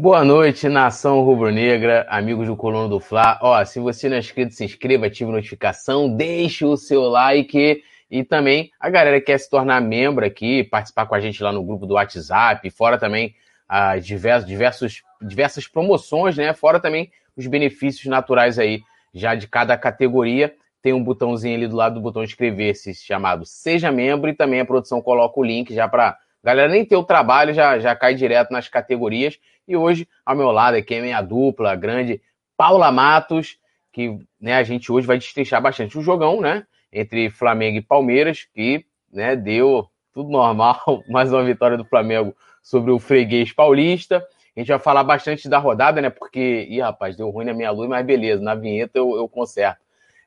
Boa noite, nação rubro-negra, amigos do Colono do Fla. Ó, se você não é inscrito, se inscreva, ative notificação, deixe o seu like e também a galera que quer se tornar membro aqui, participar com a gente lá no grupo do WhatsApp, fora também as diversos, diversos, diversas promoções, né? Fora também os benefícios naturais aí, já de cada categoria. Tem um botãozinho ali do lado do botão inscrever-se chamado Seja Membro e também a produção coloca o link já para galera nem ter o trabalho, já, já cai direto nas categorias. E hoje, ao meu lado aqui é minha dupla, grande Paula Matos, que né, a gente hoje vai destrinchar bastante o jogão, né? Entre Flamengo e Palmeiras, que né, deu tudo normal, mais uma vitória do Flamengo sobre o freguês paulista. A gente vai falar bastante da rodada, né? Porque, ih, rapaz, deu ruim na minha luz, mas beleza, na vinheta eu, eu conserto.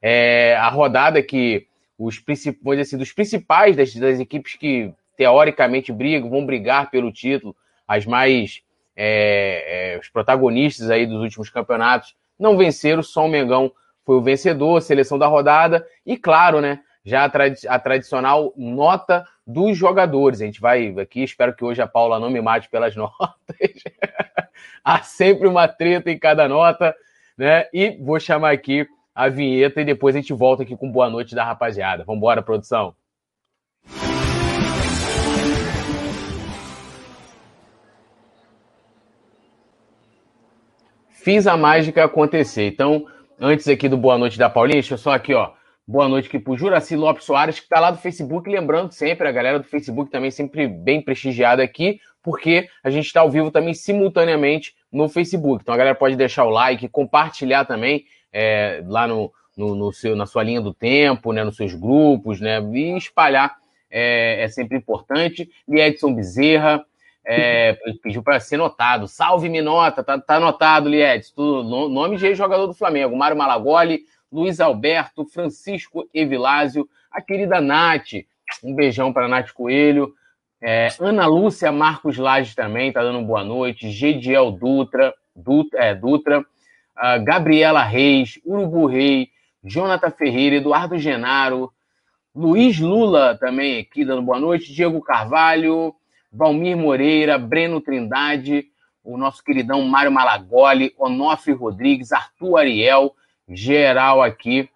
É, a rodada que os principais, assim, dos principais das, das equipes que teoricamente brigam, vão brigar pelo título, as mais é, é, os protagonistas aí dos últimos campeonatos não venceram, só o Mengão foi o vencedor, seleção da rodada, e claro, né, já a, tradi a, tradicional nota dos jogadores. A gente vai aqui, espero que hoje a Paula não me mate pelas notas. Há sempre uma treta em cada nota, né? E vou chamar aqui a vinheta e depois a gente volta aqui com boa noite da rapaziada. Vambora, produção. Fiz a mágica acontecer. Então, antes aqui do Boa Noite da Paulinha, deixa eu só aqui, ó. Boa noite aqui pro Juraci Lopes Soares, que tá lá do Facebook. Lembrando sempre, a galera do Facebook também sempre bem prestigiada aqui, porque a gente está ao vivo também simultaneamente no Facebook. Então a galera pode deixar o like, compartilhar também é, lá no, no, no, seu, na sua linha do tempo, né, nos seus grupos, né, e espalhar é, é sempre importante. E Edson Bezerra, é, pediu para ser notado. Salve Minota, tá, tá anotado, Liedes. nome de jogador do Flamengo. Mário Malagoli, Luiz Alberto, Francisco Evilásio, a querida Nath. Um beijão para Nath Coelho. É, Ana Lúcia Marcos Lages também, tá dando boa noite. Gediel Dutra, Dutra, é, Dutra uh, Gabriela Reis, Urubu Rei, Jonathan Ferreira, Eduardo Genaro, Luiz Lula também aqui dando boa noite. Diego Carvalho, Valmir Moreira, Breno Trindade, o nosso queridão Mário Malagoli, Onofre Rodrigues, Arthur Ariel, geral aqui.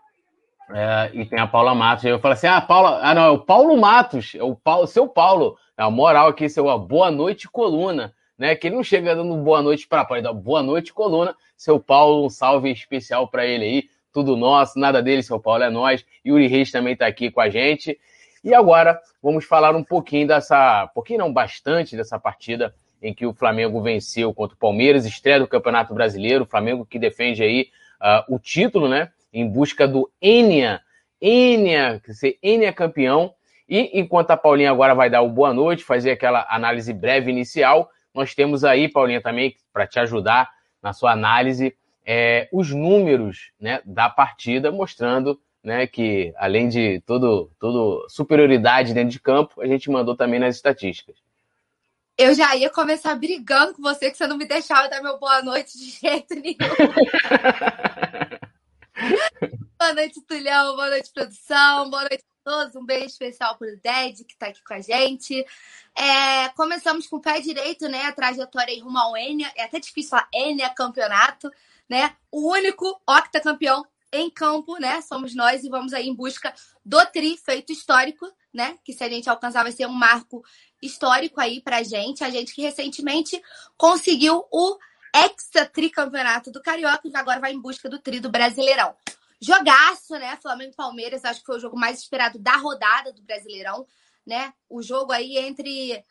É, e tem a Paula Matos. Eu falo assim: ah, Paula, ah, não, é o Paulo Matos, é o Paulo, seu Paulo. É a moral aqui, seu boa noite, coluna. Né, que ele não chega dando boa noite para dá boa noite, coluna. Seu Paulo, um salve especial para ele aí. Tudo nosso, nada dele, seu Paulo, é nós. Yuri Reis também está aqui com a gente. E agora vamos falar um pouquinho dessa, pouquinho não, bastante dessa partida em que o Flamengo venceu contra o Palmeiras, estreia do Campeonato Brasileiro, o Flamengo que defende aí uh, o título, né, em busca do Enia, Enia, dizer, Enia campeão. E enquanto a Paulinha agora vai dar o boa noite, fazer aquela análise breve inicial, nós temos aí, Paulinha, também, para te ajudar na sua análise, é, os números né, da partida, mostrando né, que além de todo, todo superioridade dentro de campo, a gente mandou também nas estatísticas. Eu já ia começar brigando com você que você não me deixava dar meu boa noite de jeito nenhum. boa noite, Tulhão. Boa noite, produção. Boa noite a todos. Um beijo especial para o Ded, que está aqui com a gente. É, começamos com o pé direito, né? A trajetória em rumo ao Enia. É até difícil falar Enia campeonato, né? O único octacampeão em campo, né? Somos nós e vamos aí em busca do tri feito histórico, né? Que se a gente alcançar vai ser um marco histórico aí pra gente. A gente que recentemente conseguiu o Hexa Tricampeonato do Carioca e agora vai em busca do tri do Brasileirão. Jogaço, né? Flamengo e Palmeiras, acho que foi o jogo mais esperado da rodada do Brasileirão, né? O jogo aí entre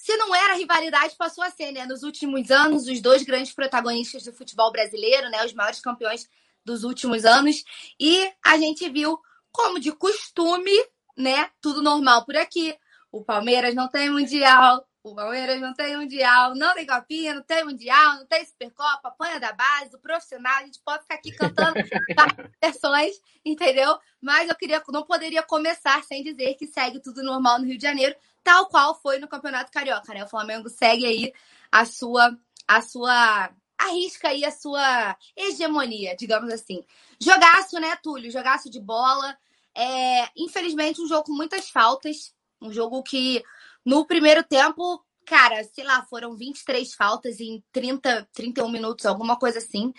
se não era rivalidade, passou a ser, né? Nos últimos anos, os dois grandes protagonistas do futebol brasileiro, né? Os maiores campeões dos últimos anos. E a gente viu, como de costume, né? Tudo normal por aqui. O Palmeiras não tem mundial. O Palmeiras não tem mundial, não tem copinha, não tem mundial, não tem Supercopa, apanha da base, o profissional, a gente pode ficar aqui cantando versões, entendeu? Mas eu queria, não poderia começar sem dizer que segue tudo normal no Rio de Janeiro, tal qual foi no Campeonato Carioca, né? O Flamengo segue aí a sua a sua arrisca aí a sua hegemonia, digamos assim. Jogaço, né, Túlio? Jogaço de bola. É, infelizmente, um jogo com muitas faltas. Um jogo que no primeiro tempo, cara, sei lá, foram 23 faltas em 30, 31 minutos, alguma coisa assim.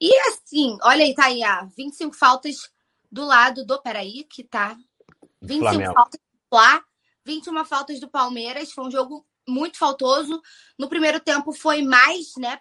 E assim, olha aí, tá aí, ah, 25 faltas do lado do. Peraí, que tá. 25 Flamengo. faltas lá, 21 faltas do Palmeiras. Foi um jogo muito faltoso. No primeiro tempo foi mais, né,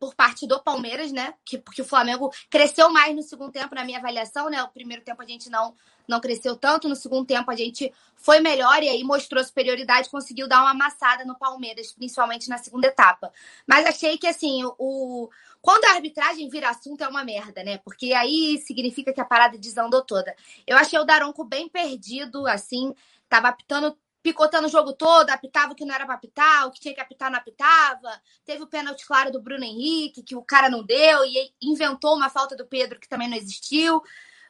por parte do Palmeiras, né? Que, porque o Flamengo cresceu mais no segundo tempo, na minha avaliação, né? O primeiro tempo a gente não, não cresceu tanto, no segundo tempo a gente foi melhor e aí mostrou superioridade, conseguiu dar uma amassada no Palmeiras, principalmente na segunda etapa. Mas achei que, assim, o, quando a arbitragem vira assunto é uma merda, né? Porque aí significa que a parada desandou toda. Eu achei o Daronco bem perdido, assim, tava apitando picotando o jogo todo, apitava o que não era para apitar, o que tinha que apitar não apitava. Teve o pênalti claro do Bruno Henrique, que o cara não deu, e inventou uma falta do Pedro que também não existiu.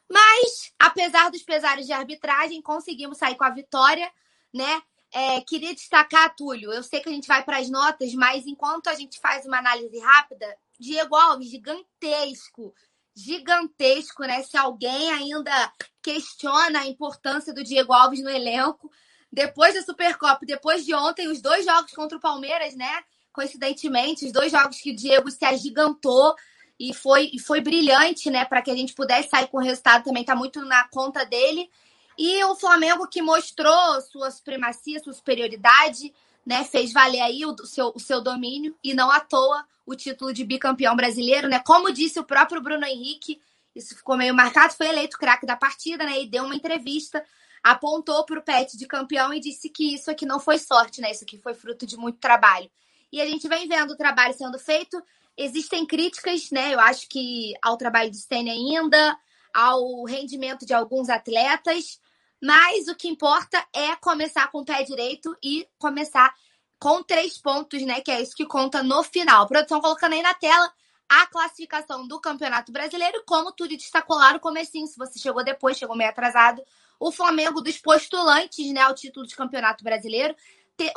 Mas, apesar dos pesares de arbitragem, conseguimos sair com a vitória, né? É, queria destacar, Túlio, eu sei que a gente vai para as notas, mas enquanto a gente faz uma análise rápida, Diego Alves, gigantesco, gigantesco, né? Se alguém ainda questiona a importância do Diego Alves no elenco, depois da Supercopa, depois de ontem, os dois jogos contra o Palmeiras, né? Coincidentemente, os dois jogos que o Diego se agigantou e foi, e foi brilhante, né? Para que a gente pudesse sair com o resultado também, tá muito na conta dele. E o Flamengo que mostrou sua supremacia, sua superioridade, né? Fez valer aí o seu, o seu domínio e não à toa o título de bicampeão brasileiro, né? Como disse o próprio Bruno Henrique, isso ficou meio marcado, foi eleito craque da partida, né? E deu uma entrevista apontou para o Pet de campeão e disse que isso aqui não foi sorte, né? Isso aqui foi fruto de muito trabalho. E a gente vem vendo o trabalho sendo feito. Existem críticas, né? Eu acho que ao trabalho de Stênio ainda, ao rendimento de alguns atletas, mas o que importa é começar com o pé direito e começar com três pontos, né? Que é isso que conta no final. Produção colocando aí na tela a classificação do Campeonato Brasileiro, como tudo destacou lá no comecinho. Se você chegou depois, chegou meio atrasado, o Flamengo dos postulantes, né, ao título de Campeonato Brasileiro,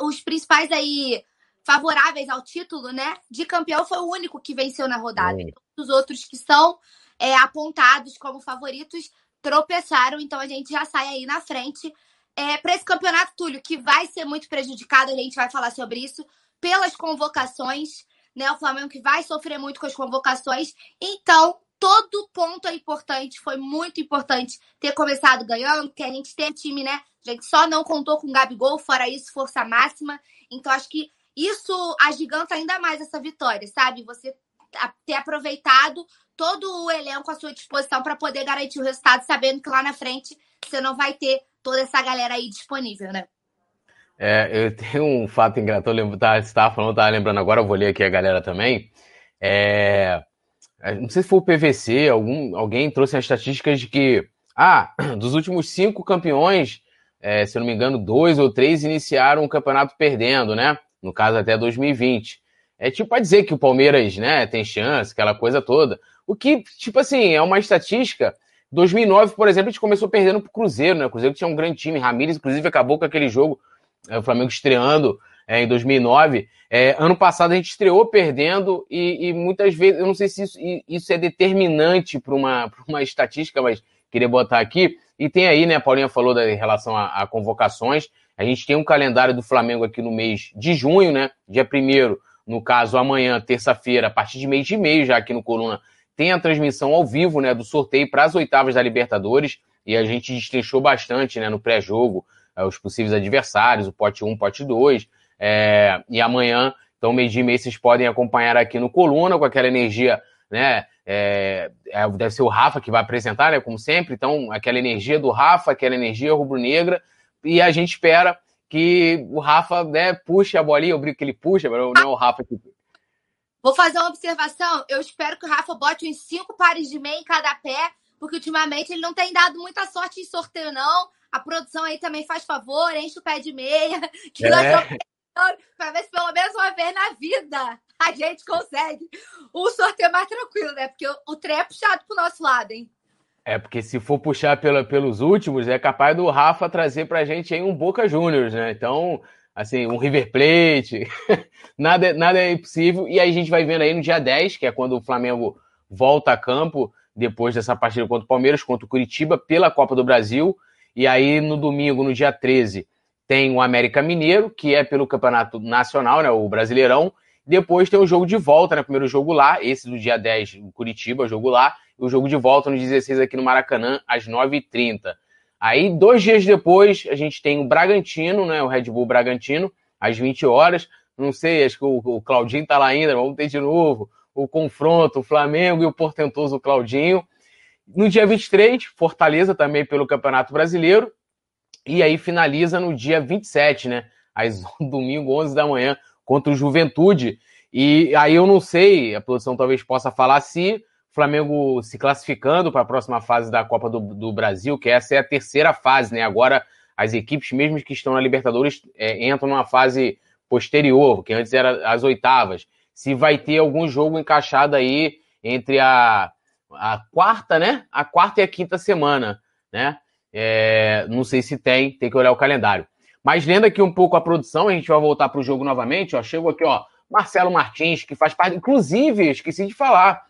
os principais aí favoráveis ao título, né, de campeão foi o único que venceu na rodada. É. Os outros que são é, apontados como favoritos tropeçaram, então a gente já sai aí na frente é, para esse campeonato, Túlio, que vai ser muito prejudicado, a gente vai falar sobre isso, pelas convocações né? O Flamengo que vai sofrer muito com as convocações. Então, todo ponto é importante. Foi muito importante ter começado ganhando, porque a gente tem time, né? A gente só não contou com o Gabigol, fora isso, força máxima. Então, acho que isso agiganta ainda mais essa vitória, sabe? Você ter aproveitado todo o elenco à sua disposição para poder garantir o resultado, sabendo que lá na frente você não vai ter toda essa galera aí disponível, né? É, eu tenho um fato engraçado, eu tá, você estava falando, estava lembrando agora, eu vou ler aqui a galera também. É não sei se foi o PVC, algum, alguém trouxe as estatísticas de que, ah, dos últimos cinco campeões, é, se eu não me engano, dois ou três iniciaram o campeonato perdendo, né? No caso, até 2020. É tipo para dizer que o Palmeiras, né, tem chance, aquela coisa toda. O que, tipo assim, é uma estatística. 2009, por exemplo, a gente começou perdendo pro Cruzeiro, né? O Cruzeiro tinha um grande time. Ramires, inclusive, acabou com aquele jogo é, o Flamengo estreando é, em 2009. É, ano passado a gente estreou perdendo e, e, muitas vezes, eu não sei se isso, isso é determinante para uma, uma estatística, mas queria botar aqui. E tem aí, né, a Paulinha falou da, em relação a, a convocações. A gente tem um calendário do Flamengo aqui no mês de junho, né? Dia 1 no caso, amanhã, terça-feira, a partir de mês de meio, já aqui no Coluna, tem a transmissão ao vivo, né, do sorteio para as oitavas da Libertadores. E a gente destrinchou bastante, né, no pré-jogo, é, os possíveis adversários, o pote 1, pote 2. É, e amanhã, então, meio dia e meio, vocês podem acompanhar aqui no Coluna, com aquela energia, né? É, é, deve ser o Rafa que vai apresentar, né? Como sempre. Então, aquela energia do Rafa, aquela energia rubro-negra. E a gente espera que o Rafa né, puxe a bolinha, eu brinco que ele puxa, mas não é o Rafa que. Vou fazer uma observação. Eu espero que o Rafa bote uns cinco pares de meia em cada pé, porque ultimamente ele não tem dado muita sorte em sorteio, não A produção aí também faz favor, enche o pé de meia, que é. nós estamos para ver se pelo menos uma vez na vida a gente consegue um sorteio mais tranquilo, né? Porque o, trem é puxado pro nosso lado, hein? É, porque se for puxar pela, pelos últimos, é capaz do Rafa trazer pra gente aí um Boca Juniors, né? Então, assim, um River Plate, nada, nada é impossível. E aí a gente vai vendo aí no dia 10, que é quando o Flamengo volta a campo, depois dessa partida contra o Palmeiras, contra o Curitiba, pela Copa do Brasil. E aí no domingo, no dia 13, tem o América Mineiro, que é pelo Campeonato Nacional, né, o Brasileirão. Depois tem o jogo de volta, né? Primeiro jogo lá, esse do dia 10 em Curitiba, jogo lá, e o jogo de volta no 16 aqui no Maracanã, às 9h30. Aí, dois dias depois, a gente tem o Bragantino, né? O Red Bull Bragantino, às 20 horas. Não sei, acho que o, o Claudinho tá lá ainda, vamos ter de novo o confronto, o Flamengo e o portentoso Claudinho. No dia 23, Fortaleza também pelo Campeonato Brasileiro. E aí finaliza no dia 27, né? Às domingo, 11 da manhã, contra o Juventude. E aí eu não sei, a produção talvez possa falar se o Flamengo se classificando para a próxima fase da Copa do, do, Brasil, que essa é a terceira fase, né? Agora as equipes, mesmo que estão na Libertadores, é, entram numa fase posterior, que antes era as oitavas. Se vai ter algum jogo encaixado aí entre a, a quarta, né? A quarta e a quinta semana, né? É, não sei se tem, tem que olhar o calendário. Mas lendo aqui um pouco a produção, a gente vai voltar para o jogo novamente. Ó, chegou aqui, ó, Marcelo Martins, que faz parte. Inclusive, esqueci de falar,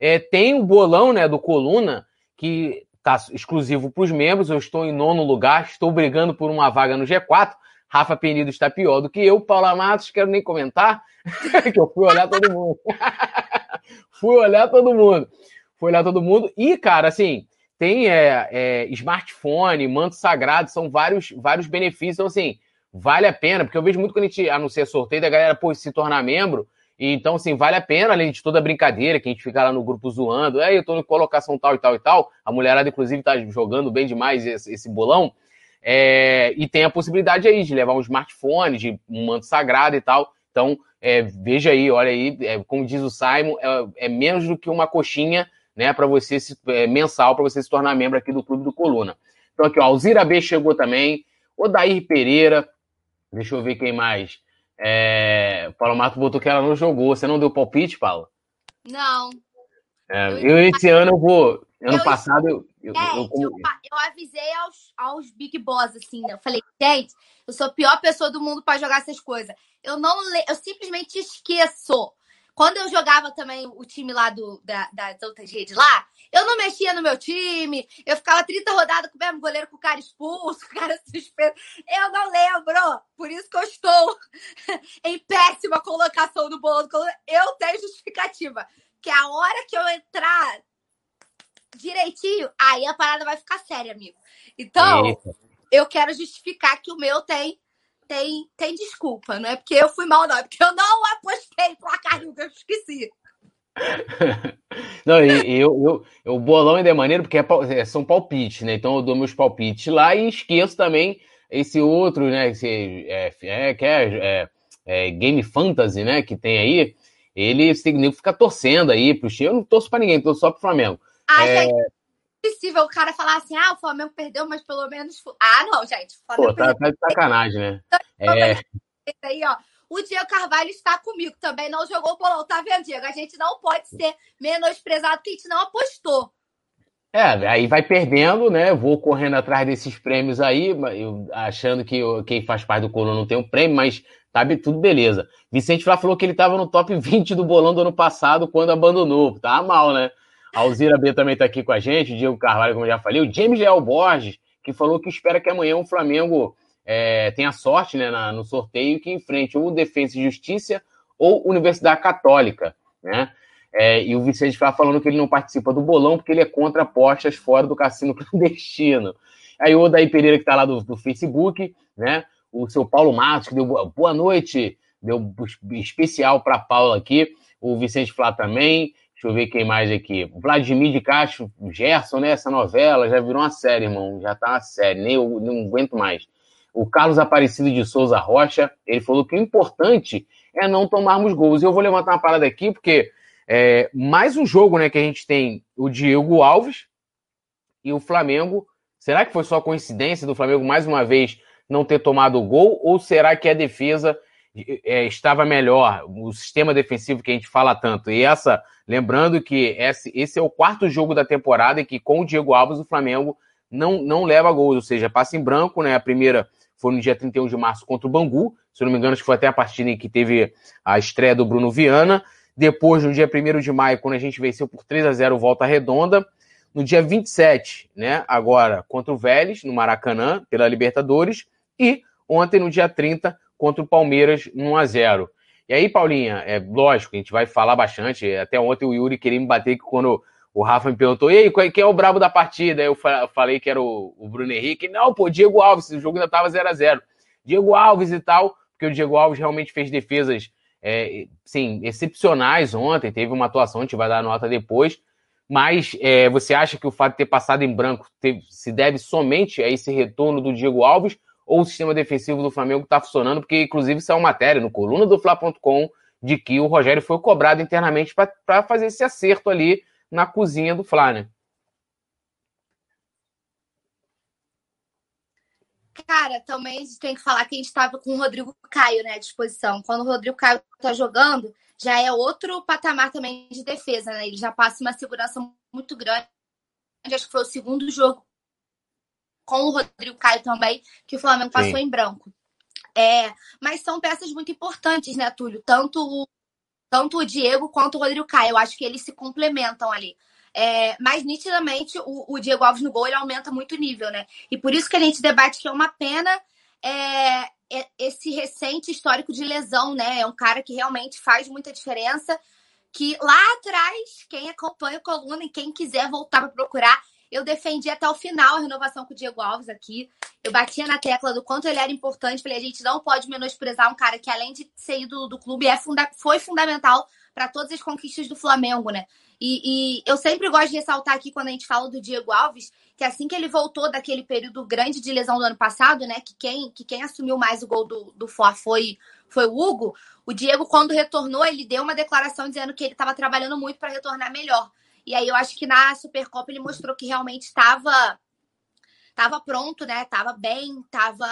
é, tem o bolão né, do Coluna, que está exclusivo para os membros. Eu estou em nono lugar, estou brigando por uma vaga no G4. Rafa Penido está pior do que eu. Paula Matos, quero nem comentar, que eu fui olhar todo mundo. fui olhar todo mundo. Fui olhar todo mundo. E, cara, assim, tem é, é, smartphone, manto sagrado, são vários, vários benefícios. Então, assim, vale a pena, porque eu vejo muito quando a gente anuncia sorteio da galera, pô, se tornar membro. E, então, assim, vale a pena, além de toda a brincadeira, que a gente fica lá no grupo zoando, aí eu tô em colocação tal e tal e tal. A mulherada, inclusive, tá jogando bem demais esse, esse bolão. É, e tem a possibilidade aí de levar um smartphone, de um manto sagrado e tal. Então, é, veja aí, olha aí, é, como diz o Simon, é, é menos do que uma coxinha né, para você se, é, mensal para você se tornar membro aqui do Clube do Coluna. Então aqui, ó, Alzira B chegou também, Odair Pereira, deixa eu ver quem mais. É, Paulo Mato botou que ela não jogou. Você não deu palpite, Paulo? Não. É, eu, esse ano eu vou. Ano eu, passado eu. Eu, eu, eu, eu, avisei aos, aos Big Boss, assim, né? Eu falei, gente, eu sou a pior pessoa do mundo para jogar essas coisas. Eu não eu simplesmente esqueço. Quando eu jogava também o time lá do, da, das outras redes lá, eu não mexia no meu time, eu ficava 30 rodadas com o mesmo goleiro com o cara expulso, o cara suspenso. Eu não lembro. Por isso que eu estou em péssima colocação no bolo. Eu tenho justificativa. Que a hora que eu entrar direitinho, aí a parada vai ficar séria, amigo. Então, Eita. eu quero justificar que o meu tem tem, tem desculpa, não é porque eu fui mal, não, é porque eu não apostei placar eu esqueci. não, e eu, eu, eu, o bolão ainda é maneiro porque é, é, são palpites, né? Então eu dou meus palpites lá e esqueço também esse outro, né? Esse, é, é, que é, é, é, Game Fantasy, né? Que tem aí. Ele significa torcendo aí pro time. Eu não torço pra ninguém, torço só pro Flamengo. Ah, é... gente, possível o cara falar assim, ah, o Flamengo perdeu, mas pelo menos. Ah, não, gente. O Flamengo Pô, tá, tá de sacanagem, né? Então, é... Aí, ó. O Diego Carvalho está comigo também, não jogou o bolão, tá vendo, Diego? A gente não pode ser menosprezado porque a gente não apostou. É, aí vai perdendo, né? Vou correndo atrás desses prêmios aí, achando que quem faz parte do Coluna não tem um prêmio, mas tá tudo beleza. Vicente Flá falou que ele estava no top 20 do bolão do ano passado quando abandonou. Tá mal, né? A Alzira B também está aqui com a gente, o Diego Carvalho, como já falei, o James Leal Borges, que falou que espera que amanhã o Flamengo é, tenha sorte né, na, no sorteio que enfrente ou Defesa e Justiça ou Universidade Católica, né? É, e o Vicente está falando que ele não participa do bolão porque ele é contra apostas fora do cassino clandestino. Aí o Odaí Pereira, que está lá do, do, Facebook, né? O seu Paulo Matos, que deu boa noite, deu especial para Paula aqui. O Vicente Flá também. Deixa eu ver quem mais aqui. Vladimir de Castro, Gerson, né? Essa novela já virou uma série, irmão. Já tá uma série, nem eu não aguento mais. O Carlos Aparecido de Souza Rocha, ele falou que o importante é não tomarmos gols. E eu vou levantar uma parada aqui, porque é, mais um jogo, né, que a gente tem o Diego Alves e o Flamengo Será que foi só coincidência do Flamengo mais uma vez não ter tomado o gol? Ou será que a defesa é, estava melhor, o sistema defensivo que a gente fala tanto? E essa, lembrando que esse, esse é o quarto jogo da temporada e que com o Diego Alves o Flamengo não, não leva gols, ou seja, passa em branco, né? A primeira foi no dia 31 de março contra o Bangu, se não me engano, acho que foi até a partida em que teve a estreia do Bruno Viana. Depois, no dia 1 de maio, quando a gente venceu por 3 a 0 volta redonda. No dia 27, né, agora contra o Vélez, no Maracanã, pela Libertadores. E ontem, no dia 30, contra o Palmeiras, 1 a 0 E aí, Paulinha, é lógico, a gente vai falar bastante. Até ontem o Yuri queria me bater que quando o Rafa me perguntou, e aí, quem é o brabo da partida? Eu falei que era o, Bruno Henrique. Não, pô, Diego Alves, o jogo ainda tava 0 a 0 Diego Alves e tal, porque o Diego Alves realmente fez defesas é, sim, excepcionais ontem, teve uma atuação, a gente vai dar nota depois, mas é, você acha que o fato de ter passado em branco teve, se deve somente a esse retorno do Diego Alves ou o sistema defensivo do Flamengo está funcionando? Porque, inclusive, saiu matéria no coluna do Fla.com de que o Rogério foi cobrado internamente para fazer esse acerto ali na cozinha do Fla, né? Cara, também a gente tem que falar que a gente estava com o Rodrigo Caio né, à disposição. Quando o Rodrigo Caio tá jogando, já é outro patamar também de defesa, né? Ele já passa uma segurança muito grande. Acho que foi o segundo jogo com o Rodrigo Caio também, que o Flamengo passou Sim. em branco. É, mas são peças muito importantes, né, Túlio? Tanto, tanto o Diego quanto o Rodrigo Caio. Eu acho que eles se complementam ali. É, mas nitidamente o, o, Diego Alves no gol ele aumenta muito o nível, né? E por isso que a gente debate que é uma pena é, é, esse recente histórico de lesão, né? É um cara que realmente faz muita diferença. Que lá atrás, quem acompanha o coluna e quem quiser voltar para procurar, eu defendi até o final a renovação com o Diego Alves aqui. Eu batia na tecla do quanto ele era importante. Falei, a gente não pode menosprezar um cara que, além de ser do, do clube, é funda foi fundamental para todas as conquistas do Flamengo, né? E, e, eu sempre gosto de ressaltar aqui quando a gente fala do Diego Alves, que assim que ele voltou daquele período grande de lesão do ano passado, né? Que quem, que quem assumiu mais o gol do, do Fla foi, foi o Hugo. O Diego, quando retornou, ele deu uma declaração dizendo que ele estava trabalhando muito para retornar melhor. E aí eu acho que na Supercopa ele mostrou que realmente estava estava pronto, né? Tava bem, tava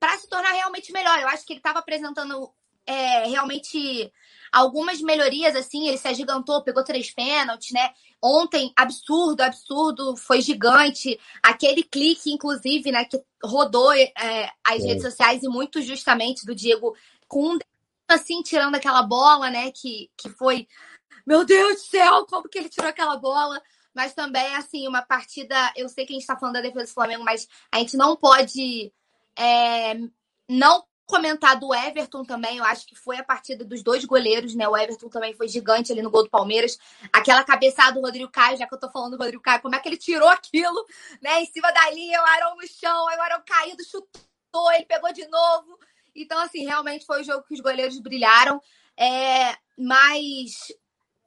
para se tornar realmente melhor. Eu acho que ele estava apresentando é, realmente algumas melhorias, assim, ele se agigantou, pegou três pênaltis, né? Ontem, absurdo, absurdo, foi gigante. Aquele clique, inclusive, né, que rodou é, as redes sociais e muito justamente do Diego com um assim, tirando aquela bola, né, que, que foi. Meu Deus do céu, como que ele tirou aquela bola? Mas também, assim, uma partida. Eu sei que a gente tá falando da defesa do Flamengo, mas a gente não pode é, não comentar do Everton também, eu acho que foi a partida dos dois goleiros, né? O Everton também foi gigante ali no gol do Palmeiras. Aquela cabeçada do Rodrigo Caio, já que eu tô falando do Rodrigo Caio, como é que ele tirou aquilo, né? Em cima da linha, o Arão no chão, o Arão caído, chutou, ele pegou de novo. Então, assim, realmente foi o jogo que os goleiros brilharam. É, mas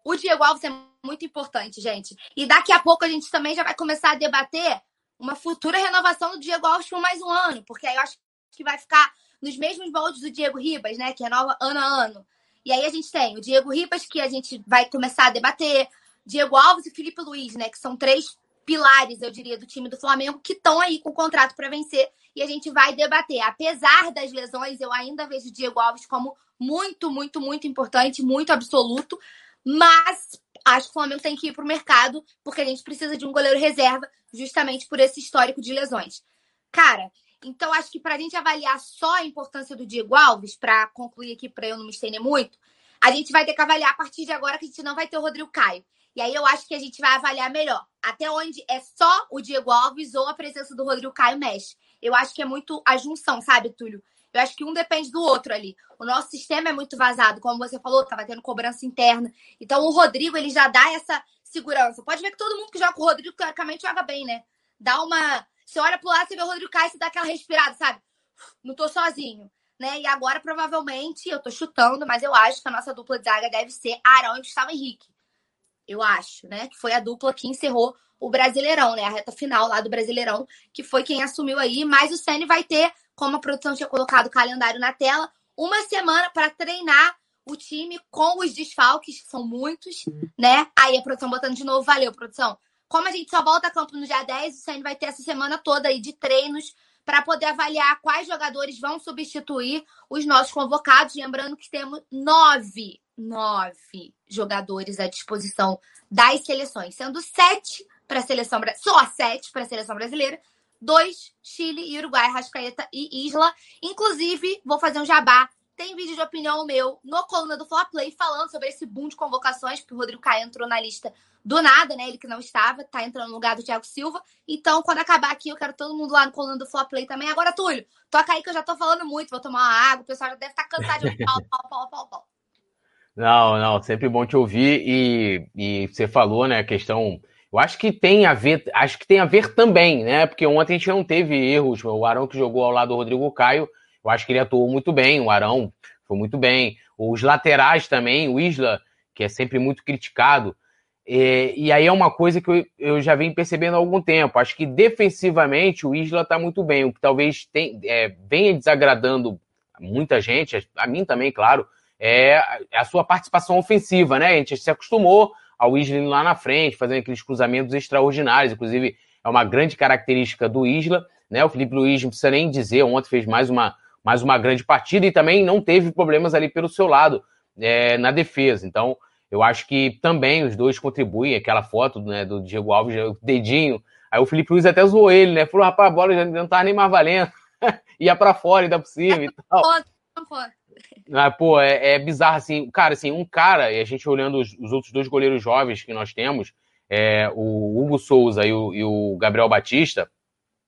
o Diego Alves é muito importante, gente. E daqui a pouco a gente também já vai começar a debater uma futura renovação do Diego Alves por mais um ano, porque aí eu acho que vai ficar nos mesmos moldes do Diego Ribas, né? Que renova ano a ano. E aí a gente tem o Diego Ribas, que a gente vai começar a debater, Diego Alves e Felipe Luiz, né? Que são três pilares, eu diria, do time do Flamengo, que estão aí com contrato para vencer. E a gente vai debater. Apesar das lesões, eu ainda vejo o Diego Alves como muito, muito, muito importante, muito absoluto. Mas acho que o Flamengo tem que ir para o mercado, porque a gente precisa de um goleiro reserva, justamente por esse histórico de lesões. Cara, então, acho que para a gente avaliar só a importância do Diego Alves, para concluir aqui, para eu não me estender muito, a gente vai ter que avaliar a partir de agora que a gente não vai ter o Rodrigo Caio. E aí eu acho que a gente vai avaliar melhor até onde é só o Diego Alves ou a presença do Rodrigo Caio mexe. Eu acho que é muito a junção, sabe, Túlio? Eu acho que um depende do outro ali. O nosso sistema é muito vazado, como você falou, tava tendo cobrança interna. Então o Rodrigo, ele já dá essa segurança. Pode ver que todo mundo que joga com o Rodrigo, teoricamente, joga bem, né? Dá uma você olha pro lado, você vê o Rodrigo Caio, você dá aquela respirada, sabe? Não tô sozinho. Né? E agora, provavelmente, eu tô chutando, mas eu acho que a nossa dupla de zaga deve ser Arão e Gustavo Henrique. Eu acho, né? Que foi a dupla que encerrou o Brasileirão, né? A reta final lá do Brasileirão, que foi quem assumiu aí. Mas o Ceni vai ter, como a produção tinha colocado o calendário na tela, uma semana para treinar o time com os desfalques, que são muitos, né? Aí a produção botando de novo, valeu, produção como a gente só volta a campo no dia 10, o Senna vai ter essa semana toda aí de treinos para poder avaliar quais jogadores vão substituir os nossos convocados. Lembrando que temos nove, nove jogadores à disposição das seleções, sendo sete para a seleção só sete para a seleção brasileira, dois Chile e Uruguai, Rascaeta e Isla. Inclusive, vou fazer um jabá. Tem vídeo de opinião meu no coluna do Fla Play falando sobre esse boom de convocações, porque o Rodrigo Caio entrou na lista do nada, né? Ele que não estava, tá entrando no lugar do Thiago Silva. Então, quando acabar aqui, eu quero todo mundo lá no coluna do Fla Play também. Agora, Túlio, toca aí que eu já tô falando muito, vou tomar uma água, o pessoal já deve estar tá cansado de pau, pau, pau, pau, pau. Não, não, sempre bom te ouvir e, e você falou, né, a questão eu acho que tem a ver, acho que tem a ver também, né? Porque ontem a gente não teve erros. O Arão que jogou ao lado do Rodrigo Caio, eu acho que ele atuou muito bem. O Arão foi muito bem. Os laterais também, o Isla, que é sempre muito criticado. E, e aí é uma coisa que eu, eu, já venho percebendo há algum tempo. Acho que defensivamente o Isla está muito bem. O que talvez tem, é, venha desagradando muita gente, a mim também, claro, é a sua participação ofensiva, né? A gente se acostumou ao Isla lá na frente, fazendo aqueles cruzamentos extraordinários. Inclusive, é uma grande característica do Isla. Né? O Felipe Luiz não precisa nem dizer, ontem fez mais uma, mais uma grande partida e também não teve problemas ali pelo seu lado é, na defesa. Então, eu acho que também os dois contribuem. Aquela foto né, do Diego Alves, o dedinho. Aí o Felipe Luiz até zoou ele, né? Falou, rapaz, a bola já não tava nem mais valendo. Ia para fora, ainda por cima e tal. Ah, pô, é, é, bizarro assim. Cara, assim, um cara, e a gente olhando os, os outros dois goleiros jovens que nós temos, é, o Hugo Souza e o, e o, Gabriel Batista,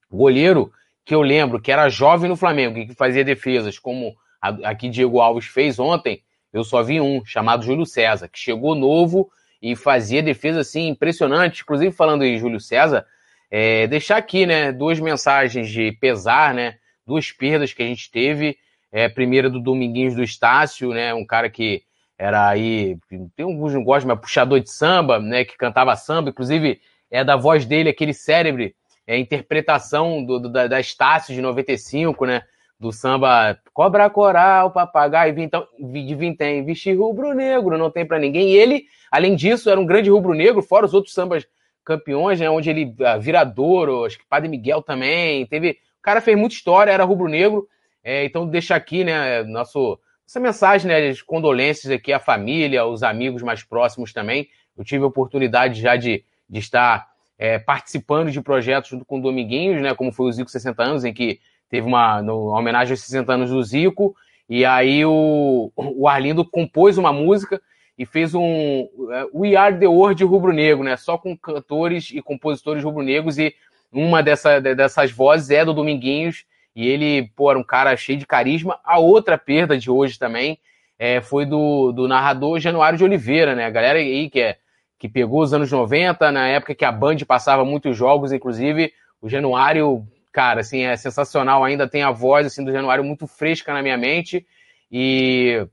goleiro que eu lembro que era jovem no Flamengo e que fazia defesas como aqui Diego Alves fez ontem, eu só vi um, chamado Júlio César, que chegou novo e fazia defesa assim impressionante. Inclusive, falando em Júlio César, é, deixar aqui, né, duas mensagens de pesar, né, duas perdas que a gente teve é, primeira do Dominguinhos do Estácio, né? Um cara que era aí, tem alguns não gostam, mas puxador de samba, né? Que cantava samba, inclusive é da voz dele, aquele cérebro, é interpretação do, do, da, da Estácio de 95, né? Do samba Cobra Coral, Papagaio, então, de Vintém, vestir rubro-negro, não tem para ninguém. E ele, além disso, era um grande rubro-negro, fora os outros sambas campeões, né? Onde ele, Viradouro, acho que Padre Miguel também, teve. O cara fez muita história, era rubro-negro. É, então, deixa aqui, né, nosso, essa mensagem, né, de condolências aqui à família, aos amigos mais próximos também. Eu tive a oportunidade já de, de estar é, participando de projetos junto com Dominguinhos, né, como foi o Zico 60 anos, em que teve uma, no, uma homenagem aos 60 anos do Zico, e aí o, o Arlindo compôs uma música e fez um é, We Are the World rubro-negro, né, só com cantores e compositores rubro-negros, e uma dessa, dessas vozes é do Dominguinhos, e ele, pô, era um cara cheio de carisma. A outra perda de hoje também é, foi do, do narrador Januário de Oliveira, né? A galera aí que, é, que pegou os anos 90, na época que a Band passava muitos jogos, inclusive, o Januário, cara, assim, é sensacional. Ainda tem a voz, assim, do Januário muito fresca na minha mente. E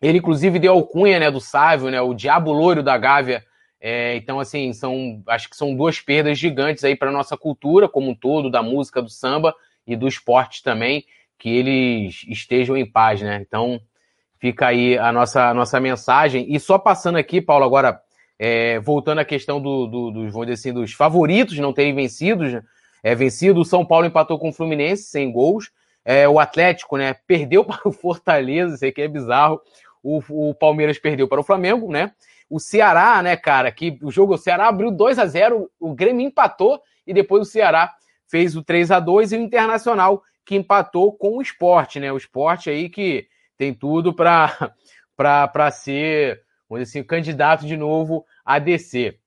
ele, inclusive, deu alcunha, né, do Sávio, né? O Diabo Loiro da Gávea. É, então, assim, são, acho que são duas perdas gigantes aí para nossa cultura como um todo, da música, do samba, e do esporte também, que eles estejam em paz, né? Então, fica aí a nossa, a nossa mensagem. E só passando aqui, Paulo, agora, é, voltando à questão do, do, dos, dizer assim, dos favoritos não terem vencido, é, vencido, o São Paulo empatou com o Fluminense, sem gols. É, o Atlético, né, perdeu para o Fortaleza, isso aqui é bizarro. O, o Palmeiras perdeu para o Flamengo, né? O Ceará, né, cara, que o jogo, o Ceará abriu 2 a 0 o Grêmio empatou e depois o Ceará fez o 3 a 2 e o Internacional que empatou com o esporte, né? O esporte aí que tem tudo para ser, vamos dizer assim, candidato de novo a descer.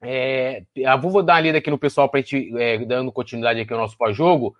É, vou dar uma lida aqui no pessoal para a gente, é, dando continuidade aqui ao nosso pós-jogo.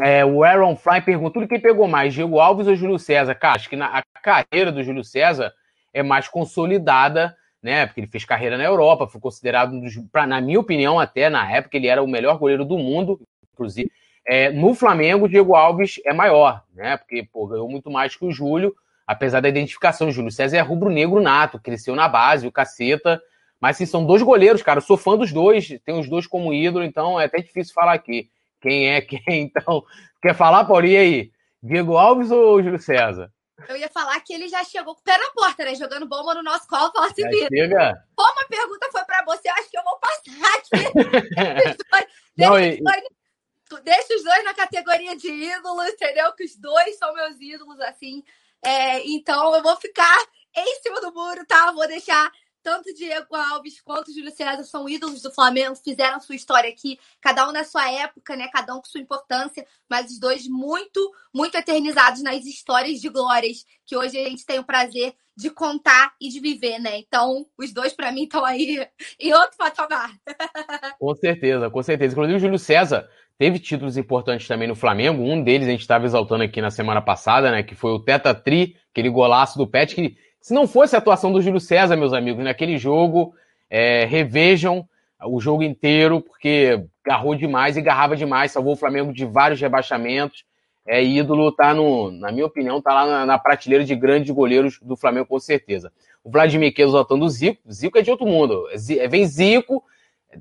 É, o Aaron Fly perguntou quem pegou mais, Diego Alves ou Júlio César? Cara, acho que na, a carreira do Júlio César é mais consolidada né? Porque ele fez carreira na Europa, foi considerado, pra, na minha opinião, até na época, ele era o melhor goleiro do mundo, inclusive. É, no Flamengo, o Diego Alves é maior, né? Porque pô, ganhou muito mais que o Júlio, apesar da identificação. O Júlio César é rubro-negro nato, cresceu na base, o caceta. Mas sim, são dois goleiros, cara. Eu sou fã dos dois, tem os dois como ídolo, então é até difícil falar aqui. Quem é quem? Então, quer falar, Paulinho, aí? Diego Alves ou Júlio César? Eu ia falar que ele já chegou com o pé na porta, né? Jogando bomba no nosso colo. Falar assim, chega. como a pergunta foi pra você, eu acho que eu vou passar aqui. Não, deixa, e- os dois, deixa os dois na categoria de ídolos, entendeu? Que os dois são meus ídolos, assim. É, então eu vou ficar em cima do muro, tá? Vou deixar tanto Diego Alves quanto Júlio César são ídolos do Flamengo, fizeram sua história aqui, cada um na sua época, né? Cada um com sua importância, mas os dois muito, muito eternizados nas histórias de glórias que hoje a gente tem o prazer de contar e de viver, né? Então, os dois para mim estão aí em outro patamar. Com certeza, com certeza. Inclusive, o Júlio César teve títulos importantes também no Flamengo. Um deles a gente estava exaltando aqui na semana passada, né? Que foi o Teta Tri, aquele golaço do Pet, que se não fosse a atuação do Júlio César, meus amigos, naquele jogo, é, revejam o jogo inteiro, porque garrou demais e garrava demais, salvou o Flamengo de vários rebaixamentos. É ídolo, tá no, na minha opinião, tá lá na, na prateleira de grandes goleiros do Flamengo, com certeza. O Vladimir Queiroz exaltando o Zico. Zico é de outro mundo. Zi- Vem Zico,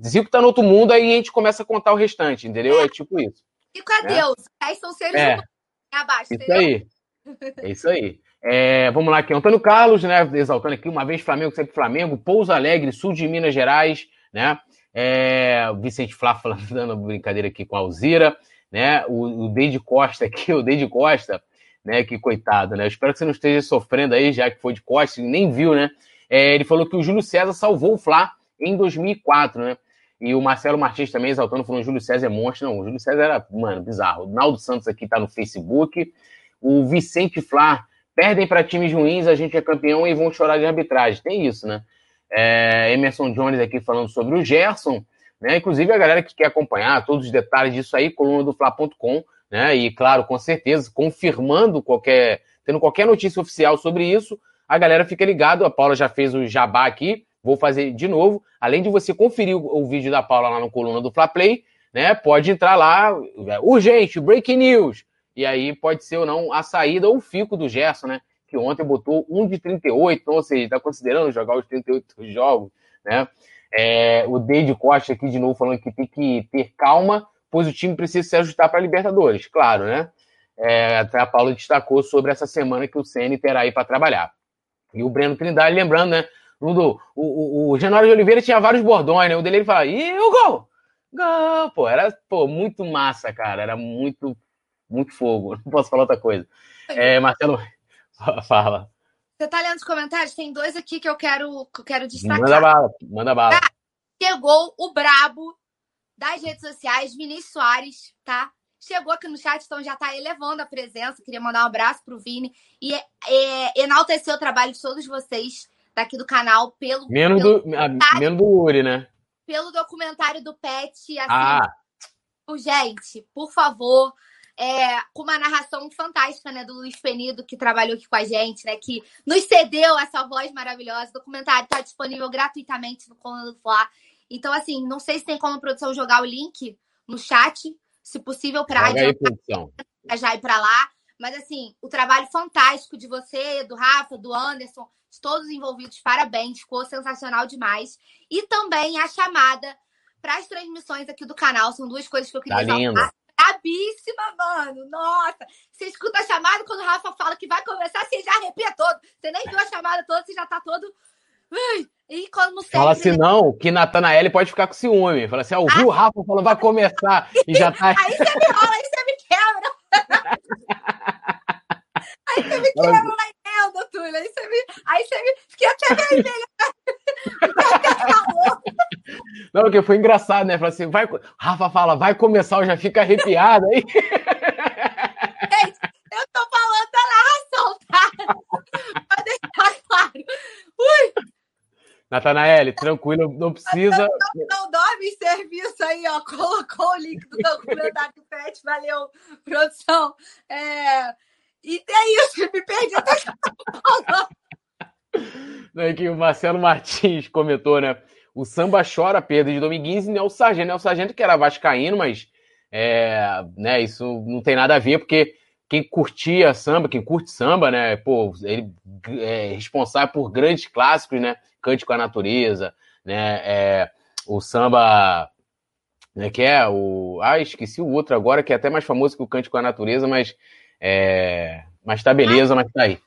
Zico tá no outro mundo, aí a gente começa a contar o restante, entendeu? É tipo isso. E a É. Deus, aí são seres É. humanos abaixo, Isso entendeu? aí. É isso aí. É, vamos lá aqui, Antônio Carlos, né? Exaltando aqui, uma vez Flamengo, sempre Flamengo, Pouso Alegre, sul de Minas Gerais, né? É, Vicente Flá falando, dando brincadeira aqui com a Alzira, né? O, o Deide Costa aqui, o Deide Costa, né? Que coitado, né? Eu espero que você não esteja sofrendo aí, já que foi de Costa, nem viu, né? É, ele falou que o Júlio César salvou o Flá em 2004, né? E o Marcelo Martins também exaltando, falando Júlio César é monstro. Não, o Júlio César era, mano, bizarro. O Naldo Santos aqui tá no Facebook. O Vicente Flá, perdem para times ruins, a gente é campeão e vão chorar de arbitragem. Tem isso, né? É, Emerson Jones aqui falando sobre o Gerson, né? Inclusive a galera que quer acompanhar todos os detalhes disso aí, coluna do Fla.com, né? E claro, com certeza, confirmando qualquer, tendo qualquer notícia oficial sobre isso, a galera fica ligado. A Paula já fez o jabá aqui, vou fazer de novo. Além de você conferir o, o vídeo da Paula lá no coluna do Fla Play, né? Pode entrar lá, é, urgente, breaking news. E aí pode ser ou não a saída ou o fico do Gerson, né? Que ontem botou um de 38, então, ou seja, está considerando jogar os 38 jogos, né? É, o Deide Costa aqui de novo falando que tem que ter calma, pois o time precisa se ajustar para a Libertadores, claro, né? É, até a Paula destacou sobre essa semana que o CN terá aí para trabalhar. E o Breno Trindade, lembrando, né? O, do, o, o, o Genório de Oliveira tinha vários bordões, né? O dele ele fala, e o gol? Gol! Pô, era pô, muito massa, cara. Era muito, muito fogo. Não posso falar outra coisa. É, Marcelo, fala. Você tá lendo os comentários? Tem dois aqui que eu quero, que eu quero destacar. Manda bala, manda bala. Chegou o brabo das redes sociais, Vinícius Soares, tá? Chegou aqui no chat, então já tá elevando a presença. Queria mandar um abraço pro Vini e é, enaltecer o trabalho de todos vocês daqui do canal pelo, Menos pelo, do, a- menos do Uri, né? pelo documentário do Pet. Assim, Ah, gente, por favor, é, com uma narração fantástica, né, do Luiz Penido, que trabalhou aqui com a gente, né, que nos cedeu essa voz maravilhosa. O documentário está disponível gratuitamente no Coluna do Fla. Então, assim, não sei se tem como a produção jogar o link no chat, se possível, para já ir para lá. Mas, assim, o trabalho fantástico de você, do Rafa, do Anderson, de todos os envolvidos, parabéns, ficou sensacional demais. E também a chamada para as transmissões aqui do canal, são duas coisas que eu queria Tá linda. Brabíssima, mano! Nossa! Você escuta a chamada, quando o Rafa fala que vai começar, você já arrepia todo. Você nem viu a chamada toda, você já tá todo. Ui! E como sempre. Fala assim, não, que Natanael pode ficar com ciúme. Fala assim, ah, ouviu o Rafa falando, vai começar. E já tá. Aí você me rola, aí você me quebra. aí você me quebra na emenda, Túlio. Aí você me. Aí você me. Fiquei até vermelha. Fiquei até calor. Não, porque foi engraçado, né? Fala assim, vai. Rafa fala, vai começar, eu já fica arrepiado aí. Eu tô falando da narração, tá? Pra deixar claro. Ui, Natanael, tranquilo, não precisa. não dorme em serviço aí, ó. Colocou o link do documentário do Pet. Valeu, produção. É... E é isso, me perdi até que eu tava falando. Né, que o Marcelo Martins comentou, né? O samba chora a perda de Domingues e Nel Sargento. Nel Sargento que era vascaíno, mas é, né, isso não tem nada a ver, porque quem curtia samba, quem curte samba, né? Pô, ele é responsável por grandes clássicos, né? Cante com a Natureza, né? É, o samba, né? Que é o... Ah, esqueci o outro agora, que é até mais famoso que o Cante com a Natureza, mas... É, mas tá beleza, mas tá aí.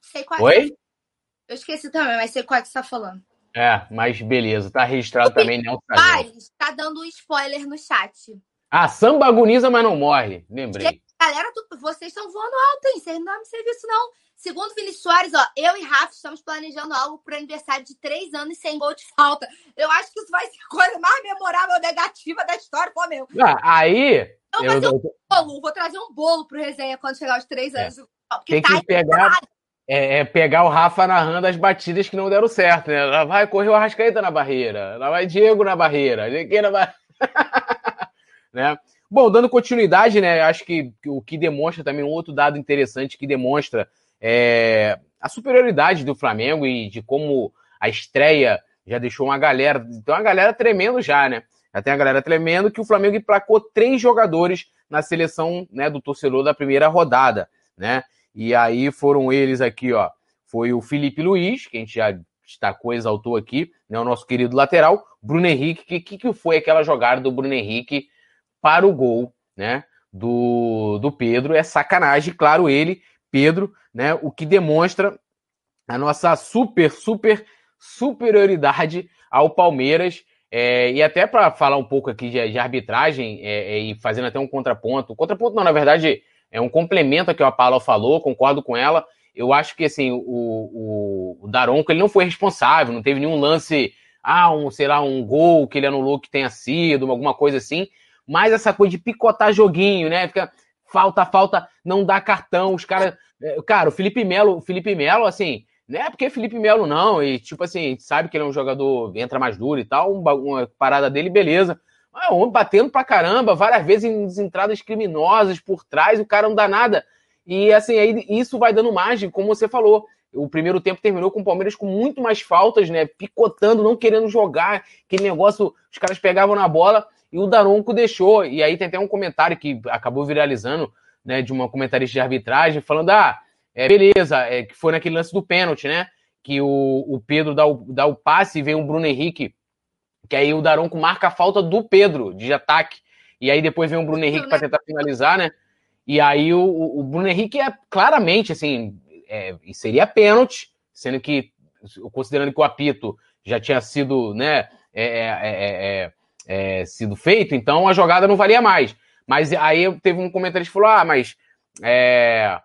Sei qual Oi? É. Eu esqueci também, mas sei qual é que você tá falando. É, mas beleza, tá registrado o também, não Mas tá dando um spoiler no chat. Ah, samba agoniza, mas não morre. Lembrei. Gente, galera, tu, vocês estão voando alto, hein? Vocês não dão serviço, não. Segundo Vinícius Soares, ó, eu e Rafa estamos planejando algo pro aniversário de três anos sem gol de falta. Eu acho que isso vai ser a coisa mais memorável negativa da história, pô, meu. Ah, aí. Eu vou fazer um bolo, vou trazer um bolo pro resenha quando chegar aos três é. anos. É. Tem tá que pegar. É, é, pegar o Rafa narrando as batidas que não deram certo, né? Ela vai correr o Arrascaeta na barreira, ela vai Diego na barreira, ninguém na barreira. né? Bom, dando continuidade, né? Acho que, que, o que demonstra também um outro dado interessante que demonstra é, a superioridade do Flamengo e de como a estreia já deixou uma galera, então uma galera tremendo já, né? Já tem a galera tremendo que o Flamengo emplacou três jogadores na seleção né, do torcedor da primeira rodada, né? E aí foram eles aqui, ó. Foi o Felipe Luiz, que a gente já destacou, exaltou aqui, né? O nosso querido lateral, Bruno Henrique. O que, que foi aquela jogada do Bruno Henrique para o gol, né? Do, do Pedro. É sacanagem, claro, ele, Pedro, né? O que demonstra a nossa super, super superioridade ao Palmeiras. É, e até para falar um pouco aqui de, de arbitragem é, é, e fazendo até um contraponto. Contraponto, não, na verdade, é um complemento ao que a Paula falou, concordo com ela. Eu acho que assim, o, o, o Daronco ele não foi responsável, não teve nenhum lance, ah, um, sei lá, um gol que ele anulou que tenha sido, alguma coisa assim. Mas essa coisa de picotar joguinho, né? Fica falta, falta, não dá cartão. Os caras. É, cara, o Felipe Melo, o Felipe Melo, assim, não é porque Felipe Melo não, e tipo assim, a gente sabe que ele é um jogador, entra mais duro e tal, uma, uma parada dele, beleza. Ah, o homem batendo pra caramba, várias vezes em entradas criminosas por trás, o cara não dá nada. E assim, aí isso vai dando margem, como você falou. O primeiro tempo terminou com o Palmeiras com muito mais faltas, né? Picotando, não querendo jogar. Aquele negócio, os caras pegavam na bola e o Daronco deixou. E aí tem até um comentário que acabou viralizando, né? De uma comentarista de arbitragem, falando: ah, é, beleza, é, que foi naquele lance do pênalti, né? Que o, o Pedro dá o, dá o passe e vem o Bruno Henrique que aí o Daronco marca a falta do Pedro de ataque. E aí depois vem o Bruno Henrique para tentar finalizar, né? E aí o, o Bruno Henrique é claramente, assim, é, seria pênalti, sendo que, considerando que o apito já tinha sido, né, é, é, é sido feito, então a jogada não valia mais. Mas aí teve um comentário que falou: ah, mas é,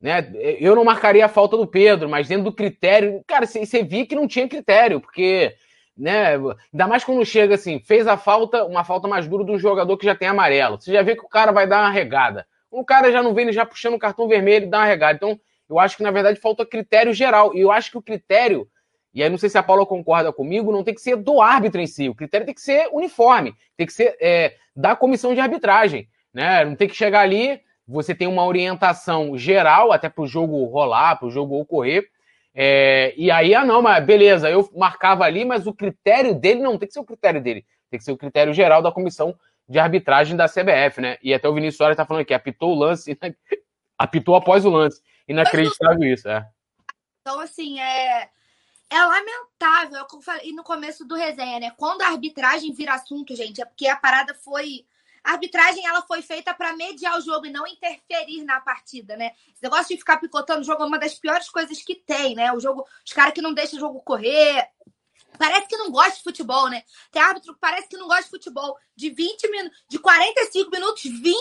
né, eu não marcaria a falta do Pedro, mas dentro do critério. Cara, você via que não tinha critério, porque né? Ainda mais quando chega assim, fez a falta, uma falta mais dura do jogador que já tem amarelo. Você já vê que o cara vai dar uma regada. O cara já não vem ele já puxando o cartão vermelho e dá uma regada. Então, eu acho que na verdade falta critério geral. E eu acho que o critério, e aí não sei se a Paula concorda comigo, não tem que ser do árbitro em si. O critério tem que ser uniforme, tem que ser é, da comissão de arbitragem. Né? Não tem que chegar ali, você tem uma orientação geral, até para o jogo rolar, para o jogo ocorrer é, e aí, ah, não, mas beleza, eu marcava ali, mas o critério dele não tem que ser o critério dele, tem que ser o critério geral da comissão de arbitragem da CBF, né? E até o Vinícius Soares tá falando aqui, apitou o lance, apitou após o lance. Inacreditável isso, é. Então, assim, é, é lamentável, é eu falei no começo do resenha, né? Quando a arbitragem vira assunto, gente, é porque a parada foi a arbitragem ela foi feita para mediar o jogo e não interferir na partida, né? Esse negócio de ficar picotando o jogo é uma das piores coisas que tem, né? O jogo, os caras que não deixam o jogo correr. Parece que não gosta de futebol, né? Tem árbitro que parece que não gosta de futebol. De 20 minutos, de 45 minutos, 20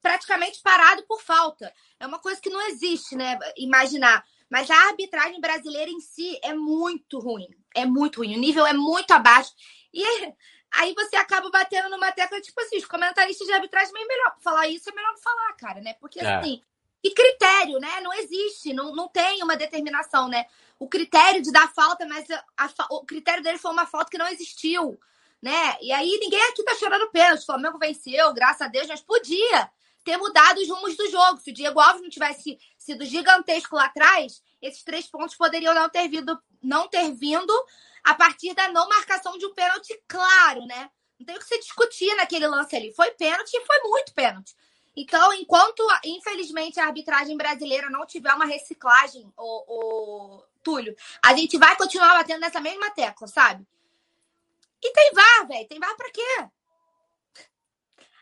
praticamente parado por falta. É uma coisa que não existe, né? Imaginar. Mas a arbitragem brasileira em si é muito ruim. É muito ruim. O nível é muito abaixo. E Aí você acaba batendo numa tecla, tipo assim, os comentaristas de arbitragem, é melhor falar isso, é melhor não falar, cara, né? Porque é. assim, e critério, né? Não existe, não, não tem uma determinação, né? O critério de dar falta, mas a, a, o critério dele foi uma falta que não existiu, né? E aí ninguém aqui tá chorando pênalti. O Flamengo venceu, graças a Deus, mas podia ter mudado os rumos do jogo. Se o Diego Alves não tivesse sido gigantesco lá atrás, esses três pontos poderiam não ter vindo, não ter vindo a partir da não marcação de um pênalti claro, né? Não tem o que se discutir naquele lance ali. Foi pênalti e foi muito pênalti. Então, enquanto, infelizmente, a arbitragem brasileira não tiver uma reciclagem, o, Túlio, a gente vai continuar batendo nessa mesma tecla, sabe? E tem VAR, velho. Tem VAR pra quê?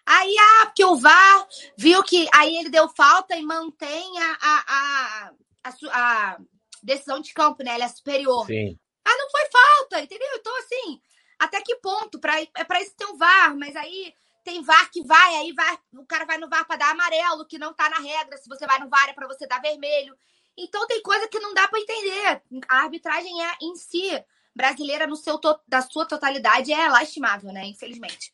Aí, ah, porque o VAR viu que aí ele deu falta e mantém a, a, a a, a, decisão de campo, né? Ela é superior. Sim. Ah, não foi falta, entendeu? Então, assim, até que ponto? Pra, é para isso ter um VAR, mas aí tem VAR que vai, aí vai, o cara vai no VAR para dar amarelo, que não tá na regra. Se você vai no VAR é para você dar vermelho. Então tem coisa que não dá para entender. A arbitragem é em si brasileira no seu da sua totalidade é lastimável, né? Infelizmente.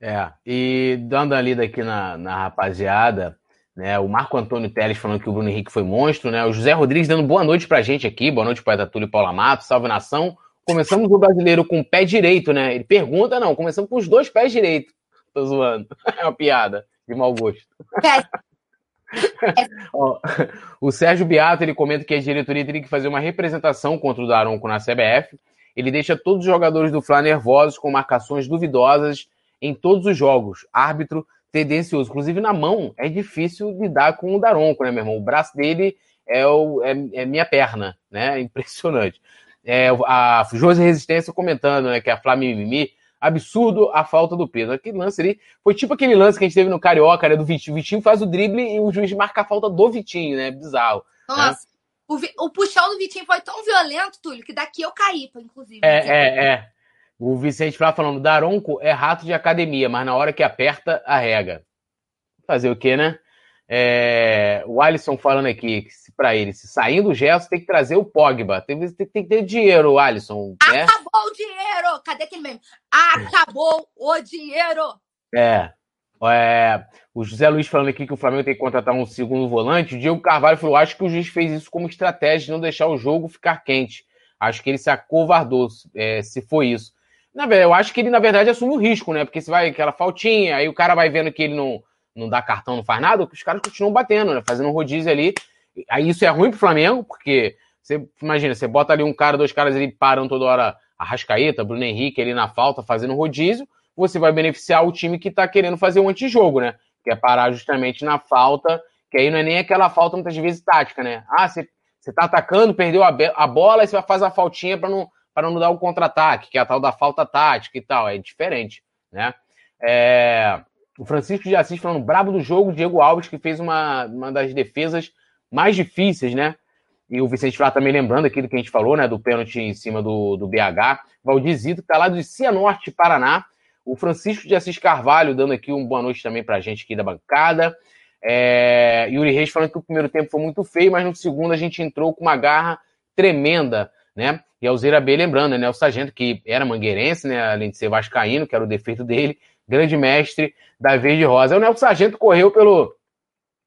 É, e dando a lida aqui na, na rapaziada, né? O Marco Antônio Teles falando que o Bruno Henrique foi monstro, né? O José Rodrigues dando boa noite pra gente aqui, boa noite para Túlio Paula Mato, salve nação. Começamos o brasileiro com o pé direito, né? Ele pergunta, não, começamos com os dois pés direitos. Tô zoando. É uma piada de mau gosto. o Sérgio Beato ele comenta que a diretoria teria que fazer uma representação contra o Daronco na CBF. Ele deixa todos os jogadores do Fla nervosos com marcações duvidosas em todos os jogos. Árbitro tendencioso. Inclusive na mão é difícil lidar com o Daronco, né, meu irmão? O braço dele é, o, é, é minha perna, né? Impressionante. É, a José Resistência comentando, né, que a Flamimimi absurdo a falta do peso. Aquele lance ali foi tipo aquele lance que a gente teve no Carioca, né, do Vitinho. O Vitinho faz o drible e o juiz marca a falta do Vitinho, né? Bizarro. Né? Nossa, né? o, o, puxão do Vitinho foi tão violento, Túlio, que daqui eu caí, inclusive. É, é, é. O Vicente Flá falando, Daronco é rato de academia, mas na hora que aperta, arrega. Fazer o quê, né? É, o Alisson falando aqui para ele, se saindo o Gerson, tem que trazer o Pogba. Tem, tem, tem que ter dinheiro, Alisson. Né? Acabou o dinheiro! Cadê aquele meme? Acabou o dinheiro! É. é. O José Luiz falando aqui que o Flamengo tem que contratar um segundo volante. O Diego Carvalho falou: acho que o juiz fez isso como estratégia de não deixar o jogo ficar quente. Acho que ele se acovardou, é, se foi isso. Na verdade, eu acho que ele, na verdade, assume o risco, né? Porque se vai aquela faltinha, aí o cara vai vendo que ele não, não dá cartão, não faz nada, os caras continuam batendo, né? Fazendo um rodízio ali. Aí isso é ruim pro Flamengo, porque você imagina, você bota ali um cara, dois caras ali param toda hora a Rascaeta, Bruno Henrique ali na falta, fazendo rodízio, você vai beneficiar o time que tá querendo fazer um antijogo, né? Que é parar justamente na falta, que aí não é nem aquela falta muitas vezes tática, né? Ah, você, você tá atacando, perdeu a, a bola, aí você vai fazer a faltinha para não para não dar o contra-ataque, que é a tal da falta tática e tal. É diferente, né? É... O Francisco de Assis falando brabo do jogo, Diego Alves, que fez uma, uma das defesas mais difíceis, né? E o Vicente Flá também lembrando aquilo que a gente falou, né? Do pênalti em cima do, do BH. Valdizito, que tá lá do Cianorte, Paraná. O Francisco de Assis Carvalho dando aqui uma boa noite também pra gente aqui da bancada. É... Yuri Reis falando que o primeiro tempo foi muito feio, mas no segundo a gente entrou com uma garra tremenda né? E Alzeira B, lembrando, né? O sargento que era mangueirense, né? Além de ser vascaíno, que era o defeito dele, grande mestre da Verde Rosa. O Nelson Sargento correu pelo.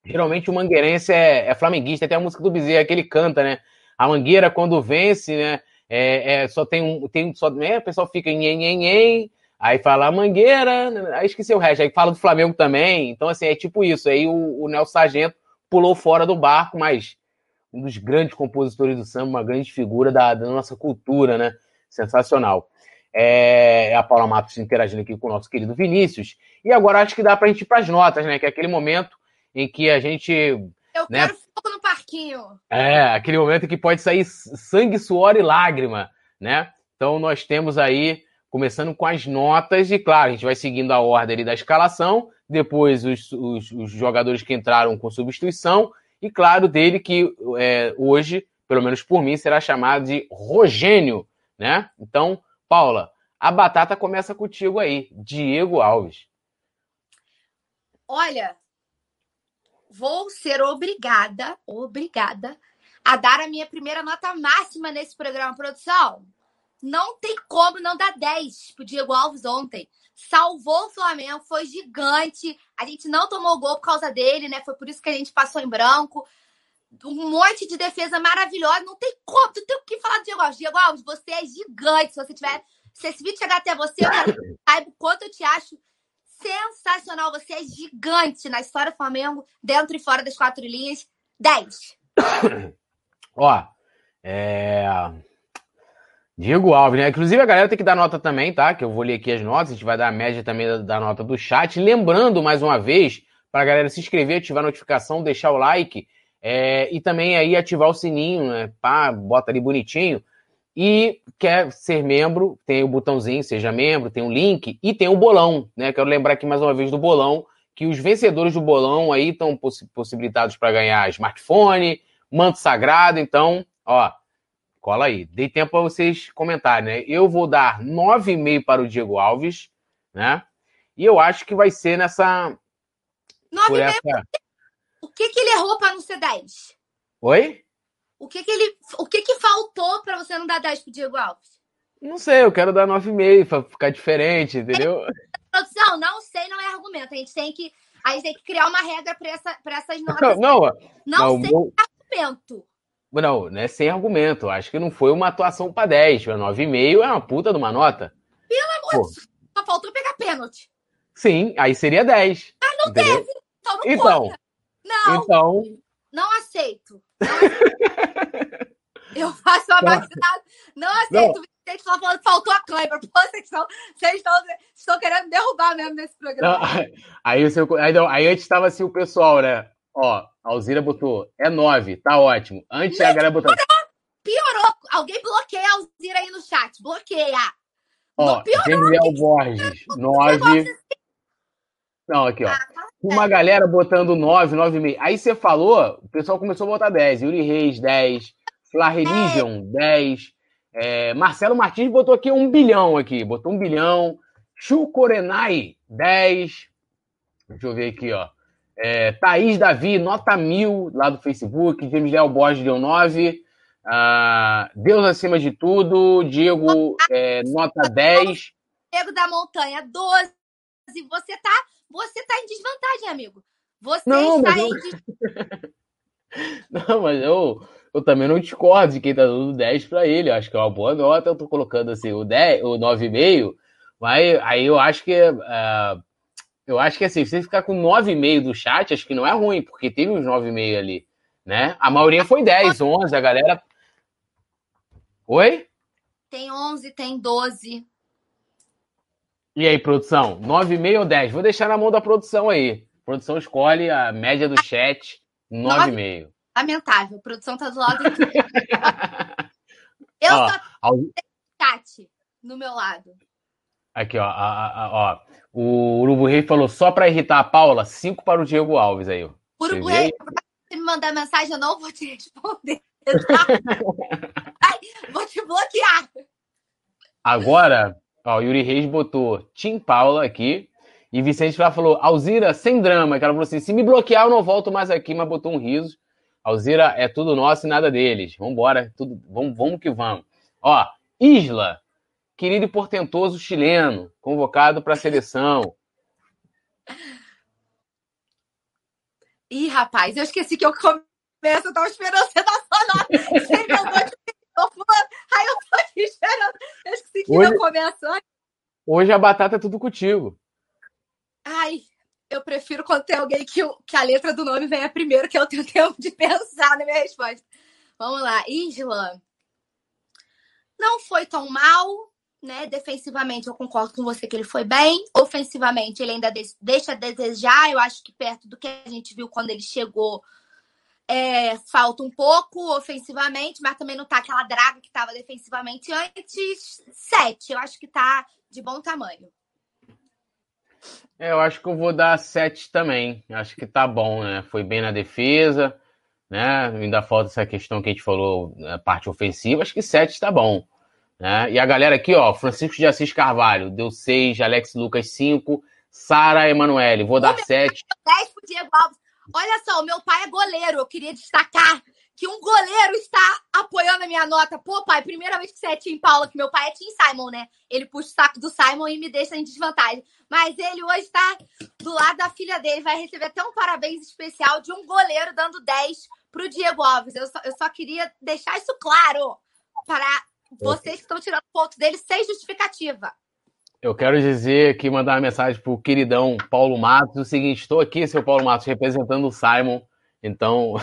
Geralmente o mangueirense é, é flamenguista, tem a música do Bezerra que ele canta, né? A mangueira, quando vence, né? É, é, só tem um. Tem, só, né? O pessoal fica em nhen, aí fala a mangueira, aí esqueci o resto, aí fala do Flamengo também. Então, assim, é tipo isso. Aí o, o Nelson Sargento pulou fora do barco, mas um dos grandes compositores do samba, uma grande figura da, da nossa cultura, né? Sensacional. É, é a Paula Matos interagindo aqui com o nosso querido Vinícius. E agora acho que dá para a gente ir para as notas, né? Que é aquele momento em que a gente. Eu né, quero fogo no parquinho. É, aquele momento em que pode sair sangue, suor e lágrima, né? Então nós temos aí, começando com as notas, e claro, a gente vai seguindo a ordem da escalação, depois os, os, os jogadores que entraram com substituição, e claro, dele que é, hoje, pelo menos por mim, será chamado de Rogênio, né? Então, Paula, a batata começa contigo aí, Diego Alves. Olha, vou ser obrigada, obrigada, a dar a minha primeira nota máxima nesse programa, produção. Não tem como não dar 10 pro Diego Alves ontem salvou o Flamengo, foi gigante. A gente não tomou gol por causa dele, né? Foi por isso que a gente passou em branco. Um monte de defesa maravilhosa. Não tem como, tu tem o que falar do Diego Alves. Diego Alves, você é gigante. Se você tiver. Se esse vídeo chegar até você, eu quero saiba o quanto eu te acho sensacional. Você é gigante na história do Flamengo, dentro e fora das quatro linhas. 10. Ó, é. Diego Alves, né? Inclusive a galera tem que dar nota também, tá? Que eu vou ler aqui as notas, a gente vai dar a média também da, da nota do chat. Lembrando, mais uma vez, para a galera se inscrever, ativar a notificação, deixar o like é, e também aí ativar o sininho, né? Pá, bota ali bonitinho. E quer ser membro, tem o botãozinho, seja membro, tem o link e tem o bolão, né? Quero lembrar aqui mais uma vez do bolão, que os vencedores do bolão aí estão poss possibilitados para ganhar smartphone, manto sagrado. Então, ó, cola aí. Dei tempo para vocês comentarem, né? Eu vou dar 9,5 para o Diego Alves, né? E eu acho que vai ser nessa. 9,5 essa... O que, que ele errou para não ser 10? Oi? O que, que ele. O que, que faltou para você não dar 10 pro Diego Alves? Não sei, eu quero dar 9,5 para ficar diferente, entendeu? Produção, não sei, não é argumento. A gente tem que, a gente tem que criar uma regra para essa, essas notas. Não, não, não sei vou... argumento. Não, não é sem argumento. Acho que não foi uma atuação para 10. 9,5 é uma puta de uma nota. Pelo amor de Deus, só faltou pegar pênalti. Sim, aí seria 10. Ah, não entendeu? teve, então não então, conta. Não, então... não aceito. Não aceito. Eu faço uma vacilada. Não aceito. Não. Vicente falando que faltou a Kleber. Pô, vocês estão, vocês estão, estão querendo derrubar mesmo nesse programa. Não, aí, o seu, aí, não, aí antes estava assim o pessoal, né? Ó, a Alzira botou, é 9, tá ótimo. Antes a galera botou. Piorou. Alguém bloqueia a Alzira aí no chat. Bloqueia. Ó, Gabriel Borges, 9. Não, aqui, ó. Ah, tá Uma galera botando 9, 9,5. Aí você falou, o pessoal começou a botar 10. Yuri Reis, 10. Fla Religion, 10. É, Marcelo Martins botou aqui um bilhão aqui. Botou um bilhão. Chu Corenai, 10. Deixa eu ver aqui, ó. É, Thaís Davi, nota mil lá do Facebook. James Léo Borges deu 9. Ah, Deus acima de tudo. Diego, é, nota 10. Diego da Montanha, 12. Você tá, você tá em desvantagem, amigo. Você não, está em desvantagem. não, mas eu, eu também não discordo de quem tá dando 10 para ele. Eu acho que é uma boa nota. Eu tô colocando assim o 10, o 9,5. Mas aí eu acho que. Uh, eu acho que assim, se você ficar com 9,5 do chat, acho que não é ruim, porque teve uns 9,5 ali. Né? A maioria foi 10, 11, a galera. Oi? Tem 11, tem 12. E aí, produção? 9,5 ou 10? Vou deixar na mão da produção aí. A produção escolhe a média do chat, 9,5 lamentável. A produção tá do lado aqui. Eu ó, só ao... chat no meu lado. Aqui, ó, a, ó. O Urubu Rei falou só para irritar a Paula, cinco para o Diego Alves aí. Ó. Urubu Rei, se me mandar mensagem, eu não vou te responder. Tá? Ai, vou te bloquear. Agora, ó, Yuri Reis botou Tim Paula aqui. E Vicente lá falou, Alzira, sem drama. Que ela falou assim: se me bloquear, eu não volto mais aqui, mas botou um riso. Alzira é tudo nosso e nada deles. Vambora, tudo, vamos, vamos que vamos. Ó, Isla, querido e portentoso chileno, convocado para a seleção. Ih, rapaz, eu esqueci que eu começo, eu tava esperando você dar sua nota. Sempre eu vou te Aí eu Eu esqueci que hoje, começo. Hoje a batata é tudo contigo. Ai, eu prefiro quando tem alguém que, que a letra do nome venha primeiro, que eu tenho tempo de pensar na minha resposta. Vamos lá, Isla. Não foi tão mal, né? Defensivamente, eu concordo com você que ele foi bem. Ofensivamente, ele ainda deixa a desejar. Eu acho que perto do que a gente viu quando ele chegou, é, falta um pouco ofensivamente, mas também não tá aquela draga que estava defensivamente antes. Sete, eu acho que tá de bom tamanho. É, eu acho que eu vou dar 7 também. Acho que tá bom, né? Foi bem na defesa, né? Ainda falta essa questão que a gente falou, a parte ofensiva. Acho que 7 tá bom. Né? E a galera aqui, ó, Francisco de Assis Carvalho, deu 6, Alex Lucas 5, Sara Emanuele, vou dar 7. 10 pro Diego Alves. Olha só, o meu pai é goleiro, eu queria destacar que um goleiro está apoiando a minha nota. Pô, pai, primeira vez que você é Tim Paula, que meu pai é Tim Simon, né? Ele puxa o saco do Simon e me deixa em desvantagem. Mas ele hoje está do lado da filha dele, vai receber até um parabéns especial de um goleiro dando 10 para o Diego Alves. Eu só, eu só queria deixar isso claro para vocês que estão tirando ponto dele sem justificativa. Eu quero dizer aqui, mandar uma mensagem pro queridão Paulo Matos, o seguinte, estou aqui, seu Paulo Matos, representando o Simon, então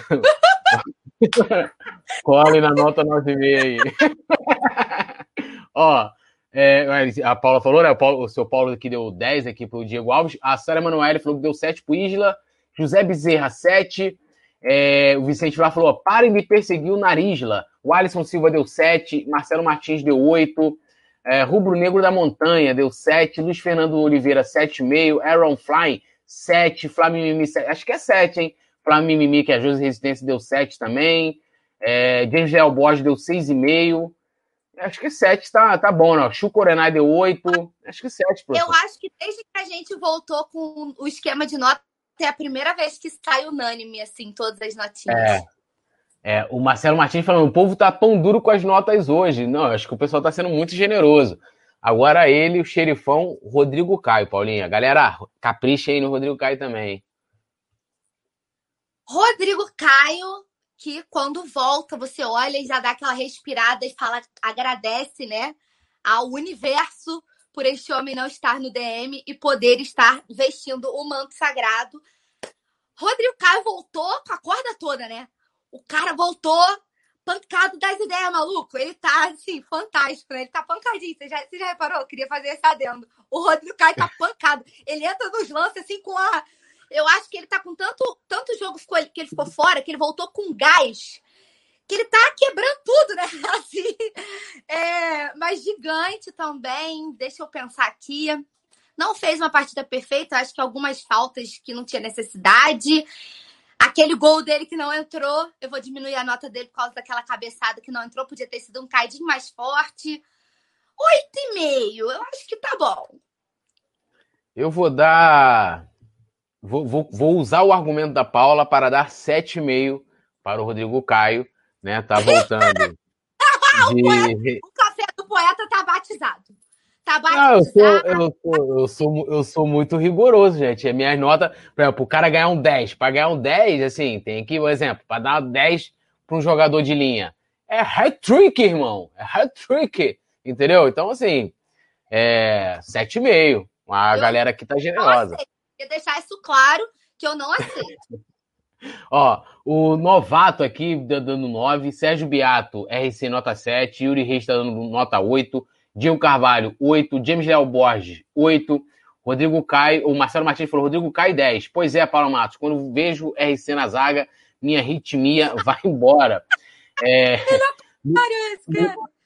Colhe na nota 9,5 aí. Ó, é, a Paula falou, né? O, Paulo, o, seu Paulo aqui deu 10 aqui pro Diego Alves. A Sara Manoel falou que deu 7 pro Isla. José Bezerra, 7. É, o Vicente lá falou: parem de perseguir o Narisla. O Alisson Silva deu 7. Marcelo Martins deu 8. É, Rubro Negro da Montanha deu 7. Luiz Fernando Oliveira, 7,5. Aaron Fly, 7. Flamengo, acho que é 7, hein? Flamimimi, que é a Josi Resistência, deu 7 também. É, James Borges deu 6,5. Acho que 7 tá, tá bom, não. Chu Corenai deu 8. Acho que 7, professor. Eu acho que desde que a gente voltou com o esquema de nota, é a primeira vez que sai unânime, assim, todas as notinhas. É. É, o Marcelo Martins falando, o povo tá tão duro com as notas hoje. Não, acho que o pessoal tá sendo muito generoso. Agora ele, o xerifão, Rodrigo Caio, Paulinha. Galera, capricha aí no Rodrigo Caio também. Rodrigo Caio, que quando volta, você olha e já dá aquela respirada e fala, agradece, né, ao universo por este homem não estar no DM e poder estar vestindo o manto sagrado. Rodrigo Caio voltou com a corda toda, né? O cara voltou pancado das ideias, maluco. Ele tá, assim, fantástico, né? Ele tá pancadinho. Você já, você já reparou? Eu queria fazer esse adendo. O Rodrigo Caio tá pancado. Ele entra nos lances, assim, com a... Eu acho que ele tá com tanto, tanto jogo que ele ficou fora, que ele voltou com gás, que ele tá quebrando tudo, né? Assim, é, mas gigante também. Deixa eu pensar aqui. Não fez uma partida perfeita, acho que algumas faltas que não tinha necessidade. Aquele gol dele que não entrou, eu vou diminuir a nota dele por causa daquela cabeçada que não entrou. Podia ter sido um caidinho mais forte. Oito e meio, eu acho que tá bom. Eu vou dar. Vou, vou, vou usar o argumento da Paula para dar sete e meio para o Rodrigo Caio, né? Tá voltando. De... o, café do poeta tá batizado. Tá Não, eu sou, eu, sou, eu, sou, eu sou muito rigoroso, gente. A minha nota, por exemplo, o cara ganhar um 10. Para ganhar um 10, assim, tem que, por exemplo, para dar 10 para um jogador de linha. É hat-trick, irmão. É hat-trick. Entendeu? Então, assim, é 7,5. A eu galera aqui tá generosa. Queria deixar isso claro que eu não aceito. Ó, o novato aqui dando 9, Sérgio Beato, RC nota 7, Yuri Reis tá dando nota 8, Diego Carvalho, 8. James Léo Borges, 8. Rodrigo Caio, o Marcelo Martins falou, Rodrigo Caio, 10. Pois é, Paulo Matos, quando vejo RC na zaga, minha ritmia vai embora. É,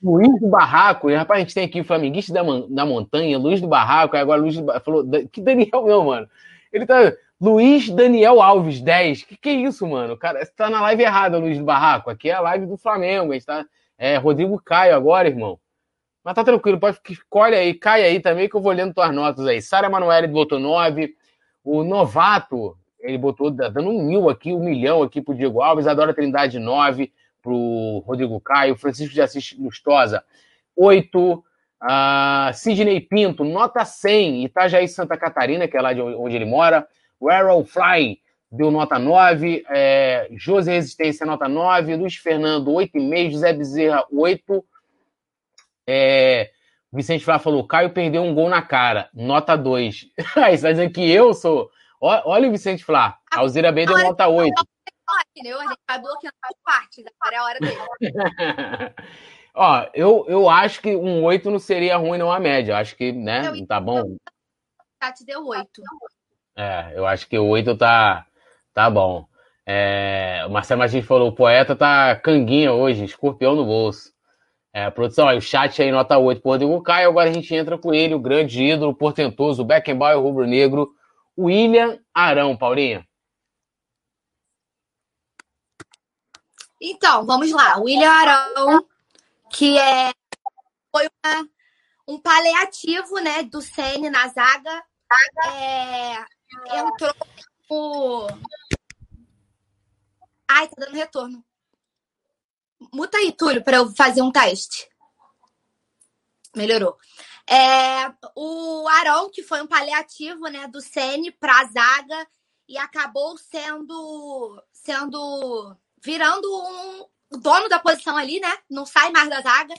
Luiz do Barraco, rapaz, a gente tem aqui o Flamenguista da, da Montanha, Luiz do Barraco, agora Luiz do Barraco, falou, que Daniel meu, mano. Ele tá, Luiz Daniel Alves, 10. Que que é isso, mano? Cara, você tá na live errada, Luiz do Barraco. Aqui é a live do Flamengo, a gente tá, é Rodrigo Caio agora, irmão. Mas tá tranquilo, pode escolhe aí, cai aí também que eu vou lendo tuas notas aí. Sara Emanuele botou 9. O Novato, ele botou dando um mil aqui, um milhão aqui pro Diego Alves. Adora Trindade 9 pro Rodrigo Caio. Francisco de Assis Lustosa, 8. Uh, Sidney Pinto, nota 100. Itajaí Santa Catarina, que é lá de onde ele mora. O Arrow Fly deu nota 9. É, José Resistência, nota 9. Luiz Fernando, 8,5. José Bezerra, 8. É, Vicente Flá falou: Caio perdeu um gol na cara, nota 2. Aí você tá dizendo que eu sou. Olha o Vicente Flá, a Alzira B deu nota 8. Entendeu? A gente vai bloqueando as partes, agora é a hora dele. Ó, eu, eu acho que um 8 não seria ruim, não a média. Eu acho que, né? Eu, tá bom. Tati deu 8. É, eu acho que o 8 tá, tá bom. É, o Marcelo Martins falou: o poeta tá canguinha hoje, escorpião no bolso. É, produção, aí, o chat aí, nota 8 por Rodrigo Caio. Agora a gente entra com ele, o grande ídolo, portentoso, o rubro-negro, William Arão, Paulinha. Então, vamos lá. William Arão, que é, foi uma, um paliativo né, do Sene na zaga. É, entrou. Ai, tá dando retorno. Muta aí, Túlio, para eu fazer um teste. Melhorou. É, o Arão, que foi um paliativo né, do Sene para a zaga e acabou sendo sendo virando um dono da posição ali, né? Não sai mais da zaga.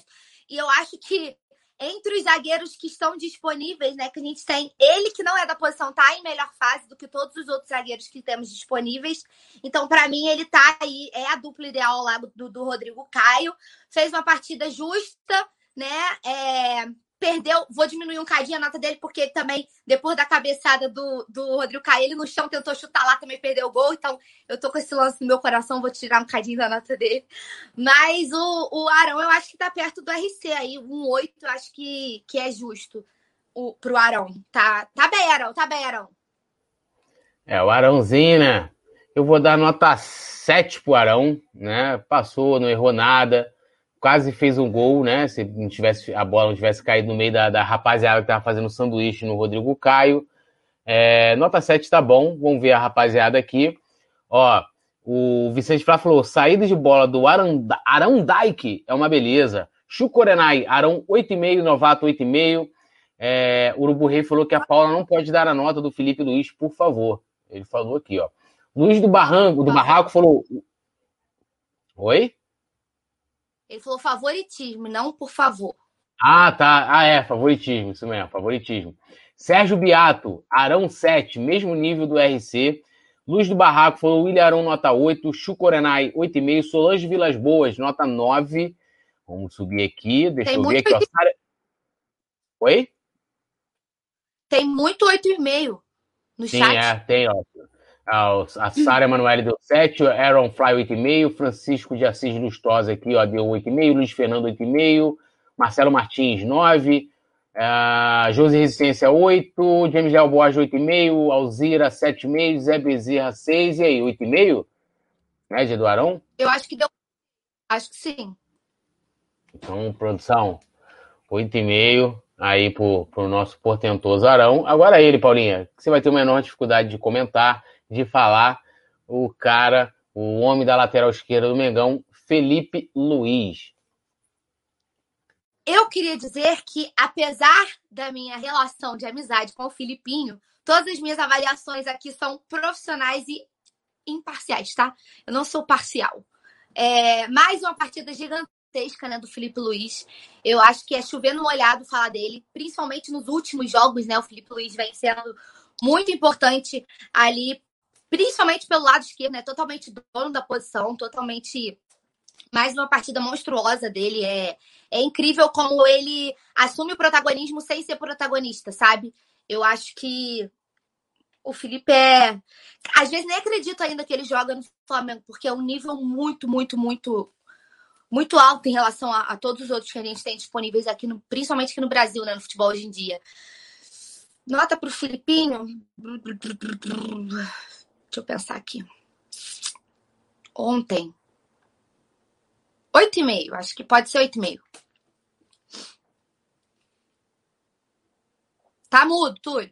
E eu acho que entre os zagueiros que estão disponíveis, né, que a gente tem, ele que não é da posição tá em melhor fase do que todos os outros zagueiros que temos disponíveis. Então, para mim, ele tá aí, é a dupla ideal lá do, do Rodrigo Caio. Fez uma partida justa, né? É, perdeu, vou diminuir um cadinho a nota dele, porque também, depois da cabeçada do, do Rodrigo Caio, ele no chão tentou chutar lá, também perdeu o gol, então eu tô com esse lance no meu coração, vou tirar um cadinho da nota dele. Mas o, o Arão, eu acho que tá perto do RC aí, um 8, eu acho que, que é justo o, pro Arão. Tá, tá bem, Arão, tá bem, Arão. É, o Arãozinho, né? Eu vou dar nota 7 pro Arão, né? Passou, não errou nada, quase fez um gol, né? Se não tivesse, a bola não tivesse caído no meio da, da rapaziada que tava fazendo sanduíche no Rodrigo Caio. É, nota 7 tá bom, vamos ver a rapaziada aqui. Ó, o Vicente Flá falou: saída de bola do Arão Dike é uma beleza. Chucorenai, Arão 8,5, novato 8,5. É, Urubu Rei falou que a Paula não pode dar a nota do Felipe Luiz, por favor. Ele falou aqui, ó. Luiz do Barranco, do Barraco falou. Oi? Ele falou favoritismo, não por favor. Ah, tá. Ah, é, favoritismo, isso mesmo, favoritismo. Sérgio Beato, Arão 7, mesmo nível do RC. Luz do Barraco falou William Arão, nota 8. Chucorenai, 8,5. Solange Vilas Boas, nota 9. Vamos subir aqui, deixa Tem eu ver aqui. Ó. Sara... Oi? Tem muito 8,5 no Sim, chat. é, tem, ó. A, Sara Emanuele deu 7, o Aaron Fly 8,5, Francisco de Assis Lustosa aqui, ó, deu 8,5, Luiz Fernando 8,5, Marcelo Martins 9, uh, Josi Resistência 8, James Léo Borges 8,5, Alzira 7,5, Zé Bezerra 6, e aí, 8,5? Média do Arão? Eu acho que deu. Acho que sim. Então, produção, 8,5 aí pro, pro nosso portentoso Arão. Agora ele, Paulinha, que você vai ter uma enorme dificuldade de comentar, de falar, o cara, o homem da lateral esquerda do Mengão, Felipe Luiz. Eu queria dizer que, apesar da minha relação de amizade com o Filipinho, todas as minhas avaliações aqui são profissionais e imparciais, tá? Eu não sou parcial. É, mais uma partida gigantesca né, do Felipe Luiz. Eu acho que é chover no molhado falar dele, principalmente nos últimos jogos, né? O Felipe Luiz vem sendo muito importante ali, principalmente pelo lado esquerdo, né? Totalmente dono da posição, totalmente mais uma partida monstruosa dele. É, é incrível como ele assume o protagonismo sem ser protagonista, sabe? Eu acho que o Felipe é. Às vezes nem acredito ainda que ele joga no Flamengo, porque é um nível muito, muito, muito. Muito alto em relação a, a todos os outros que a gente tem disponíveis aqui, no, principalmente aqui no Brasil, né, no futebol hoje em dia. Nota para o Filipinho. Deixa eu pensar aqui. Ontem, 8,5. Acho que pode ser 8,5. Tá mudo, Túlio.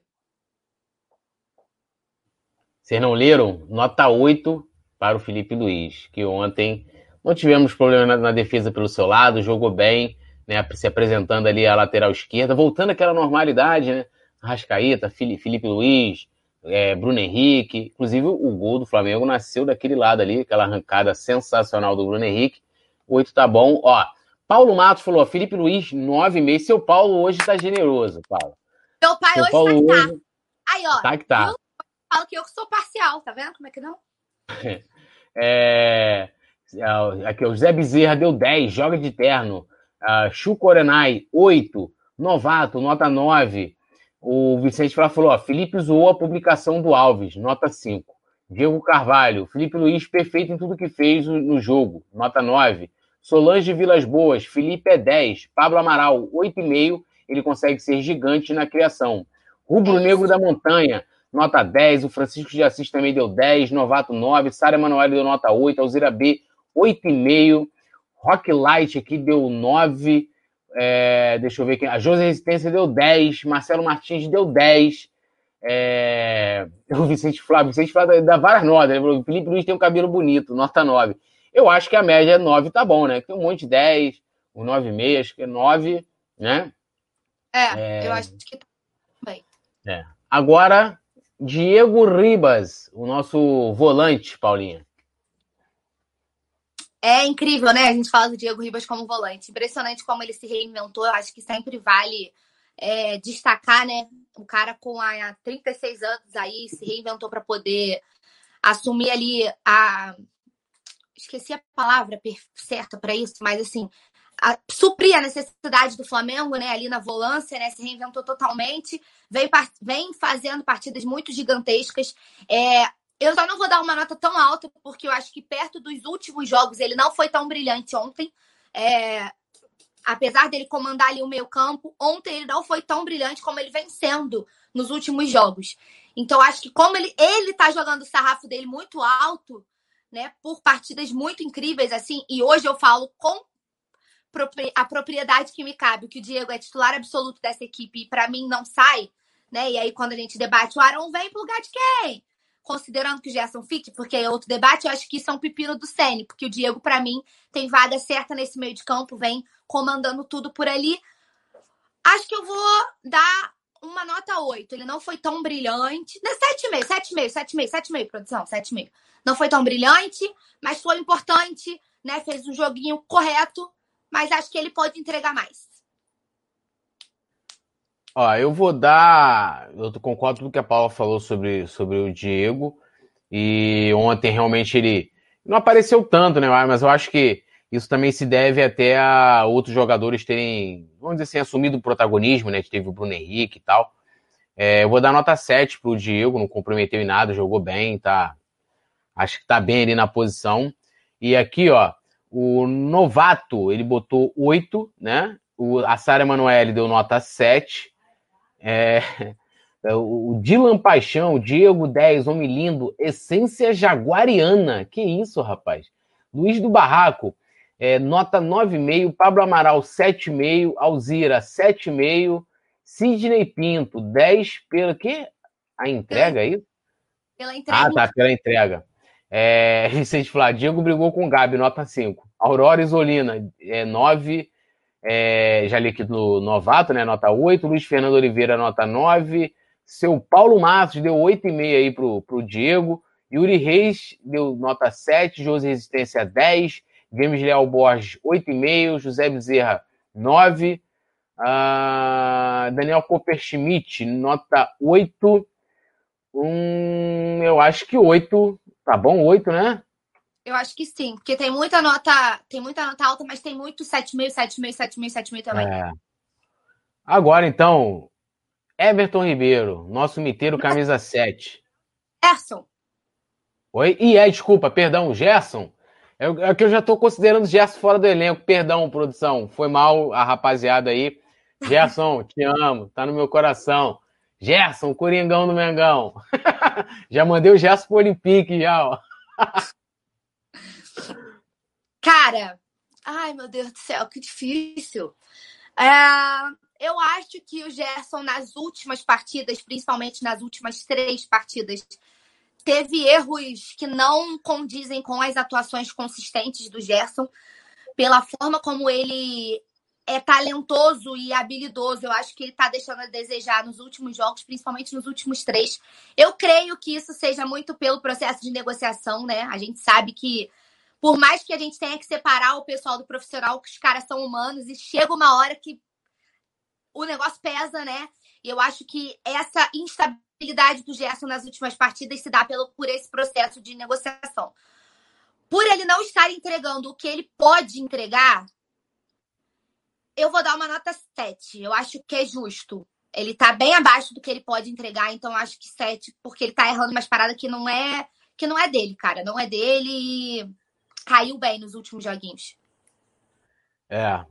Vocês não leram? Nota 8 para o Felipe Luiz, que ontem não tivemos problema na, defesa pelo seu lado, jogou bem, né, se apresentando ali a lateral esquerda, voltando àquela normalidade, né? Rascaíta, Felipe Luiz, é, Bruno Henrique. Inclusive, o gol do Flamengo nasceu daquele lado ali, aquela arrancada sensacional do Bruno Henrique. Oito tá bom. Ó, Paulo Matos falou, Felipe Luiz, nove meses. Seu Paulo hoje tá generoso, Paulo. Meu pai Seu hoje Paulo tá, hoje tá. Aí, ó. tá que tá. Eu falo que eu sou parcial, tá vendo como é que não? É, aqui, o Zé Bezerra deu 10, joga de terno. Uh, Chuco Orenai, 8. Novato, nota 9. O Vicente Flá falou: ó, Felipe zoou a publicação do Alves, nota 5. Diego Carvalho, Felipe Luiz, perfeito em tudo que fez no jogo, nota 9. Solange Vilas Boas, Felipe é 10. Pablo Amaral, 8,5. Ele consegue ser gigante na criação. Rubro Negro da Montanha, nota 10. O Francisco de Assis também deu 10. Novato 9. Sara Emanuel deu nota 8. Alzira B, 8,5. Rock Light aqui deu 9. É, deixa eu ver quem. A José Resistência deu 10. Marcelo Martins deu 10. É, o Vicente Flávio, Vicente Flávio dá várias notas. Ele falou: Felipe Luiz tem um cabelo bonito, nota 9. Eu acho que a média é 9, tá bom, né? Tem um monte de 10, o 9,5, acho que é 9, né? É, eu acho que tá bem. É. Agora, Diego Ribas, o nosso volante, Paulinha. É incrível, né? A gente fala do Diego Ribas como volante. Impressionante como ele se reinventou. Eu acho que sempre vale é, destacar, né? O cara com há 36 anos aí se reinventou para poder assumir ali a. Esqueci a palavra certa para isso, mas assim, a, suprir a necessidade do Flamengo, né? Ali na volância, né? Se reinventou totalmente, vem, vem fazendo partidas muito gigantescas. É, eu só não vou dar uma nota tão alta, porque eu acho que perto dos últimos jogos ele não foi tão brilhante ontem. É, apesar dele comandar ali o meio campo, ontem ele não foi tão brilhante como ele vem sendo nos últimos jogos. Então, acho que como ele, ele tá jogando o sarrafo dele muito alto, né, por partidas muito incríveis, assim, e hoje eu falo com a propriedade que me cabe, que o Diego é titular absoluto dessa equipe e para mim não sai, né? E aí quando a gente debate, o Arão vem pro lugar de quem? Considerando que o Gerson fique, porque é outro debate, eu acho que isso é um pepino do Sene, porque o Diego para mim tem vaga certa nesse meio de campo, vem comandando tudo por ali. Acho que eu vou dar uma nota 8. Ele não foi tão brilhante. 7,5, 7,5, 7,5, 7,5, produção, 7,5. Não foi tão brilhante, mas foi importante, né? Fez um joguinho correto mas acho que ele pode entregar mais. Ó, eu vou dar. Eu concordo com o que a Paula falou sobre, sobre o Diego. E ontem realmente ele não apareceu tanto, né? Mas eu acho que isso também se deve até a outros jogadores terem, vamos dizer assim, assumido o protagonismo, né? Gente teve o Bruno Henrique e tal. É, eu vou dar nota 7 pro Diego, não comprometeu em nada, jogou bem, tá. Acho que tá bem ali na posição. E aqui, ó, o novato, ele botou 8, né? O, a Sara Emanuele deu nota 7. É, é, o Dylan Paixão, Diego 10, homem lindo, essência jaguariana. Que isso, rapaz? Luiz do Barraco, é, nota 9,5. Pablo Amaral, 7,5. Alzira, 7,5. Sidney Pinto, 10 pelo quê? A entrega, é isso? Pela entrega. Ah, tá, pela entrega. É, Vicente Flá, Diego brigou com o Gabi, nota 5. Aurora Isolina, é, 9. É, já li aqui no novato, né? Nota 8. Luiz Fernando Oliveira, nota 9. Seu Paulo Matos deu 8,5 aí pro, pro Diego. Yuri Reis deu nota 7. José Resistência, 10. Games Leal Borges, 8,5. José Bezerra, 9. Uh, ah, Daniel Copperschmidt, nota 8. Hum, eu acho que 8 Tá bom, oito, né? Eu acho que sim, porque tem muita nota, tem muita nota alta, mas tem muito 7,5, 7,5, 7,5, 7,5 também. É. Agora, então, Everton Ribeiro, nosso miteiro camisa 7. Gerson. Oi? E é, desculpa, perdão, Gerson. É, é que eu já tô considerando Gerson fora do elenco. Perdão, produção. Foi mal a rapaziada aí. Gerson, te amo, tá no meu coração. Gerson, Coringão do Mengão. já mandei o Gerson pro Olympique, já, ó. Cara, ai meu Deus do céu, que difícil. É, eu acho que o Gerson, nas últimas partidas, principalmente nas últimas três partidas, teve erros que não condizem com as atuações consistentes do Gerson, pela forma como ele é talentoso e habilidoso. Eu acho que ele está deixando a desejar nos últimos jogos, principalmente nos últimos três. Eu creio que isso seja muito pelo processo de negociação, né? A gente sabe que, por mais que a gente tenha que separar o pessoal do profissional, que os caras são humanos, e chega uma hora que o negócio pesa, né? E eu acho que essa instabilidade do Gerson nas últimas partidas se dá pelo, por esse processo de negociação. Por ele não estar entregando o que ele pode entregar, eu vou dar uma nota 7. Eu acho que é justo. Ele tá bem abaixo do que ele pode entregar, então acho que 7, porque ele tá errando umas paradas que não é que não é dele, cara. Não é dele e caiu bem nos últimos joguinhos. É.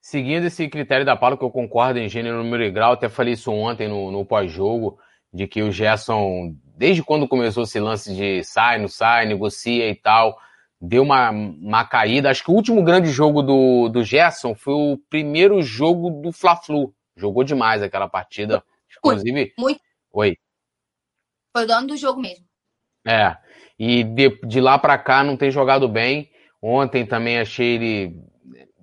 Seguindo esse critério da Paulo, que eu concordo em gênero, número e grau, até falei isso ontem no, no pós-jogo, de que o Gerson, desde quando começou esse lance de sai, não sai, negocia e tal, deu uma, uma caída. Acho que o último grande jogo do, do Gerson foi o primeiro jogo do Fla-Flu. Jogou demais aquela partida. Inclusive. Muito. Oi. Foi o dono do jogo mesmo. É. E de, de lá para cá não tem jogado bem. Ontem também achei ele.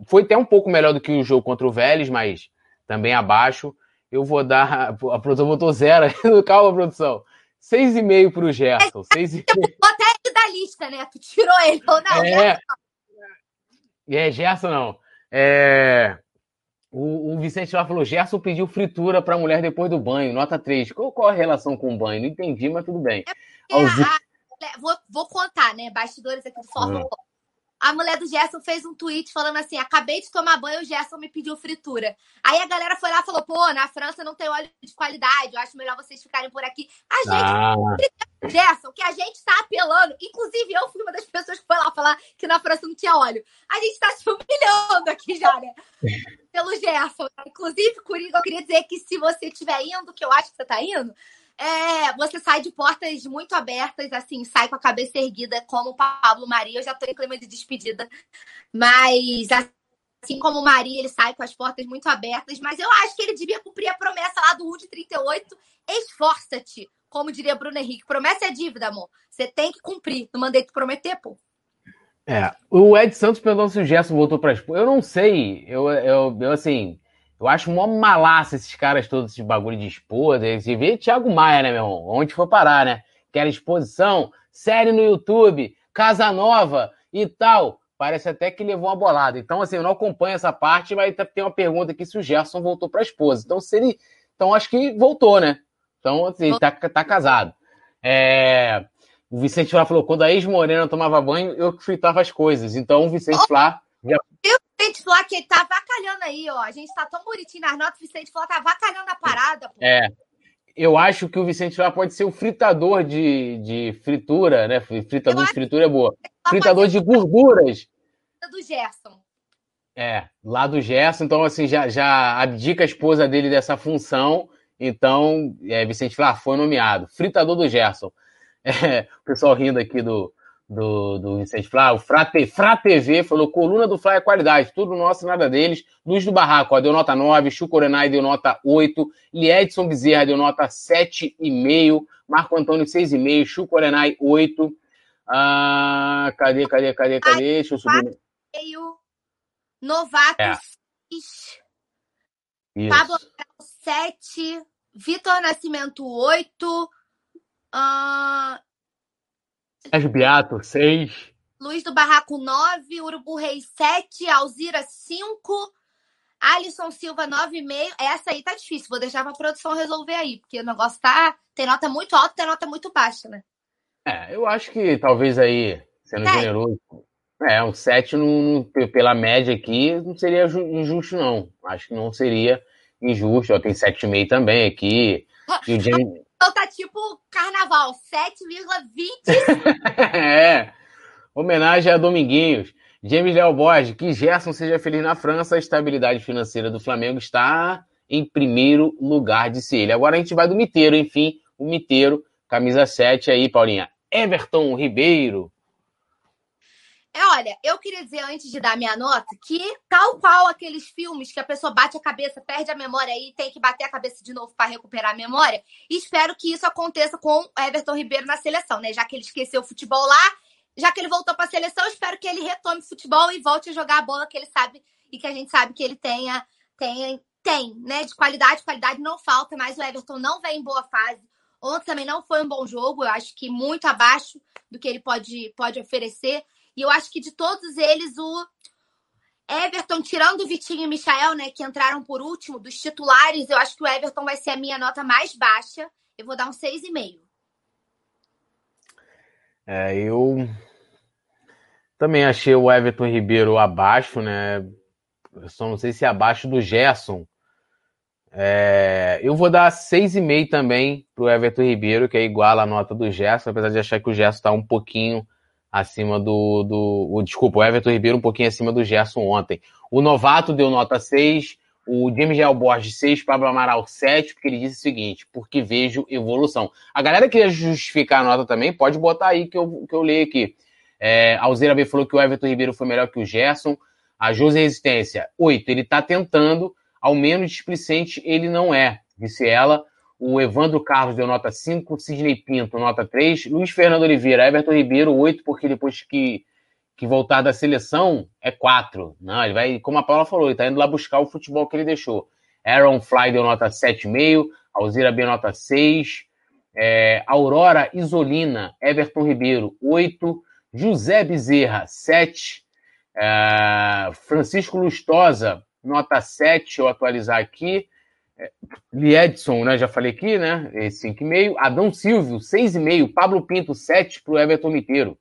Foi até um pouco melhor do que o jogo contra o Vélez, mas também abaixo. Eu vou dar. A produção botou zero. Calma, produção. 6,5 pro Gerson. 6,5 lista, né? Tu tirou ele ou não? É, é Gerson não. É... O, o, Vicente lá falou: Gerson pediu fritura para a mulher depois do banho, nota 3. Qual, qual a relação com o banho? Não entendi, mas tudo bem. É a, vou, vou, contar, né? Bastidores aqui do Fórmula hum. A mulher do Gerson fez um tweet falando assim: acabei de tomar banho, o Gerson me pediu fritura. Aí a galera foi lá e falou: pô, na França não tem óleo de qualidade, eu acho melhor vocês ficarem por aqui. A gente ah Gerson, que a gente está apelando. Inclusive, eu fui uma das pessoas que foi lá falar que na França não tinha óleo. A gente está se humilhando aqui já, né? Pelo Gerson. Inclusive, Curiga, eu queria dizer que se você estiver indo, que eu acho que você está indo, é, você sai de portas muito abertas, assim, sai com a cabeça erguida, como o Pablo Maria. Eu já estou em clima de despedida. Mas, assim como o Maria, ele sai com as portas muito abertas. Mas eu acho que ele devia cumprir a promessa lá do U de 38. Esforça-te como diria Bruno Henrique, promessa é dívida, amor. Você tem que cumprir. Não mandei tu prometer, pô. É, o Ed Santos perguntou se o Gerson voltou para Eu não sei. Eu, eu, eu, assim, eu acho mó malaça esses caras todos, esse bagulho de esposa. Você vê Thiago Maia, né, meu irmão? Onde for parar, né? Quer exposição, série no YouTube, Casa Nova e tal. Parece até que levou uma bolada. Então, assim, eu não acompanho essa parte, mas tem uma pergunta aqui se o Gerson voltou para a esposa. Então, se ele. Então, acho que voltou, né? Então, assim, tá, tá casado. É, o Vicente Flá falou: quando a ex-morena tomava banho, eu fritava as coisas. Então, o Vicente Flá. Já... O Vicente Flá que tá vacalhando aí, ó. A gente tá tão bonitinho nas notas, o Vicente Flá tá vacalhando a parada. Pô. É. Eu acho que o Vicente Flá pode ser o fritador de, de fritura, né? Fritador de fritura é boa. Fritador de gorduras. Do Gerson. É, lá do Gerson. Então, assim, já, já abdica a esposa dele dessa função então, é, Vicente Flá foi nomeado. Fritador do Gerson. É, o pessoal rindo aqui do, do, do Vicente Flá. O Frá, Frá TV falou: coluna do Flá é qualidade, tudo nosso, nada deles. Luz do Barraco, ó, deu nota 9. Chucorenai deu nota 8. Liedson Bezerra deu nota 7,5. Marco Antônio 6,5. Chucorenai 8. Ah, cadê, cadê, cadê, cadê? Deixa eu subir. Novato é. 6. Pablo 7, Vitor Nascimento 8, uh... Sérgio Beato 6, Luiz do Barraco 9, Urubu Reis 7, Alzira 5, Alisson Silva 9,5. Essa aí tá difícil, vou deixar pra produção resolver aí, porque o negócio tá. Tem nota muito alta, tem nota muito baixa, né? É, eu acho que talvez aí, sendo generoso, é, um 7 no, no, pela média aqui não seria injusto, não. Acho que não seria injusto. Ó, tem 7,5 também aqui. E o James... Então tá tipo carnaval, 7,20. é. Homenagem a Dominguinhos. James Léo Borges, que Gerson seja feliz na França, a estabilidade financeira do Flamengo está em primeiro lugar, disse ele. Agora a gente vai do Miteiro, enfim, o Miteiro, camisa 7 aí, Paulinha. Everton Ribeiro, é, olha, eu queria dizer antes de dar minha nota que, tal qual aqueles filmes que a pessoa bate a cabeça, perde a memória e tem que bater a cabeça de novo para recuperar a memória, espero que isso aconteça com Everton Ribeiro na seleção, né? Já que ele esqueceu o futebol lá, já que ele voltou para a seleção, espero que ele retome o futebol e volte a jogar a bola que ele sabe e que a gente sabe que ele tenha, tem, tem, né? De qualidade, qualidade não falta, mas o Everton não vem em boa fase. Ontem também não foi um bom jogo, eu acho que muito abaixo do que ele pode, pode oferecer. E eu acho que de todos eles, o Everton, tirando o Vitinho e o Michael, né, que entraram por último, dos titulares, eu acho que o Everton vai ser a minha nota mais baixa. Eu vou dar um 6,5. É, eu também achei o Everton Ribeiro abaixo, né? Eu só não sei se é abaixo do Gerson. É, eu vou dar 6,5 também pro Everton Ribeiro, que é igual a nota do Gerson, apesar de achar que o Gerson está um pouquinho acima do, do o, desculpa, o Everton Ribeiro um pouquinho acima do Gerson ontem. O novato deu nota 6, o James Real Borges 6, Pablo Amaral 7, porque ele disse o seguinte, porque vejo evolução. A galera que queria justificar a nota também, pode botar aí que eu, que eu leio aqui. É, Alzeira B falou que o Everton Ribeiro foi melhor que o Gerson. A José Resistência, 8. Ele tá tentando, ao menos displicente ele não é, disse ela. O Evandro Carlos deu nota 5, Sidney Pinto, nota 3, Luiz Fernando Oliveira, Everton Ribeiro, 8, porque depois que, que voltar da seleção, é 4. Não, ele vai, como a Paula falou, ele tá indo lá buscar o futebol que ele deixou. Aaron Fly deu nota 7,5, Alzira B nota 6, é, Aurora Isolina, Everton Ribeiro, 8, José Bezerra, 7, é, Francisco Lustosa, nota 7, deixa eu atualizar aqui, Liedson, né? Já falei aqui, né? 5,5. Adão Silvio, 6,5. Pablo Pinto, 7 para o Everton Miteiro.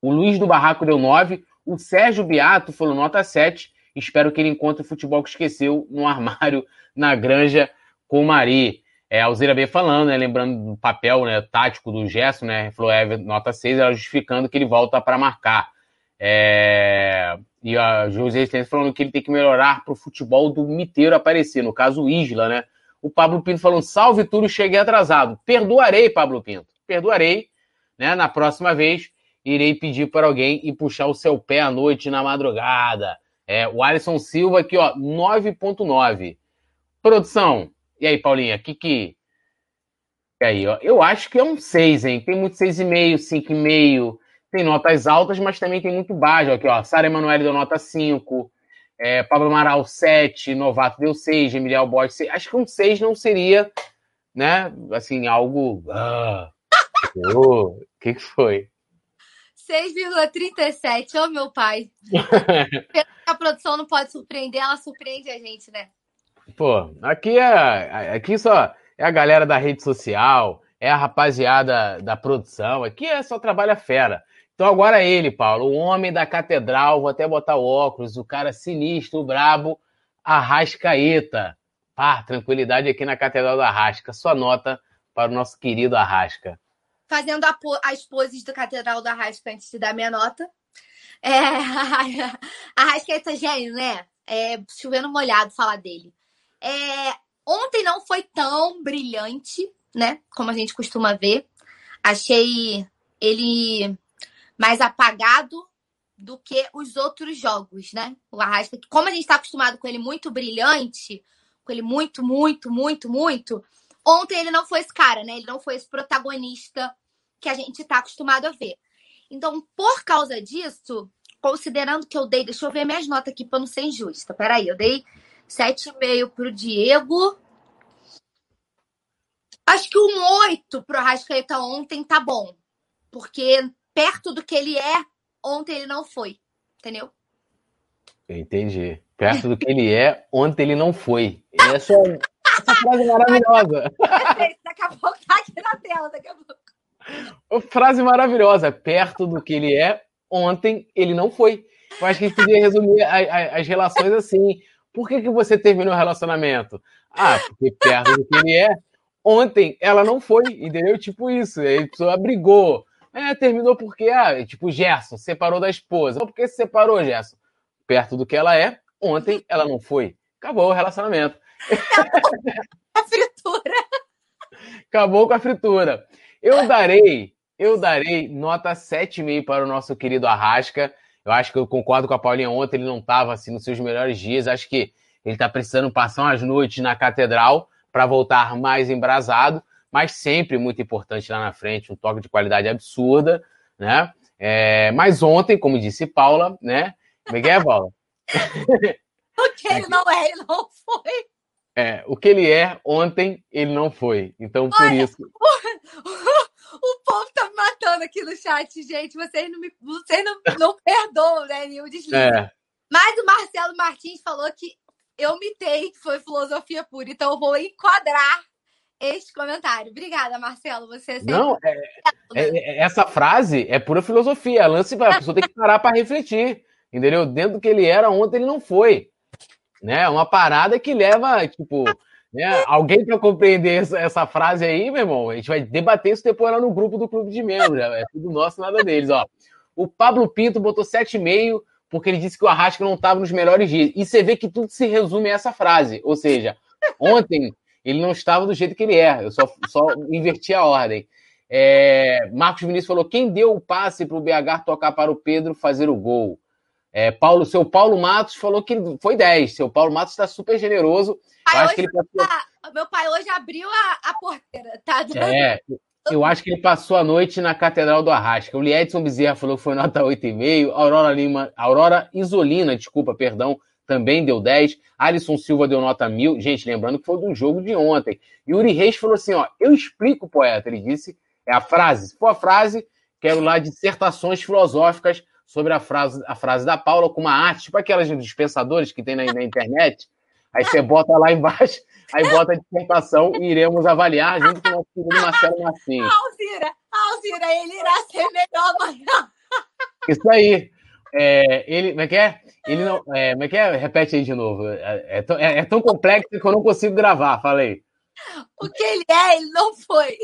O Luiz do Barraco deu 9. O Sérgio Beato falou nota 7. Espero que ele encontre o futebol que esqueceu no armário na granja com Mari. É, a Alzira B falando, né, lembrando do papel né, tático do Gerson, né, falou é, nota 6, ela justificando que ele volta para marcar. É, e a José Resistência falando que ele tem que melhorar para o futebol do miteiro aparecer, no caso o Isla, né? O Pablo Pinto falando, salve tudo, cheguei atrasado. Perdoarei, Pablo Pinto, perdoarei, né? Na próxima vez, irei pedir para alguém e puxar o seu pé à noite na madrugada. É, o Alisson Silva aqui, ó, 9.9. Produção, e aí, Paulinha, que que. E aí, ó, eu acho que é um 6, hein? Tem muito 6,5, 5,5. Tem notas altas, mas também tem muito baixo. Aqui, ó, Sara Emanuele deu nota 5. É, Pablo Amaral, 7. Novato deu 6. Emiliano Bosch, 6. Acho que um 6 não seria, né? Assim, algo. Ah, o que, que foi? 6,37. Ô, oh, meu pai. a produção não pode surpreender, ela surpreende a gente, né? Pô, aqui é. Aqui só é a galera da rede social, é a rapaziada da produção. Aqui é só trabalha fera. Então agora ele, Paulo, o homem da catedral, vou até botar o óculos, o cara sinistro, o brabo, Arrascaeta. Pá, tranquilidade aqui na Catedral da Arrasca. Sua nota para o nosso querido Arrasca. Fazendo a, as poses do Catedral da Arrasca antes de dar minha nota. É, Arrascaeta gênio, né? É, chovendo molhado falar dele. É, ontem não foi tão brilhante, né? Como a gente costuma ver. Achei ele mais apagado do que os outros jogos, né? O Arrasca, como a gente está acostumado com ele muito brilhante, com ele muito, muito, muito, muito, ontem ele não foi esse cara, né? Ele não foi esse protagonista que a gente está acostumado a ver. Então, por causa disso, considerando que eu dei, deixa eu ver minhas notas aqui para não ser injusta. Peraí, eu dei 7,5 para o Diego. Acho que um 8 para o Arrascaeta ontem tá bom. Porque perto do que ele é, ontem ele não foi. Entendeu? Entendi. Perto do que ele é, ontem ele não foi. Essa, essa frase é maravilhosa. Daqui a pouco tá aqui na tela, daqui a pouco. Frase maravilhosa. Perto do que ele é, ontem ele não foi. Eu acho que a gente podia resumir as relações assim. Por que, que você terminou o relacionamento? Ah, porque perto do que ele é, ontem ela não foi, entendeu? Tipo isso. Aí a pessoa brigou, é, terminou porque, ah, tipo, Gerson separou da esposa. Por que se separou, Gerson? Perto do que ela é, ontem ela não foi. Acabou o relacionamento. a fritura. Acabou com a fritura. Eu darei, eu darei nota 7,5 para o nosso querido Arrasca. Eu acho que eu concordo com a Paulinha ontem, ele não estava assim nos seus melhores dias. Acho que ele está precisando passar umas noites na catedral para voltar mais embrasado mas sempre muito importante lá na frente, um toque de qualidade absurda, né? É, mas ontem, como disse Paula, né? Como é que é, Paula? o que ele não é, ele não foi. É, o que ele é, ontem ele não foi. Então, por Olha, isso. O, o, povo tá me matando aqui no chat, gente. Vocês não, me, vocês não, não perdoam, né? Deslize. É. Mas o Marcelo Martins falou que eu mitei, que foi filosofia pura. Então, eu vou enquadrar este comentário. Obrigada, Marcelo. Você é Não, é, é, é, essa frase é pura filosofia. A lance a pessoa tem que parar para refletir. Entendeu? Dentro do que ele era ontem, ele não foi. Né? Uma parada que leva, tipo, né? alguém para compreender essa, essa, frase aí, meu irmão. A gente vai debater isso depois lá no grupo do clube de membros. É tudo nosso, nada deles. Ó. O Pablo Pinto botou 7,5 porque ele disse que o Arrasca não estava nos melhores dias. E você vê que tudo se resume a essa frase. Ou seja, ontem ele não estava do jeito que ele é. Eu só, só inverti a ordem. É, Marcos Vinícius falou: quem deu o passe para o BH tocar para o Pedro fazer o gol? É, Paulo, seu Paulo Matos falou que foi 10. Seu Paulo Matos está super generoso. Pai, acho que ele passou... tá, meu pai hoje abriu a, a porteira, tá? É, eu acho que ele passou a noite na Catedral do Arrasca. O Liedson Bezerra falou que foi nota 8,5. Aurora Lima, Aurora Isolina, desculpa, perdão, também deu 10. Alisson Silva deu nota mil. Gente, lembrando que foi do jogo de ontem. Yuri Reis falou assim: ó, eu explico, poeta. Ele disse, é a frase. Se for a frase, quero lá dissertações filosóficas sobre a frase, a frase da Paula com uma arte, tipo aquelas dispensadores que tem na, na internet. Aí você bota lá embaixo, aí bota a dissertação e iremos avaliar junto com o nosso querido Marcelo Marcinho. Alzira, Alzira, ele irá ser melhor amanhã. Isso aí. É, ele, como é que é? Ele não. É, como é que é? Repete aí de novo. É, é, tão, é, é, tão complexo que eu não consigo gravar, falei. O que ele é, ele não foi.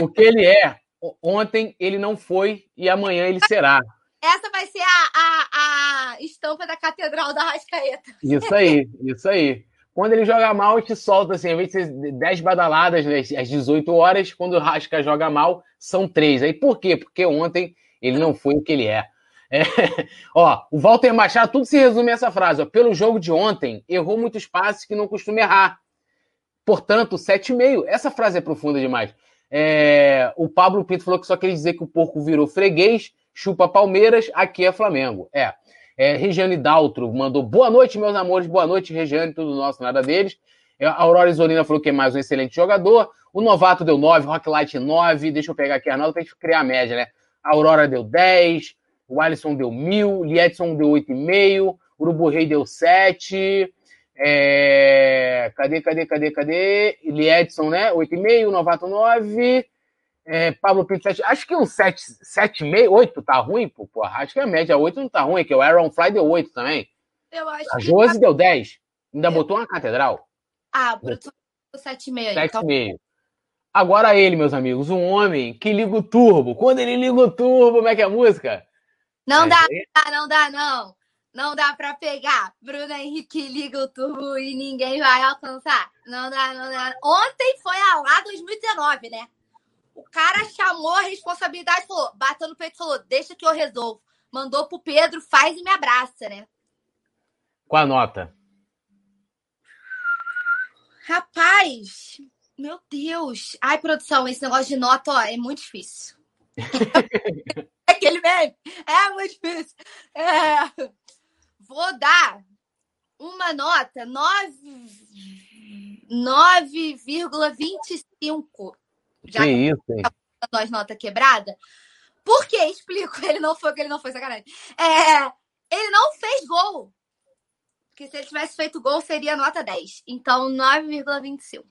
O que ele é, ontem ele não foi e amanhã ele será. Essa vai ser a, a, a estampa da Catedral da Rascaeta. Isso aí, isso aí. Quando ele joga mal, a gente solta assim, ao invés de ser 10 badaladas né, às 18 horas, quando o Rasca joga mal, são 3. Aí por quê? Porque ontem ele não foi o que ele é. É. Ó, o Walter Machado, tudo se resume a essa frase. Ó, Pelo jogo de ontem, errou muitos passes que não costuma errar. Portanto, 7,5. Essa frase é profunda demais. É, o Pablo Pinto falou que só queria dizer que o porco virou freguês, chupa Palmeiras, aqui é Flamengo. É. é Regiane Daltro mandou boa noite, meus amores, boa noite, Regiane, tudo nosso, nada deles. É, a Aurora Isolina falou que é mais um excelente jogador. O Novato deu 9, Rocklight 9. Deixa eu pegar aqui a nota pra gente criar a média, né? A Aurora deu 10, o Alisson deu 1.000, Liedson deu 8,5, Urubu Rei deu 7. É... Cadê, cadê, cadê, cadê? Liedson, né? 8,5, Novato 9. É, Pablo Pinto 7. Acho que um 7,5, 8 tá ruim, pô. Porra. Acho que a média 8 não tá ruim, que o Aaron Fly deu 8 também. Eu acho a Josi que... deu 10. Ainda é. botou uma catedral. Ah, Bruto 7,5 aí. 7,5. Então... Agora ele, meus amigos, um homem que liga o turbo. Quando ele liga o turbo, como é que é a música? Não é dá, não dá, não. Não dá pra pegar. Bruno Henrique liga o turbo e ninguém vai alcançar. Não dá, não dá. Ontem foi a lá 2019, né? O cara chamou a responsabilidade, falou, bateu no peito e falou: deixa que eu resolvo. Mandou pro Pedro, faz e me abraça, né? Qual a nota? Rapaz, meu Deus. Ai, produção, esse negócio de nota, ó, é muito difícil. Aquele meme. É muito difícil. É... Vou dar uma nota 9,25. Já que isso, hein? Nós nota quebrada. Por que? Explico. Ele não foi, ele não foi, sacanagem. É, ele não fez gol. Porque se ele tivesse feito gol, seria nota 10. Então, 9,25.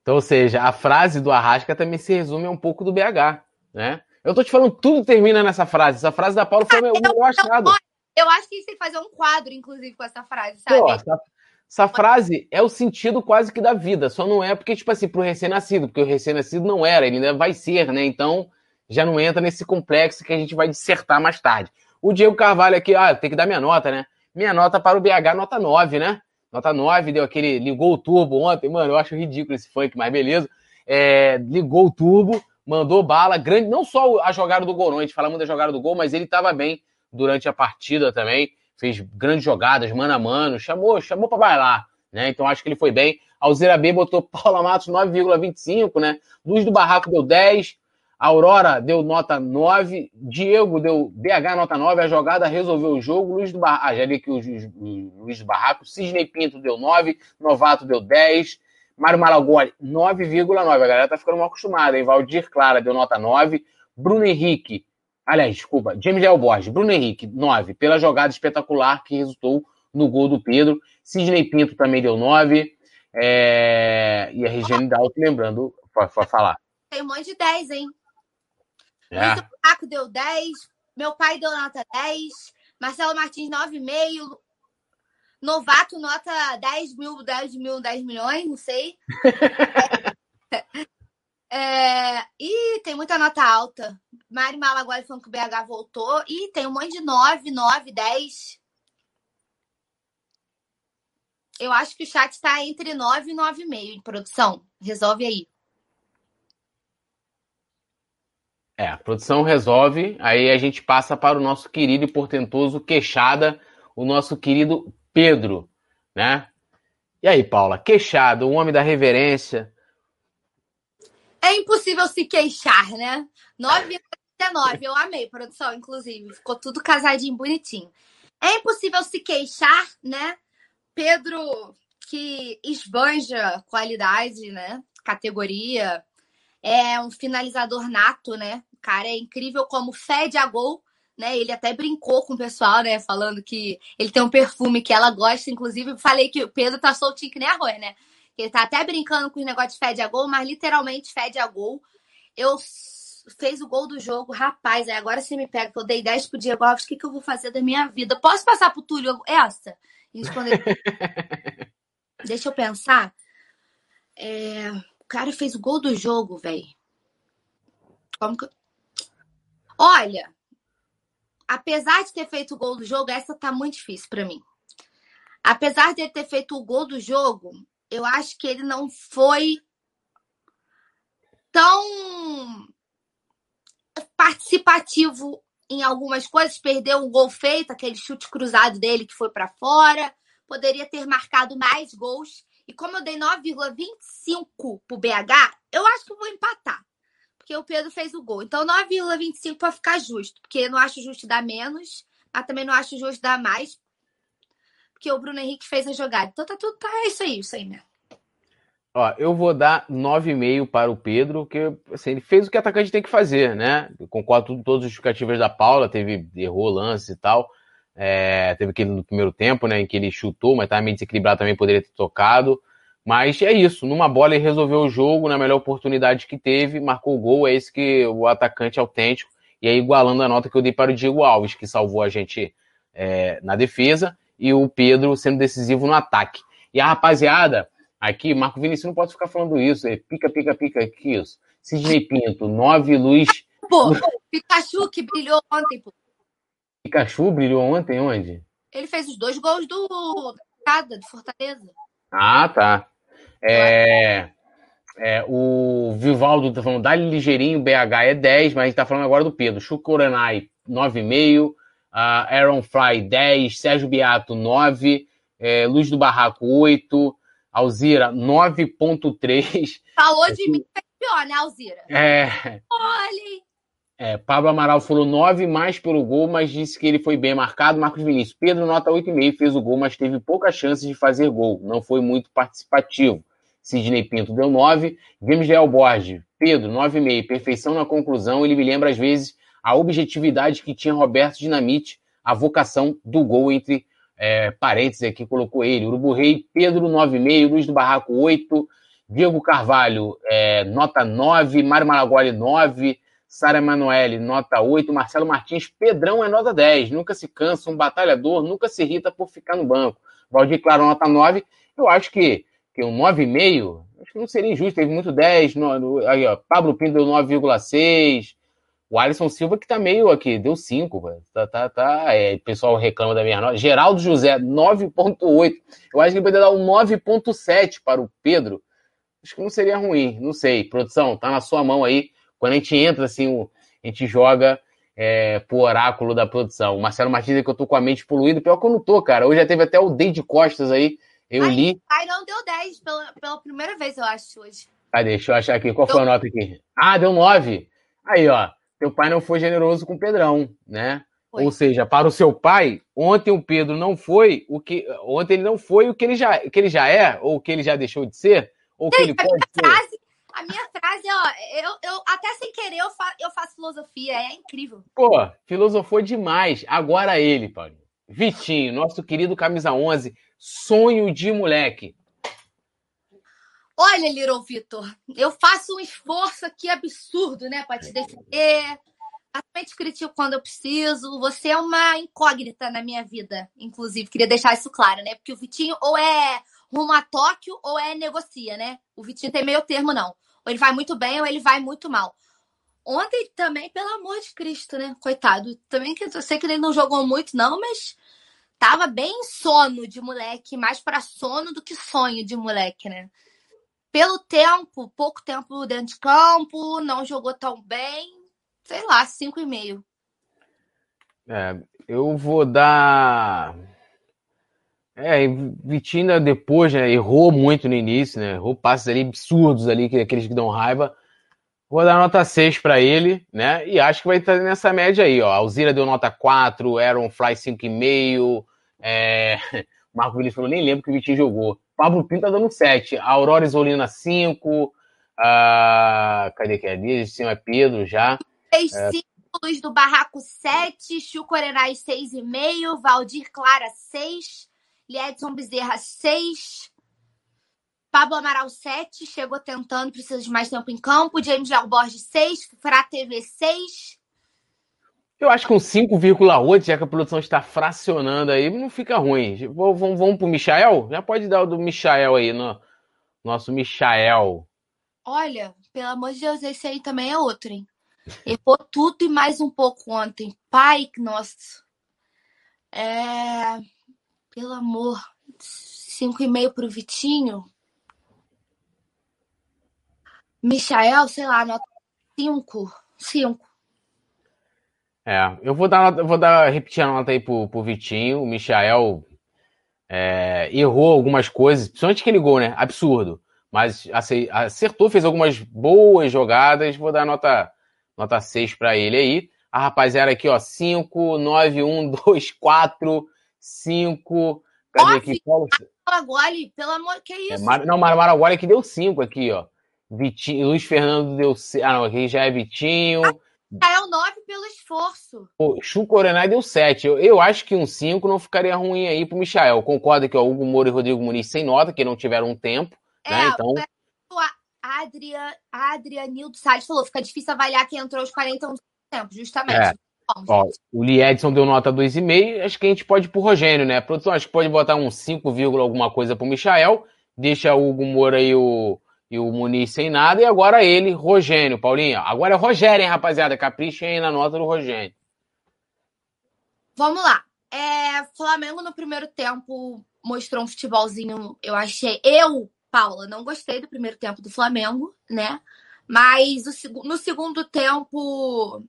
Então, ou seja, a frase do Arrasca também se resume a um pouco do BH, né? Eu tô te falando, tudo termina nessa frase. Essa frase da Paula foi o meu achado. Eu acho que tem que fazer um quadro, inclusive, com essa frase, sabe? Pô, essa, essa, frase é o sentido quase que da vida. Só não é porque, tipo assim, pro recém-nascido, porque o recém-nascido não era, ele ainda vai ser, né? Então, já não entra nesse complexo que a gente vai dissertar mais tarde. O Diego Carvalho aqui, ah, tem que dar minha nota, né? Minha nota para o BH, nota 9, né? Nota 9, deu aquele. Ligou o turbo ontem, mano. Eu acho ridículo esse funk, mas beleza. É, ligou o turbo, mandou bala, grande. Não só a jogada do gol, não. A gente fala muito da jogada do gol, mas ele estava bem durante a partida também, fez grandes jogadas, mano a mano, chamou, chamou para bailar, né? Então acho que ele foi bem. Alzira B botou Paula Matos 9,25, né? Luz do Barraco deu 10, Aurora deu nota 9, Diego deu BH nota 9, a jogada resolveu o jogo, Luiz do Barraco, ah, já li o, o, Luiz do Barraco, Sidney Pinto deu 9, Novato deu 10, Mário Malagoli 9,9, a galera tá ficando mal acostumada, hein? Valdir Clara deu nota 9, Bruno Henrique Aliás, desculpa, James Léo Borges, Bruno Henrique, 9, pela jogada espetacular que resultou no gol do Pedro. Sidney Pinto também deu 9. É... E a Regiane Dalto, lembrando, pode, falar. Tem um monte de 10, hein? É. Luiz Paco deu 10, meu pai deu nota 10, Marcelo Martins 9,5, Novato nota 10 mil, 10 mil, 10 milhões, não sei. É, e tem muita nota alta. Mari Malaguai falando que o BH voltou. E tem um monte de 9, 9, 10. Eu acho que o chat está entre 9 e 9,5 em produção. Resolve aí. É, a produção resolve. Aí a gente passa para o nosso querido e portentoso queixada, o nosso querido Pedro, né? E aí, Paula, queixado, o homem da reverência, é impossível se queixar, né? 9,39. Eu amei, produção, inclusive. Ficou tudo casadinho, bonitinho. É impossível se queixar, né? Pedro, que esbanja qualidade, né? Categoria. É um finalizador nato, né? Cara é incrível como fede a gol, né? Ele até brincou com o pessoal, né? Falando que ele tem um perfume que ela gosta. Inclusive, falei que o Pedro tá soltinho que nem arroz, né? Ele tá até brincando com os negócios de fede a gol, mas literalmente fede a gol. Eu fez o gol do jogo, rapaz. Aí agora você me pega, que eu dei 10 pro Diego Alves, o que, que eu vou fazer da minha vida? Posso passar pro Túlio essa? Deixa eu pensar. É... O cara fez o gol do jogo, velho. Como que... Olha, apesar de ter feito o gol do jogo, essa tá muito difícil para mim. Apesar de ele ter feito o gol do jogo, eu acho que ele não foi tão participativo em algumas coisas, perdeu um gol feito, aquele chute cruzado dele que foi para fora, poderia ter marcado mais gols. E como eu dei 9,25 pro BH, eu acho que vou empatar. Porque o Pedro fez o gol. Então 9,25 para ficar justo, porque não acho justo dar menos, mas também não acho justo dar mais, porque o Bruno Henrique fez a jogada. Então tá tudo tá é isso aí, isso aí mesmo. Ó, eu vou dar 9,5 para o Pedro, que assim, ele fez o que atacante tem que fazer, né? Eu concordo com todas as justificativas da Paula, teve, errou lance e tal. É, teve aquele no primeiro tempo, né, em que ele chutou, mas estava meio desequilibrado também, poderia ter tocado. Mas é isso, numa bola ele resolveu o jogo, na melhor oportunidade que teve, marcou o gol, é esse que o atacante autêntico, e aí igualando a nota que eu dei para o Diego Alves, que salvou a gente é, na defesa, e o Pedro sendo decisivo no ataque. E a rapaziada, Aqui, Marco Vinícius, não pode ficar falando isso. É pica, pica, pica, que isso. Sidney Pinto, 9 luz. Pô, Pikachu que brilhou ontem, pô. Pikachu brilhou ontem onde? Ele fez os dois gols do Cada, do Fortaleza. Ah, tá. É, é, o Vivaldo tá falando, dá ligeirinho, BH é 10, mas a gente tá falando agora do Pedro. Chukuranai, 9,5. Uh, Aaron Fry, 10. Sérgio Beato, 9. É, Luz do Barraco, 8. Alzira, 9.3. Falou de mim, é pior, né, Alzira? É. Olha. É, Pablo Amaral falou 9 mais pelo gol, mas disse que ele foi bem marcado. Marcos Vinícius, Pedro nota 8,5, fez o gol, mas teve poucas chances de fazer gol. Não foi muito participativo. Sidney Pinto deu 9. Vimos Gael Borges, Pedro, 9,5. Perfeição na conclusão. Ele me lembra, às vezes, a objetividade que tinha Roberto Dinamite, a vocação do gol entre é, parênteses aqui, colocou ele. Urubu Rei, Pedro, 9,5. Luiz do Barraco, 8. Diego Carvalho, é, nota 9. Mário Malagoli, 9. Sara Emanuele, nota 8. Marcelo Martins, Pedrão é nota 10. Nunca se cansa, um batalhador, nunca se irrita por ficar no banco. Valdir Claro, nota 9. Eu acho que, que um 9,5, acho que não seria injusto. Teve muito 10. No, no, aí, ó, Pablo Pinto deu 9,6. O Alisson Silva que tá meio aqui, deu 5, tá, tá, tá, é, o pessoal reclama da minha nota. Geraldo José, 9.8. Eu acho que ele poderia dar um 9.7 para o Pedro. Acho que não seria ruim, não sei. Produção, tá na sua mão aí. Quando a gente entra, assim, a gente joga é, pro oráculo da produção. O Marcelo Martins, que eu tô com a mente poluída, pior que eu não tô, cara. Hoje já teve até o Deide Costas aí, eu Ai, li. Ai, não deu 10 pela, pela primeira vez, eu acho, hoje. Ah, deixa eu achar aqui. Qual foi a nota aqui? Ah, deu 9. Aí, ó teu pai não foi generoso com o Pedrão, né? Foi. Ou seja, para o seu pai, ontem o Pedro não foi o que ontem ele não foi o que ele já, que ele já é ou o que ele já deixou de ser ou que ele a pode ser. Frase, a minha frase, ó, eu, eu até sem querer eu, fa, eu faço filosofia, é incrível. Pô, filosofou demais. Agora ele, Paulo. Vitinho, nosso querido camisa 11, sonho de moleque. Olha, Little Vitor, eu faço um esforço aqui absurdo, né, para te defender. Também te critico quando eu preciso. Você é uma incógnita na minha vida, inclusive. Queria deixar isso claro, né? Porque o Vitinho ou é rumo a Tóquio ou é negocia, né? O Vitinho tem meio termo, não. Ou ele vai muito bem ou ele vai muito mal. Ontem também, pelo amor de Cristo, né? Coitado. Também que eu sei que ele não jogou muito, não, mas tava bem sono de moleque, mais para sono do que sonho de moleque, né? pelo tempo, pouco tempo dentro de campo, não jogou tão bem, sei lá, 5,5. É, eu vou dar. É, Vitina depois, né, errou muito no início, né? Errou passes ali absurdos ali, aqueles que dão raiva. Vou dar nota 6 para ele, né? E acho que vai estar nessa média aí, ó. Alzira deu nota 4, Aaron Fly 5,5, é... Marco Vinícius falou, nem lembro que o Vitinho jogou. Pablo Pinto tá dando 7. Aurora Isolina 5. Ah, cadê que é? De cima é Pedro já. Fez 5, é... Luz do Barraco 7. Chuco Arenai 6,5. Valdir Clara 6. Liedson Bezerra 6. Pablo Amaral 7. Chegou tentando, precisa de mais tempo em campo. James Alborges 6. Fra TV 6. Eu acho que um 5,8, já que a produção está fracionando aí, não fica ruim. Vamos, vamos pro Michael? Já pode dar o do Michael aí no, Nosso Michael. Olha, pelo amor de Deus, esse aí também é outro, hein? Errou tudo e mais um pouco ontem. Pai, nossa. É... Pelo amor. Cinco e meio pro Vitinho. Michael, sei lá, nota cinco. Cinco. É, eu vou dar, vou dar, repetir a nota aí pro, pro Vitinho. O Michael é, errou algumas coisas, principalmente aquele gol, né? Absurdo. Mas acertou, fez algumas boas jogadas. Vou dar nota, nota 6 para ele aí. A rapaziada aqui, ó, 5, 9, 1, 2, 4, 5. Cadê aqui? Paulo? Maraguali, pelo amor, que isso? É, não, Maraguali que deu 5 aqui, ó. Vitinho, Luiz Fernando deu. Ah, não, aqui já é Vitinho. Ah, é o 9 pelo esforço. O Chucorenai deu 7. Eu, eu acho que um 5 não ficaria ruim aí pro Michael. Concordo que o Hugo Moura e Rodrigo Muniz sem nota, que não tiveram um tempo. É, né? Então. A Adria, a Adrianildo Salles falou: fica difícil avaliar quem entrou aos 41 tempo, justamente. É. Ó, o Liedson deu nota 2,5. Acho que a gente pode ir pro Rogênio, né? Produção, acho que pode botar um 5, alguma coisa pro Michael. Deixa o Hugo Moura e o, e o Muniz sem nada. E agora ele, Rogênio, Paulinho. Agora é Rogério, hein, rapaziada? Caprichem aí na nota do Rogênio. Vamos lá. É, Flamengo no primeiro tempo mostrou um futebolzinho, eu achei. Eu, Paula, não gostei do primeiro tempo do Flamengo, né? Mas o, no segundo tempo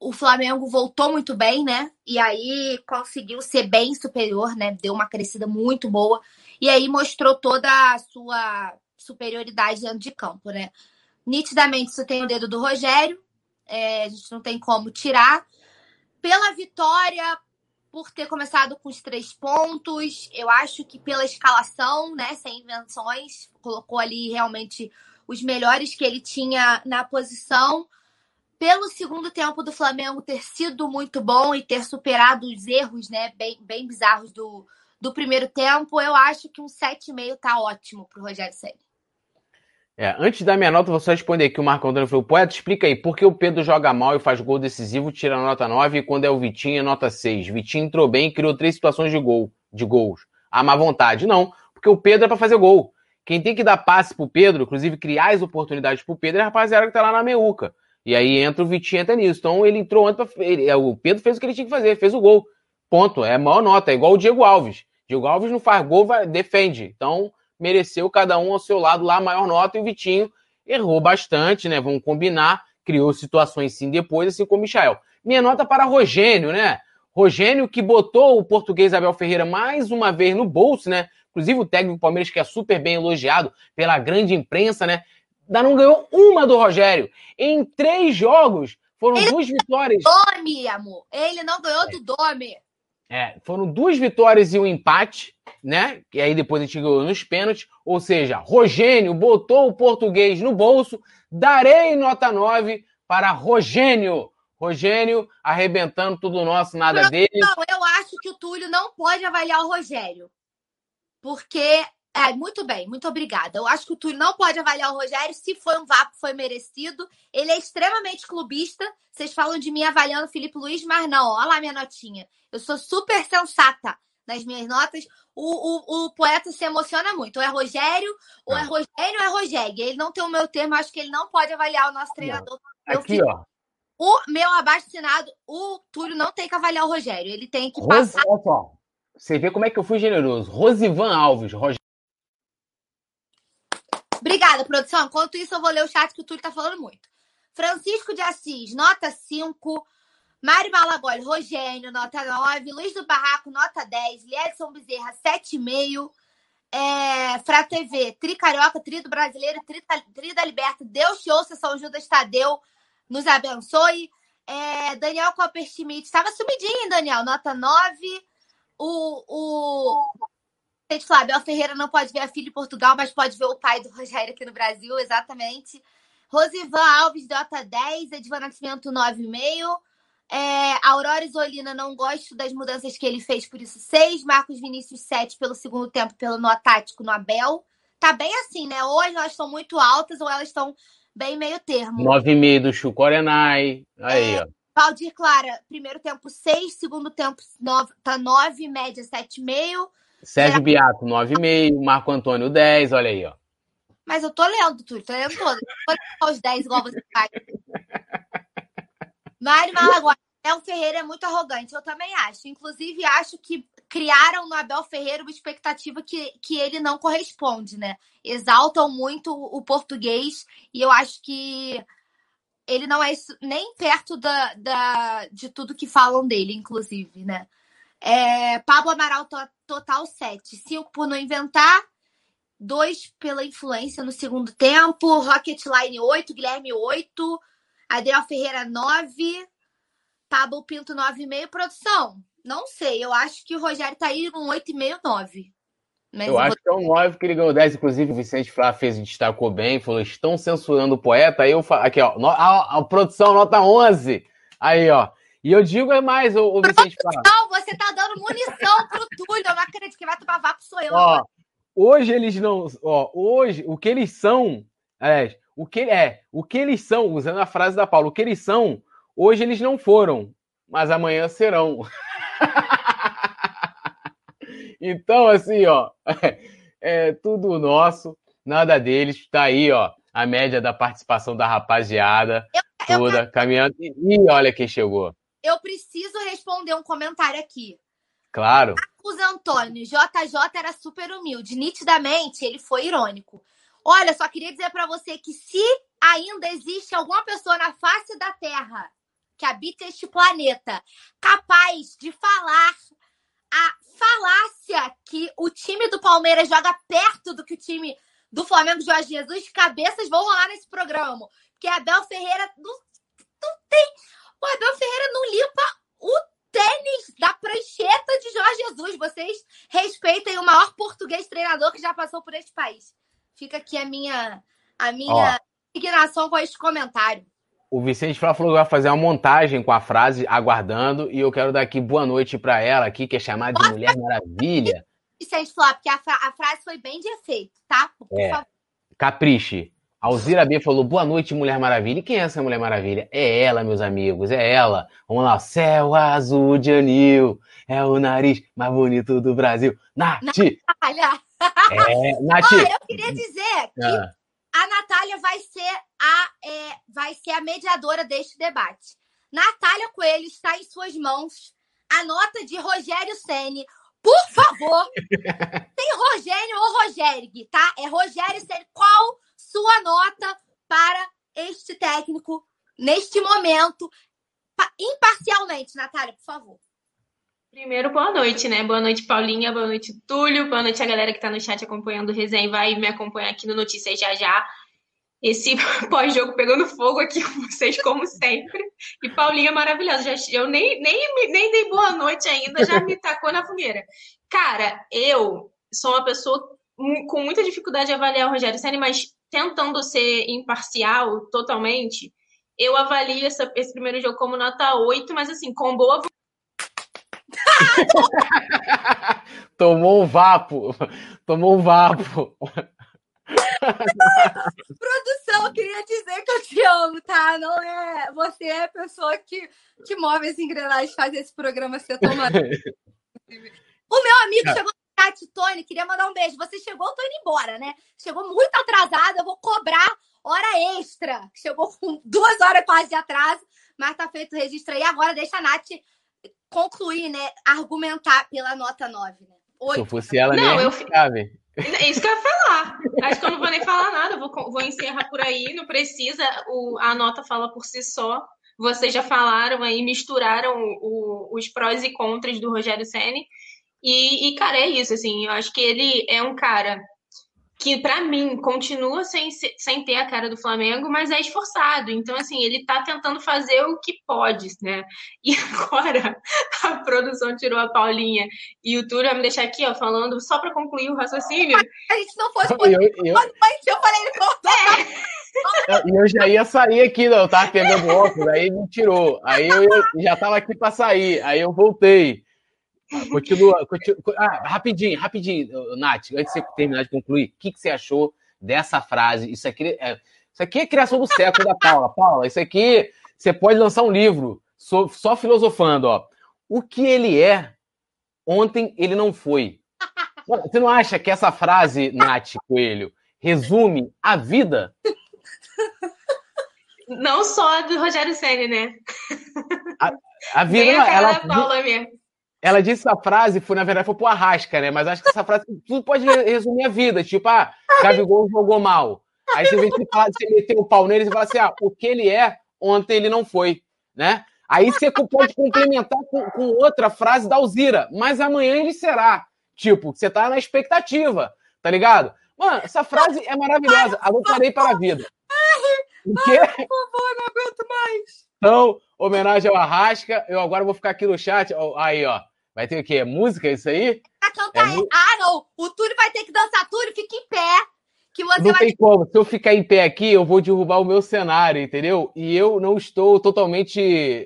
o Flamengo voltou muito bem, né? E aí conseguiu ser bem superior, né? Deu uma crescida muito boa. E aí mostrou toda a sua superioridade dentro de campo, né? Nitidamente isso tem o dedo do Rogério, é, a gente não tem como tirar. Pela vitória, por ter começado com os três pontos, eu acho que pela escalação, né, sem invenções, colocou ali realmente os melhores que ele tinha na posição. Pelo segundo tempo do Flamengo ter sido muito bom e ter superado os erros, né, bem, bem bizarros do, do primeiro tempo, eu acho que um 7,5 tá ótimo pro Rogério Ceni. É, antes da minha nota, vou só responder aqui. O Marco Antônio falou: Poeta, explica aí, por que o Pedro joga mal e faz gol decisivo, tira a nota 9 e quando é o Vitinho é nota 6? Vitinho entrou bem e criou três situações de gol, de gols. A má vontade. Não, porque o Pedro é para fazer gol. Quem tem que dar passe pro Pedro, inclusive criar as oportunidades pro Pedro, é a rapaziada que tá lá na meiuca. E aí entra o Vitinho até nisso. Então ele entrou antes pra. Ele, é, o Pedro fez o que ele tinha que fazer, fez o gol. Ponto. É a maior nota. É igual o Diego Alves. Diego Alves não faz gol, vai, defende. Então mereceu cada um ao seu lado lá a maior nota e o Vitinho errou bastante, né? Vamos combinar, criou situações sim depois, assim como o Michael. Minha nota para Rogênio, né? Rogênio que botou o português Abel Ferreira mais uma vez no bolso, né? Inclusive o técnico do Palmeiras, que é super bem elogiado pela grande imprensa, né? Ainda não ganhou uma do Rogério. Em três jogos, foram Ele duas vitórias. Domi, amor. Ele não ganhou do Domi. É, foram duas vitórias e um empate, né? E aí depois a gente ganhou nos pênaltis. Ou seja, Rogênio botou o português no bolso. Darei nota 9 para Rogênio. Rogênio arrebentando tudo nosso, nada não, dele. Não, eu acho que o Túlio não pode avaliar o Rogério. Porque é, muito bem, muito obrigada. Eu acho que o Túlio não pode avaliar o Rogério. Se foi um vapo, foi merecido. Ele é extremamente clubista. Vocês falam de mim avaliando o Felipe Luiz, mas não. Olha lá minha notinha. Eu sou super sensata nas minhas notas. O, o, o poeta se emociona muito. Ou é Rogério, ou é, é Rogério, ou é Rogério. Ele não tem o meu termo, acho que ele não pode avaliar o nosso treinador. Aqui, ó. O meu abaixo assinado, o Túlio não tem que avaliar o Rogério. Ele tem que Rose, passar. Olha só. Você vê como é que eu fui generoso. Rosivan Alves, Rogério. Obrigada, produção. Enquanto isso, eu vou ler o chat que o Túlio tá falando muito. Francisco de Assis, nota 5. Mário Malagoli, Rogênio, nota 9. Luiz do Barraco, nota 10. Liedson Bezerra, 7,5. É, Fra TV, Tri Carioca, Brasileiro, Tri, Tri da Liberta. Deus te ouça, São Judas Tadeu, nos abençoe. É, Daniel Copper Schmidt, estava sumidinho, Daniel, nota 9. O, o Gente, Flávio Ferreira não pode ver a filha em Portugal, mas pode ver o pai do Rogério aqui no Brasil, exatamente. Rosivan Alves, nota 10. Edvan Nascimento, 9,5. É, Aurora Isolina, não gosto das mudanças que ele fez, por isso 6. Marcos Vinícius, 7 pelo segundo tempo, pelo no tático no Abel. Tá bem assim, né? Ou elas estão muito altas ou elas estão bem meio termo. 9,5 do Chucorenai. Aí, é, ó. Valdir Clara, primeiro tempo 6, segundo tempo 9, tá 9, média 7,5. Sérgio. Biato, 9,5. Marco Antônio, 10. Olha aí, ó. Mas eu tô lendo tudo, tô lendo todo. Não vou os 10 igual você faz. Mário Malaguai. Abel Ferreira é muito arrogante, eu também acho. Inclusive, acho que criaram no Abel Ferreira uma expectativa que, que ele não corresponde, né? Exaltam muito o português e eu acho que ele não é nem perto da, da, de tudo que falam dele, inclusive, né? É, Pablo Amaral, total 7. 5 por não inventar. 2 pela influência no segundo tempo. Rocketline 8. Guilherme 8. Adriel Ferreira 9. Pablo Pinto 9,5. Produção, não sei. Eu acho que o Rogério tá aí com 8,5, 9. Mas eu, acho vou... que é um 9 que ele ganhou 10. Inclusive, o Vicente Flá fez e destacou bem. Falou: estão censurando o poeta. Aí eu falo, aqui, ó. A, a, produção nota 11. Aí, ó. E eu digo é mais, o, o Vicente Flá. Dando munição pro Túlio. Eu não acredito que vai tomar vácuo, sou eu. Ó, hoje eles não. Ó, hoje, o que eles são. É, o que é, o que eles são, usando a frase da Paula, o que eles são, hoje eles não foram, mas amanhã serão. então, assim, ó, é tudo nosso, nada deles. Tá aí, ó, a média da participação da rapaziada eu, toda eu, caminhando. E olha quem chegou. Eu preciso responder um comentário aqui. Claro. Marcos Antônio, JJ era super humilde. Nitidamente, ele foi irônico. Olha, só queria dizer para você que se ainda existe alguma pessoa na face da Terra que habita este planeta capaz de falar a falácia que o time do Palmeiras joga perto do que o time do Flamengo Jorge Jesus, cabeças vão rolar nesse programa. Porque Abel Ferreira não, não tem. O Abel Ferreira não limpa o tênis da prancheta de Jorge Jesus. Vocês respeitem o maior português treinador que já passou por este país. Fica aqui a minha, a minha indignação com este comentário. O Vicente falou que vai fazer uma montagem com a frase aguardando e eu quero dar aqui boa noite para ela aqui, que é chamada de Mulher Maravilha. Vicente falou, porque a, a, frase foi bem de efeito, tá? Por é. favor. Capriche. Alzira B falou, boa noite, Mulher Maravilha. E quem é essa Mulher Maravilha? É ela, meus amigos, é ela. Vamos lá, céu azul de anil, é o nariz mais bonito do Brasil. Nath! Natália! É, Nath. Olha, eu queria dizer que ah. a Natália vai ser a, é, vai ser a mediadora deste debate. Natália Coelho está em suas mãos a nota de Rogério Ceni. Por favor, tem Rogério ou Rogério, tá? É Rogério Ceni. Qual sua nota para este técnico neste momento? Imparcialmente, Natália, por favor. Primeiro, boa noite, né? Boa noite, Paulinha, boa noite, Túlio, boa noite a galera que está no chat acompanhando o resenha vai me acompanhar aqui no Notícias Já Já. Esse pós-jogo pegando fogo aqui com vocês, como sempre. E Paulinha maravilhosa. Já, eu nem, nem, nem dei boa noite ainda, já me tacou na fogueira. Cara, eu sou uma pessoa com muita dificuldade de avaliar o Rogério Senna, mas tentando ser imparcial totalmente, eu avalio essa, esse primeiro jogo como nota 8, mas assim, com boa Tomou um vapo. Tomou um vapo. Produção, eu queria dizer que eu te amo, tá? Não é. Você é a pessoa que, que move as engrenagens, faz esse programa ser tomado. o meu amigo é. chegou chat, Tony, queria mandar um beijo. Você chegou, eu tô indo embora, né? Chegou muito atrasado, eu vou cobrar hora extra. Chegou com duas horas quase de atraso, mas tá feito o registro aí. Agora deixa a Nath concluir, né? Argumentar pela nota 9, né? Oito. Se eu fosse ela, não, nem eu... É isso que eu ia falar. Acho que eu não vou nem falar nada, vou, vou encerrar por aí. Não precisa, o, a nota fala por si só. Vocês já falaram aí, misturaram o, os prós e contras do Rogério Senni. E, e, cara, é isso, assim, eu acho que ele é um cara que para mim continua sem, sem ter a cara do Flamengo, mas é esforçado. Então, assim, ele tá tentando fazer o que pode, né? E agora a produção tirou a Paulinha e o Túlio vai me deixar aqui, ó, falando, só para concluir o raciocínio. A gente não fosse por eu, eu... eu falei, ele cortou. É. E eu já ia sair aqui, não, eu tava pegando óculos, aí me tirou. Aí eu já tava aqui para sair, aí eu voltei. Continua, continua. Ah, rapidinho, rapidinho, Nath, antes de você terminar de concluir, o que, que você achou dessa frase? Isso aqui é, isso aqui é criação do século da Paula. Paula, isso aqui você pode lançar um livro só, só filosofando, ó. O que ele é, ontem ele não foi. Você não acha que essa frase, Nath Coelho, resume a vida? Não só do Rogério Senna, né? A, a vida, Bem a cara ela, da Paula mesmo. Ela disse essa frase, foi, na verdade, foi pro Arrasca, né? Mas acho que essa frase tudo pode re- resumir a vida. Tipo, ah, Gabigol jogou mal. Aí você vem falar, você meter o pau nele, você fala assim, ah, o que ele é, ontem ele não foi, né? Aí você pode complementar com, com outra frase da Alzira, mas amanhã ele será. Tipo, você tá na expectativa, tá ligado? Mano, essa frase é maravilhosa. Adotarei para a vida. O quê? Por favor, não aguento mais. Então, homenagem ao Arrasca. Eu agora vou ficar aqui no chat. Aí, ó. Vai ter o quê? Música isso aí? Pra cantar. É Ah, não. O Túlio vai ter que dançar. Túlio, fica em pé. Que você Não vai. tem como. Se eu ficar em pé aqui, eu vou derrubar o meu cenário, entendeu? E eu não estou totalmente.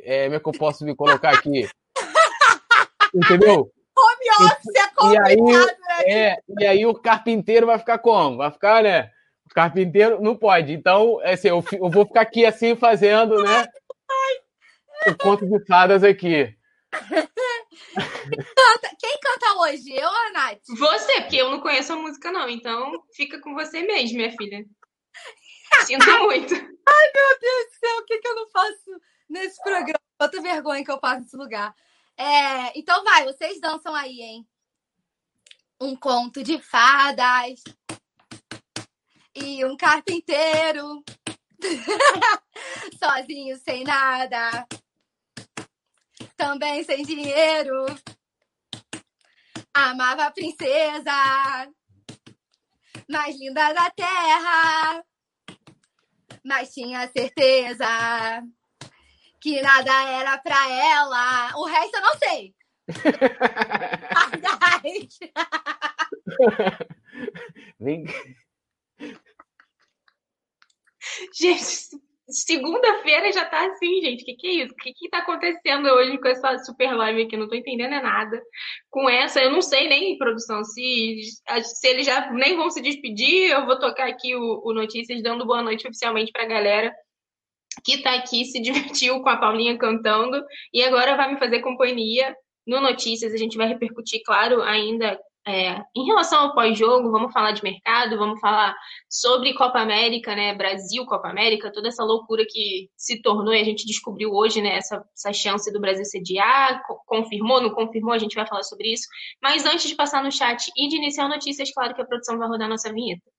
É, como é que eu posso me colocar aqui? Entendeu? Home office é E aí, complicado, né? é, e aí o carpinteiro vai ficar como? Vai ficar, né? O carpinteiro não pode. Então, é assim, eu, eu vou ficar aqui assim fazendo, né? O conto de fadas aqui. Canta- Quem canta hoje? Eu ou a Nath? Você, porque eu não conheço a música, não. Então, fica com você mesmo, minha filha. Sinto muito. Meu Deus do céu, o que, que eu não faço nesse programa? Quanta vergonha que eu passo nesse lugar. É, então vai, vocês dançam aí, hein? Um conto de fadas e um carpinteiro sozinho sem nada, também sem dinheiro. Amava a princesa mais linda da terra mas tinha certeza que nada era pra ela. O resto eu não sei. Vem. Gente, segunda-feira já tá assim, gente. O que, que é isso? O que, que tá acontecendo hoje com essa super live aqui? Não tô entendendo é nada. Com essa, eu não sei nem, produção, se, se eles já nem vão se despedir. Eu vou tocar aqui o, o Notícias dando boa noite oficialmente pra galera que tá aqui, se divertiu com a Paulinha cantando e agora vai me fazer companhia no Notícias. A gente vai repercutir, claro, ainda é, em relação ao pós-jogo, vamos falar de mercado, vamos falar sobre Copa América, né? Brasil, Copa América, toda essa loucura que se tornou e a gente descobriu hoje, né? Essa, essa chance do Brasil sediar, co- confirmou, não confirmou, a gente vai falar sobre isso. Mas antes de passar no chat e de iniciar notícias, claro que a produção vai rodar nossa vinheta.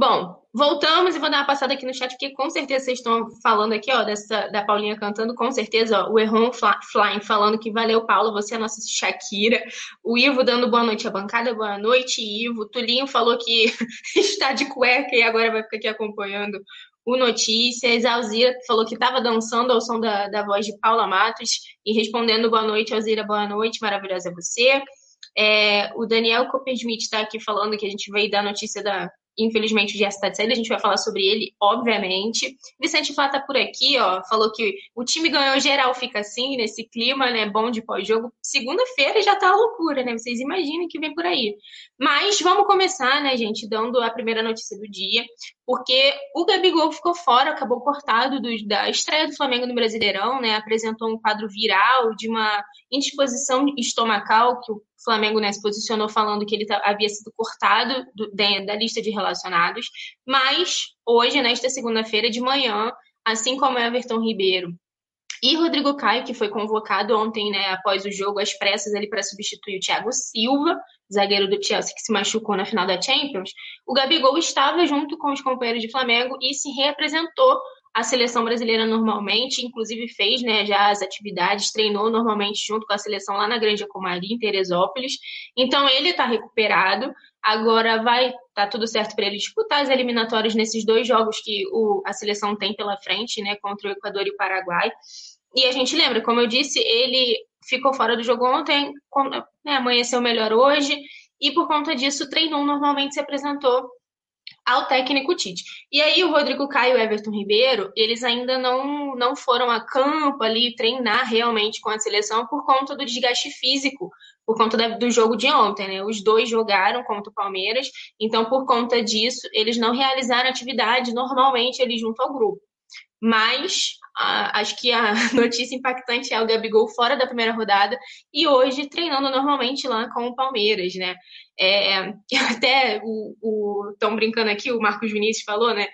Bom, voltamos e vou dar uma passada aqui no chat, porque com certeza vocês estão falando aqui, ó, dessa, da Paulinha cantando, com certeza, ó, o Erron Flying falando que valeu, Paulo, você é a nossa Shakira. O Ivo dando boa noite à bancada, boa noite, Ivo. Tulinho falou que está de cueca e agora vai ficar aqui acompanhando o Notícias. A Alzira falou que estava dançando ao som da, da voz de Paula Matos e respondendo boa noite, Alzira, boa noite, maravilhosa é você. É, o Daniel Coppersmith está aqui falando que a gente veio dar notícia da. Infelizmente, o Gerson está de saída, a gente vai falar sobre ele, obviamente. Vicente Flá tá por aqui, ó. Falou que o time ganhou geral, fica assim, nesse clima, né? Bom de pós-jogo. Segunda-feira já tá a loucura, né? Vocês imaginem que vem por aí. Mas vamos começar, né, gente, dando a primeira notícia do dia, porque o Gabigol ficou fora, acabou cortado do- da estreia do Flamengo no Brasileirão, né? Apresentou um quadro viral de uma indisposição estomacal que o Flamengo né, se posicionou falando que ele tá- havia sido cortado do- da, lista de relacionados, mas hoje, nesta segunda-feira de manhã, assim como Everton Ribeiro e Rodrigo Caio, que foi convocado ontem, né, após o jogo, às pressas para substituir o Thiago Silva, zagueiro do Chelsea que se machucou na final da Champions, o Gabigol estava junto com os companheiros de Flamengo e se reapresentou à seleção brasileira normalmente, inclusive fez né, já as atividades, treinou normalmente junto com a seleção lá na Grande Comari, em Teresópolis. Então ele está recuperado. Agora vai tá tudo certo para ele disputar as eliminatórias nesses dois jogos que o, a seleção tem pela frente, né, contra o Equador e o Paraguai. E a gente lembra, como eu disse, ele ficou fora do jogo ontem, né, amanheceu melhor hoje, e por conta disso treinou normalmente, se apresentou ao técnico Tite. E aí o Rodrigo Caio e o Everton Ribeiro, eles ainda não, não foram a campo ali treinar realmente com a seleção por conta do desgaste físico, por conta da- do jogo de ontem, né? Os dois jogaram contra o Palmeiras, então por conta disso, eles não realizaram atividade normalmente ali junto ao grupo. Mas acho que a notícia impactante é o Gabigol fora da primeira rodada e hoje treinando normalmente lá com o Palmeiras, né? É, até o estão brincando aqui, o Marcos Vinícius falou, né?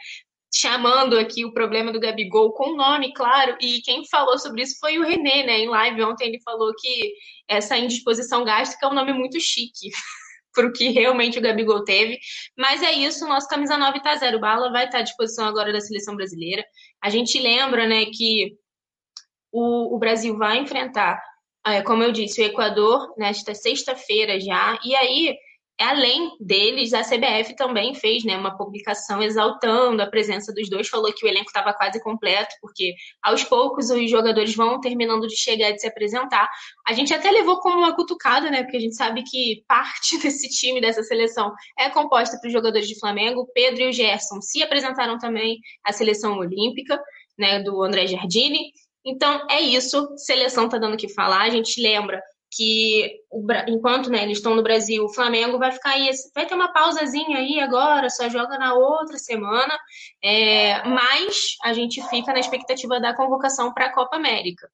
Chamando aqui o problema do Gabigol com nome, claro, e quem falou sobre isso foi o René, né? Em live ontem ele falou que essa indisposição gástrica é um nome muito chique. para o que realmente o Gabigol teve. Mas é isso, nosso camisa 9 tá zero bala, vai estar tá à disposição agora da seleção brasileira. A gente lembra, né, que o, o Brasil vai enfrentar, é, como eu disse, o Equador nesta sexta-feira já. E aí Além deles, a CBF também fez né, uma publicação exaltando a presença dos dois, falou que o elenco estava quase completo, porque aos poucos os jogadores vão terminando de chegar e de se apresentar. A gente até levou como uma cutucada, né? Porque a gente sabe que parte desse time, dessa seleção, é composta por jogadores de Flamengo. Pedro e o Gerson se apresentaram também à seleção olímpica, né? Do André Giardini. Então é isso, seleção tá dando o que falar. A gente lembra que enquanto né, eles estão no Brasil, o Flamengo vai ficar aí, vai ter uma pausazinha aí agora, só joga na outra semana, é, mas a gente fica na expectativa da convocação para a Copa América.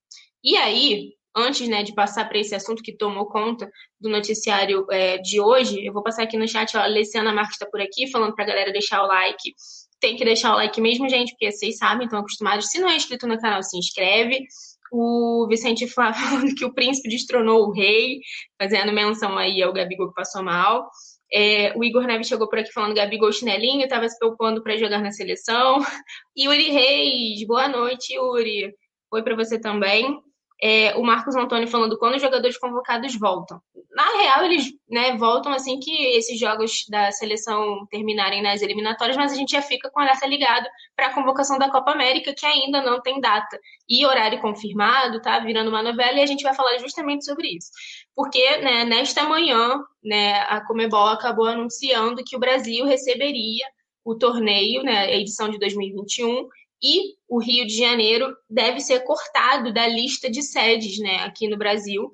E aí, antes né, de passar para esse assunto que tomou conta do noticiário é, de hoje, eu vou passar aqui no chat, ó, a Luciana Marques está por aqui, falando para a galera deixar o like. Tem que deixar o like mesmo, gente, porque vocês sabem, estão acostumados. Se não é inscrito no canal, se inscreve o Vicente falando que o príncipe destronou o rei, fazendo menção aí ao Gabigol que passou mal. É, o Igor Neves chegou por aqui falando Gabigol chinelinho, estava se preocupando para jogar na seleção. Yuri Reis, boa noite, Yuri. Oi para você também é, o Marcos Antônio falando quando os jogadores convocados voltam. Na real, eles né, voltam assim que esses jogos da seleção terminarem nas eliminatórias, mas a gente já fica com o alerta ligado para a convocação da Copa América, que ainda não tem data e horário confirmado, tá? Virando uma novela, e a gente vai falar justamente sobre isso. Porque né, nesta manhã, né, a Comebol acabou anunciando que o Brasil receberia o torneio, né, a edição de 2021, e o Rio de Janeiro deve ser cortado da lista de sedes né, aqui no Brasil.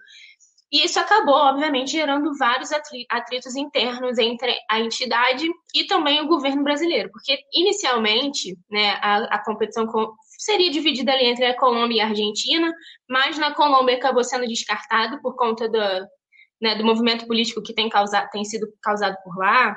E isso acabou, obviamente, gerando vários atritos internos entre a entidade e também o governo brasileiro, porque inicialmente né, a, a competição seria dividida ali entre a Colômbia e a Argentina, mas na Colômbia acabou sendo descartado por conta do, né, do movimento político que tem, causado, tem sido causado por lá,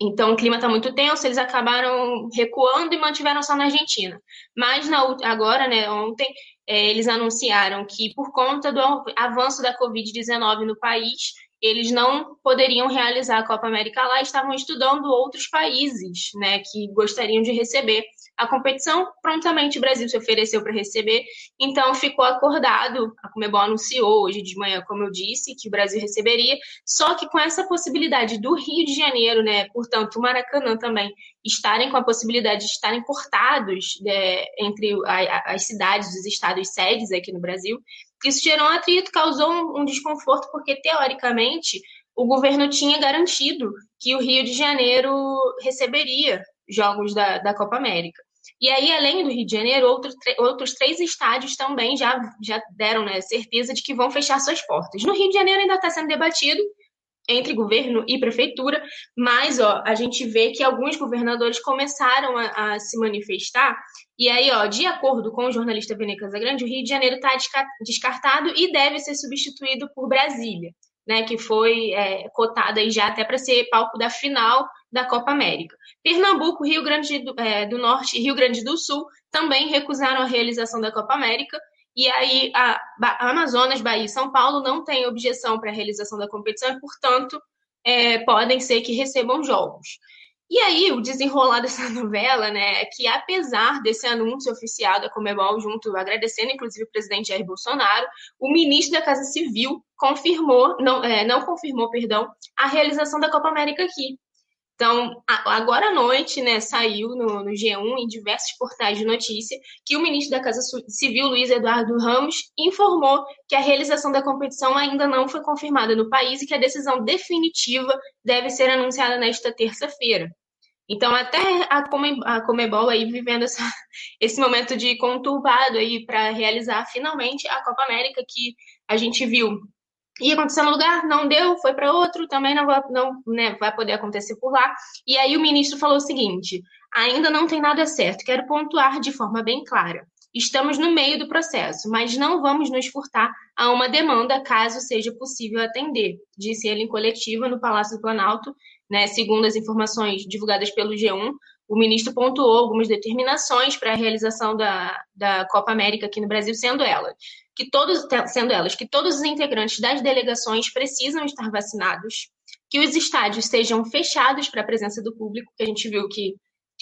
então, o clima está muito tenso, eles acabaram recuando e mantiveram só na Argentina. Mas na, agora, né, ontem, eles anunciaram que, por conta do avanço da Covid-19 no país, eles não poderiam realizar a Copa América lá, estavam estudando outros países né, que gostariam de receber a competição. Prontamente o Brasil se ofereceu para receber, então ficou acordado. A Comebol anunciou hoje de manhã, como eu disse, que o Brasil receberia, só que com essa possibilidade do Rio de Janeiro, né, portanto, o Maracanã também, estarem com a possibilidade de estarem cortados né, entre as cidades, os estados sedes aqui no Brasil, isso gerou um atrito, causou um, um desconforto, porque teoricamente o governo tinha garantido que o Rio de Janeiro receberia jogos da, da Copa América. E aí, além do Rio de Janeiro, outro, outros três estádios também já, já deram né, certeza de que vão fechar suas portas. No Rio de Janeiro ainda está sendo debatido entre governo e prefeitura, mas ó, a gente vê que alguns governadores começaram a, a se manifestar, e aí, ó, de acordo com o jornalista Vene Casagrande, o Rio de Janeiro está descartado e deve ser substituído por Brasília, né, que foi é, cotada já até para ser palco da final da Copa América. Pernambuco, Rio Grande do, é, do Norte e Rio Grande do Sul também recusaram a realização da Copa América, e aí, a, a Amazonas, Bahia e São Paulo não têm objeção para a realização da competição e, portanto, é, podem ser que recebam jogos. E aí, o desenrolar dessa novela, né, é que apesar desse anúncio oficial da Comebol, junto, agradecendo inclusive o presidente Jair Bolsonaro, o ministro da Casa Civil confirmou, não, é, não confirmou, perdão, a realização da Copa América aqui. Então, agora à noite, né, saiu no, no, G1 em diversos portais de notícia que o ministro da Casa Civil, Luiz Eduardo Ramos, informou que a realização da competição ainda não foi confirmada no país e que a decisão definitiva deve ser anunciada nesta terça-feira. Então, até a, Come, a Comebol aí vivendo essa, esse momento de conturbado aí para realizar finalmente a Copa América que a gente viu ia acontecer no lugar, não deu, foi para outro, também não, vai, não né, vai poder acontecer por lá. E aí o ministro falou o seguinte: ainda não tem nada certo, quero pontuar de forma bem clara. Estamos no meio do processo, mas não vamos nos furtar a uma demanda caso seja possível atender, disse ele em coletiva no Palácio do Planalto, né, segundo as informações divulgadas pelo G1. O ministro pontuou algumas determinações para a realização da, da Copa América aqui no Brasil, sendo ela que todos, sendo elas que todos os integrantes das delegações precisam estar vacinados, que os estádios sejam fechados para a presença do público, que a gente viu que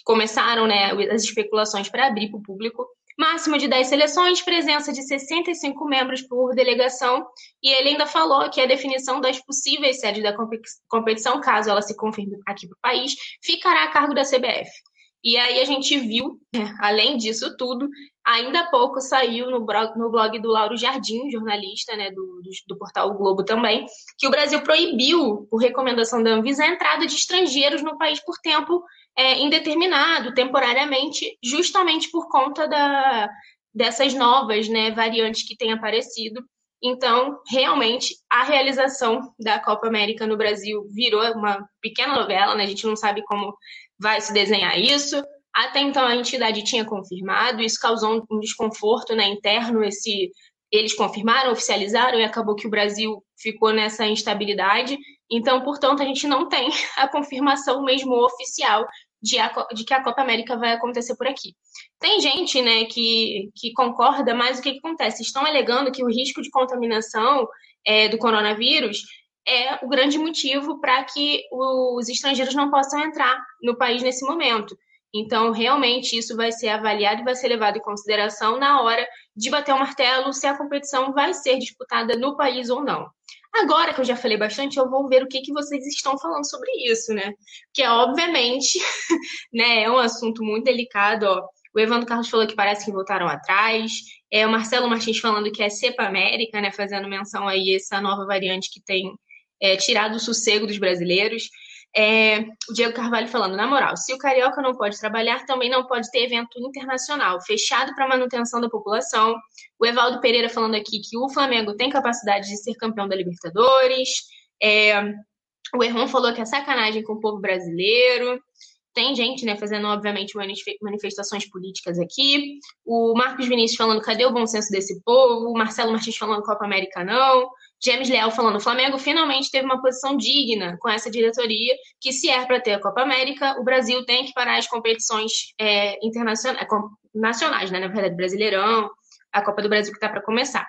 começaram né, as especulações para abrir para o público, máximo de 10 seleções, presença de 65 membros por delegação, e ele ainda falou que a definição das possíveis sedes da competição, caso ela se confirme aqui para o país, ficará a cargo da CBF. E aí a gente viu, né, além disso tudo, ainda há pouco saiu no blog, no blog do Lauro Jardim, jornalista né, do, do, do, portal o Globo também, que o Brasil proibiu, por recomendação da Anvisa, a entrada de estrangeiros no país por tempo é, indeterminado, temporariamente, justamente por conta da, dessas novas né, variantes que têm aparecido. Então, realmente, a realização da Copa América no Brasil virou uma pequena novela, né? A gente não sabe como vai se desenhar isso. Até então a entidade tinha confirmado, isso causou um desconforto né, interno. Esse, eles confirmaram, oficializaram e acabou que o Brasil ficou nessa instabilidade. Então, portanto, a gente não tem a confirmação mesmo oficial de, a, de que a Copa América vai acontecer por aqui. Tem gente né, que, que concorda, mas o que, que acontece? Estão alegando que o risco de contaminação é, do coronavírus é o grande motivo para que os estrangeiros não possam entrar no país nesse momento. Então, realmente, isso vai ser avaliado e vai ser levado em consideração na hora de bater o martelo se a competição vai ser disputada no país ou não. Agora que eu já falei bastante, eu vou ver o que, que vocês estão falando sobre isso, né? Que é, obviamente, né, é um assunto muito delicado, ó. O Evandro Carlos falou que parece que voltaram atrás. É, o Marcelo Martins falando que é Cepa América, né? Fazendo menção aí a essa nova variante que tem é, tirado o sossego dos brasileiros. É, o Diego Carvalho falando, na moral, se o Carioca não pode trabalhar, também não pode ter evento internacional, fechado para manutenção da população. O Evaldo Pereira falando aqui que o Flamengo tem capacidade de ser campeão da Libertadores. É, o Erron falou que é sacanagem com o povo brasileiro. Tem gente, né, fazendo, obviamente, manifestações políticas aqui. O Marcos Vinícius falando, cadê o bom senso desse povo? O Marcelo Martins falando, Copa América não. James Leal falando, o Flamengo finalmente teve uma posição digna com essa diretoria, que se é para ter a Copa América, o Brasil tem que parar as competições é, internacionais, é, nacionais, né, na verdade, Brasileirão, a Copa do Brasil que está para começar.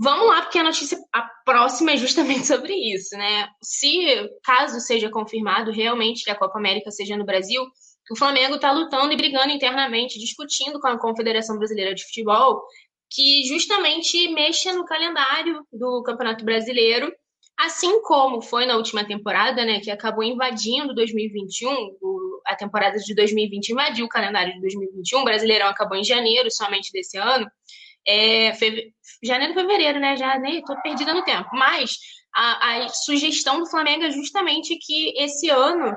Vamos lá, porque a notícia a próxima é justamente sobre isso, né? Se caso seja confirmado realmente que a Copa América seja no Brasil, o Flamengo está lutando e brigando internamente, discutindo com a Confederação Brasileira de Futebol que justamente mexa no calendário do Campeonato Brasileiro, assim como foi na última temporada, né, que acabou invadindo 2021, o, a temporada de 2020 invadiu o calendário de 2021, o Brasileirão acabou em janeiro somente desse ano, é, feve... janeiro, fevereiro, né, já nem tô perdida no tempo, mas a, a sugestão do Flamengo é justamente que esse ano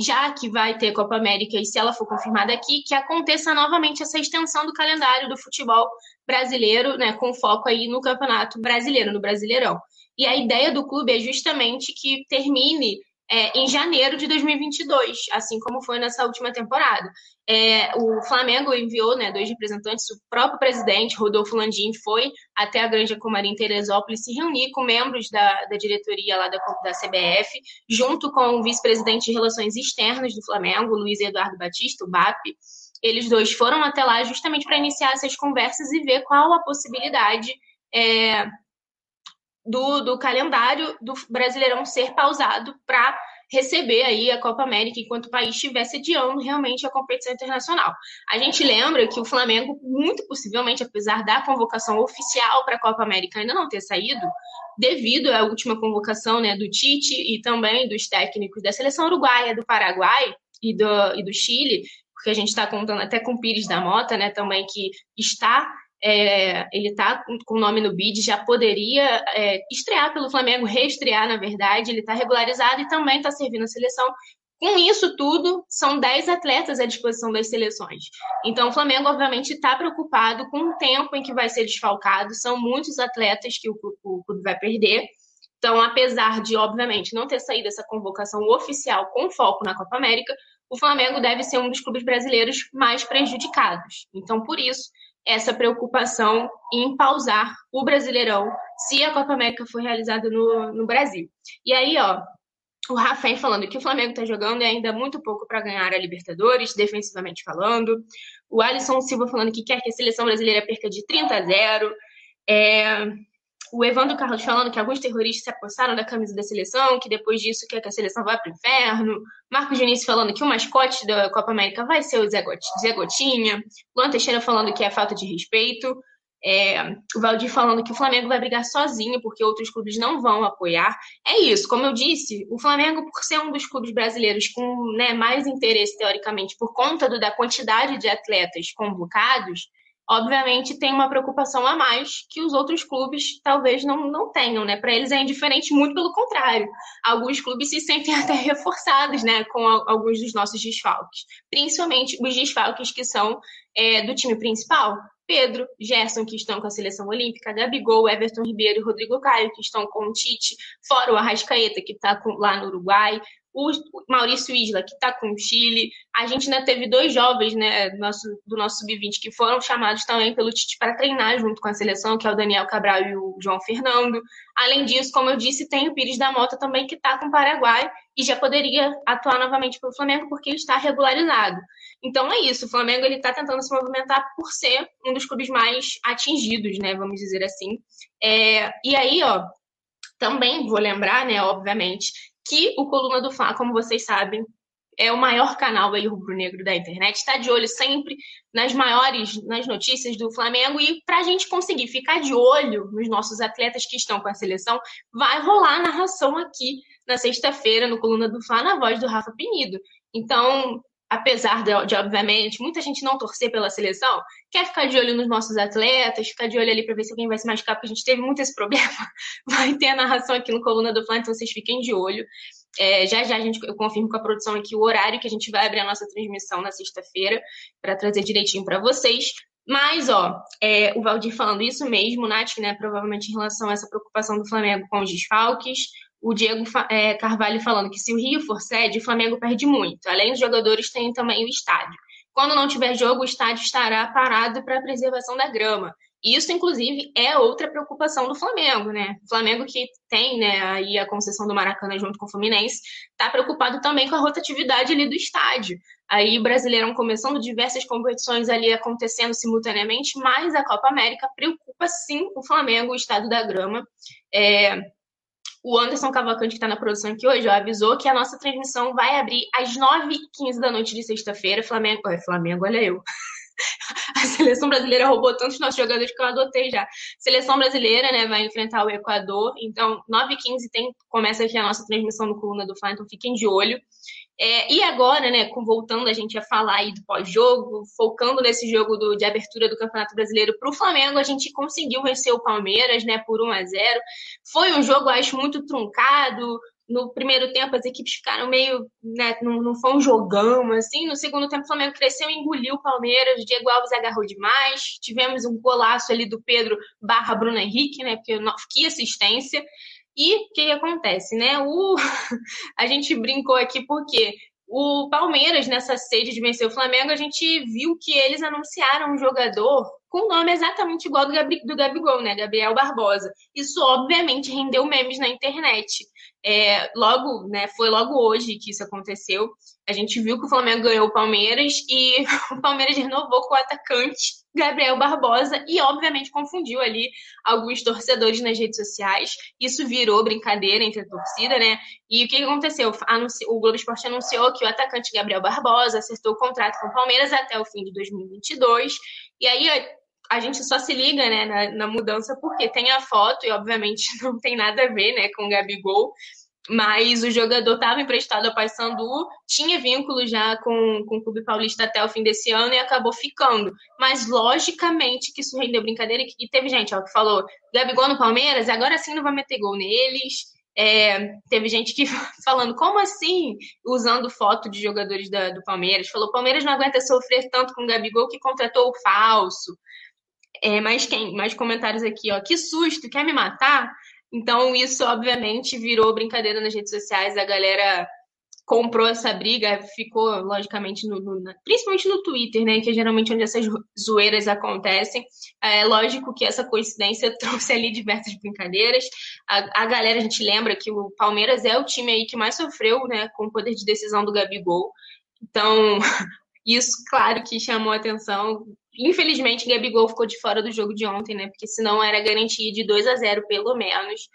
já que vai ter Copa América e se ela for confirmada aqui, que aconteça novamente essa extensão do calendário do futebol brasileiro, né, com foco aí no Campeonato Brasileiro, no Brasileirão. E a ideia do clube é justamente que termine é, em janeiro de 2022, assim como foi nessa última temporada. É, o Flamengo enviou né, dois representantes, o próprio presidente, Rodolfo Landim, foi até a Granja Comarim Teresópolis se reunir com membros da, da diretoria lá da, da CBF, junto com o vice-presidente de Relações Externas do Flamengo, Luiz Eduardo Batista, o BAP. Eles dois foram até lá justamente para iniciar essas conversas e ver qual a possibilidade é, do, do calendário do Brasileirão ser pausado para receber aí a Copa América enquanto o país estiver sediando realmente a competição internacional. A gente lembra que o Flamengo, muito possivelmente, apesar da convocação oficial para a Copa América ainda não ter saído, devido à última convocação né, do Tite e também dos técnicos da seleção uruguaia, do Paraguai e do, e do Chile, porque a gente está contando até com o Pires da Mota, né, também que está é, ele está com o nome no bid, já poderia é, estrear pelo Flamengo, reestrear, na verdade, ele está regularizado e também está servindo a seleção. Com isso tudo, são 10 atletas à disposição das seleções. Então, o Flamengo, obviamente, está preocupado com o tempo em que vai ser desfalcado. São muitos atletas que o clube vai perder. Então, apesar de, obviamente, não ter saído essa convocação oficial com foco na Copa América, o Flamengo deve ser um dos clubes brasileiros mais prejudicados. Então, por isso, essa preocupação em pausar o Brasileirão se a Copa América for realizada no, no Brasil. E aí, ó, o Rafael falando que o Flamengo está jogando é ainda muito pouco para ganhar a Libertadores, defensivamente falando. O Alisson Silva falando que quer que a seleção brasileira perca de 30 a 0. É, o Evandro Carlos falando que alguns terroristas se apossaram da camisa da seleção, que depois disso quer que a seleção vá para o inferno. Marcos Diniz falando que o mascote da Copa América vai ser o Zé, Gotinha. Luan Teixeira falando que é falta de respeito. É, o Valdir falando que o Flamengo vai brigar sozinho porque outros clubes não vão apoiar. É isso, como eu disse, o Flamengo, por ser um dos clubes brasileiros com né, mais interesse, teoricamente, por conta do, da quantidade de atletas convocados, obviamente tem uma preocupação a mais que os outros clubes talvez não, não tenham, né? Para eles é indiferente, muito pelo contrário. Alguns clubes se sentem até reforçados, né, com alguns dos nossos desfalques, principalmente os desfalques que são é, do time principal. Pedro, Gerson, que estão com a seleção olímpica, Gabigol, Everton Ribeiro e Rodrigo Caio, que estão com o Tite, fora o Arrascaeta, que está lá no Uruguai, o Maurício Isla, que está com o Chile. A gente ainda teve dois jovens né, do nosso, do nosso sub-20 que foram chamados também pelo Tite para treinar junto com a seleção, que é o Daniel Cabral e o João Fernando. Além disso, como eu disse, tem o Pires da Mota também, que está com o Paraguai e já poderia atuar novamente pelo Flamengo porque ele está regularizado. Então é isso, o Flamengo ele está tentando se movimentar por ser um dos clubes mais atingidos, né, vamos dizer assim. É, e aí, ó, também vou lembrar, né, obviamente, que o Coluna do Fla, como vocês sabem, é o maior canal aí rubro-negro da internet, está de olho sempre nas maiores, nas notícias do Flamengo e para a gente conseguir ficar de olho nos nossos atletas que estão com a seleção, vai rolar narração aqui na sexta-feira no Coluna do Fla na voz do Rafa Penido. Então, apesar de, de, obviamente, muita gente não torcer pela seleção, quer ficar de olho nos nossos atletas, ficar de olho ali para ver se alguém vai se machucar, porque a gente teve muito esse problema. Vai ter a narração aqui no Coluna do Flan, então vocês fiquem de olho. É, já já a gente, eu confirmo com a produção aqui o horário que a gente vai abrir a nossa transmissão na sexta-feira, para trazer direitinho para vocês. Mas, ó, é, o Valdir falando isso mesmo, Nath, né, provavelmente em relação a essa preocupação do Flamengo com os desfalques, o Diego é, Carvalho falando que se o Rio for sede, o Flamengo perde muito. Além dos jogadores, tem também o estádio. Quando não tiver jogo, o estádio estará parado para a preservação da grama. Isso, inclusive, é outra preocupação do Flamengo, né? O Flamengo que tem né, aí a concessão do Maracanã junto com o Fluminense, está preocupado também com a rotatividade ali do estádio. Aí o Brasileirão começando diversas competições ali acontecendo simultaneamente, mas a Copa América preocupa sim o Flamengo, o estado da grama. É, o Anderson Cavalcante, que está na produção aqui hoje, ó, avisou que a nossa transmissão vai abrir às 9h15 da noite de sexta-feira. Flamengo. Flamengo, olha eu. A seleção brasileira roubou tantos nossos jogadores que eu adotei já. Seleção brasileira, né, vai enfrentar o Equador. Então, 9h15 tem, começa aqui a nossa transmissão no Coluna do Fla, então fiquem de olho. É, e agora, né, voltando a gente a falar aí do pós-jogo, focando nesse jogo do, de abertura do Campeonato Brasileiro para o Flamengo, a gente conseguiu vencer o Palmeiras, né, por 1 a 0 Foi um jogo, acho, muito truncado. No primeiro tempo, as equipes ficaram meio. Né, não, não foi um jogão, assim. No segundo tempo, o Flamengo cresceu e engoliu o Palmeiras. O Diego Alves agarrou demais. Tivemos um golaço ali do Pedro barra Bruno Henrique, né? Porque que assistência. E o que, que, acontece, né? O... a gente brincou aqui porque o Palmeiras, nessa sede de vencer o Flamengo, a gente viu que eles anunciaram um jogador com nome exatamente igual do, Gabi, do Gabigol, né? Gabriel Barbosa. Isso, obviamente, rendeu memes na internet. É, logo, né, foi logo hoje que isso aconteceu. A gente viu que o Flamengo ganhou o Palmeiras e o Palmeiras renovou com o atacante Gabriel Barbosa e, obviamente, confundiu ali alguns torcedores nas redes sociais. Isso virou brincadeira entre a torcida, né? E o que aconteceu? O Globo Esporte anunciou que o atacante Gabriel Barbosa acertou o contrato com o Palmeiras até o fim de 2022. E aí a gente só se liga né, na, na, mudança porque tem a foto e, obviamente, não tem nada a ver né, com o Gabigol. Mas o jogador estava emprestado ao Paysandu, tinha vínculo já com, com o Clube Paulista até o fim desse ano e acabou ficando. Mas, logicamente, que isso rendeu brincadeira. E teve gente ó, que falou: Gabigol no Palmeiras, agora sim não vai meter gol neles. É, teve gente que falando, como assim? Usando foto de jogadores da, do Palmeiras. Falou: Palmeiras não aguenta sofrer tanto com o Gabigol que contratou o falso. É, mas quem? Mais comentários aqui, ó. Que susto, quer me matar? Então, isso, obviamente, virou brincadeira nas redes sociais, a galera comprou essa briga, ficou, logicamente, no, no, principalmente no Twitter, né? Que é geralmente onde essas zoeiras acontecem. É lógico que essa coincidência trouxe ali diversas brincadeiras. A, a galera, a gente lembra que o Palmeiras é o time aí que mais sofreu, né? Com o poder de decisão do Gabigol. Então, isso, claro, que chamou a atenção. Infelizmente, Gabigol ficou de fora do jogo de ontem, né? Porque senão era garantia de 2 a 0 pelo menos.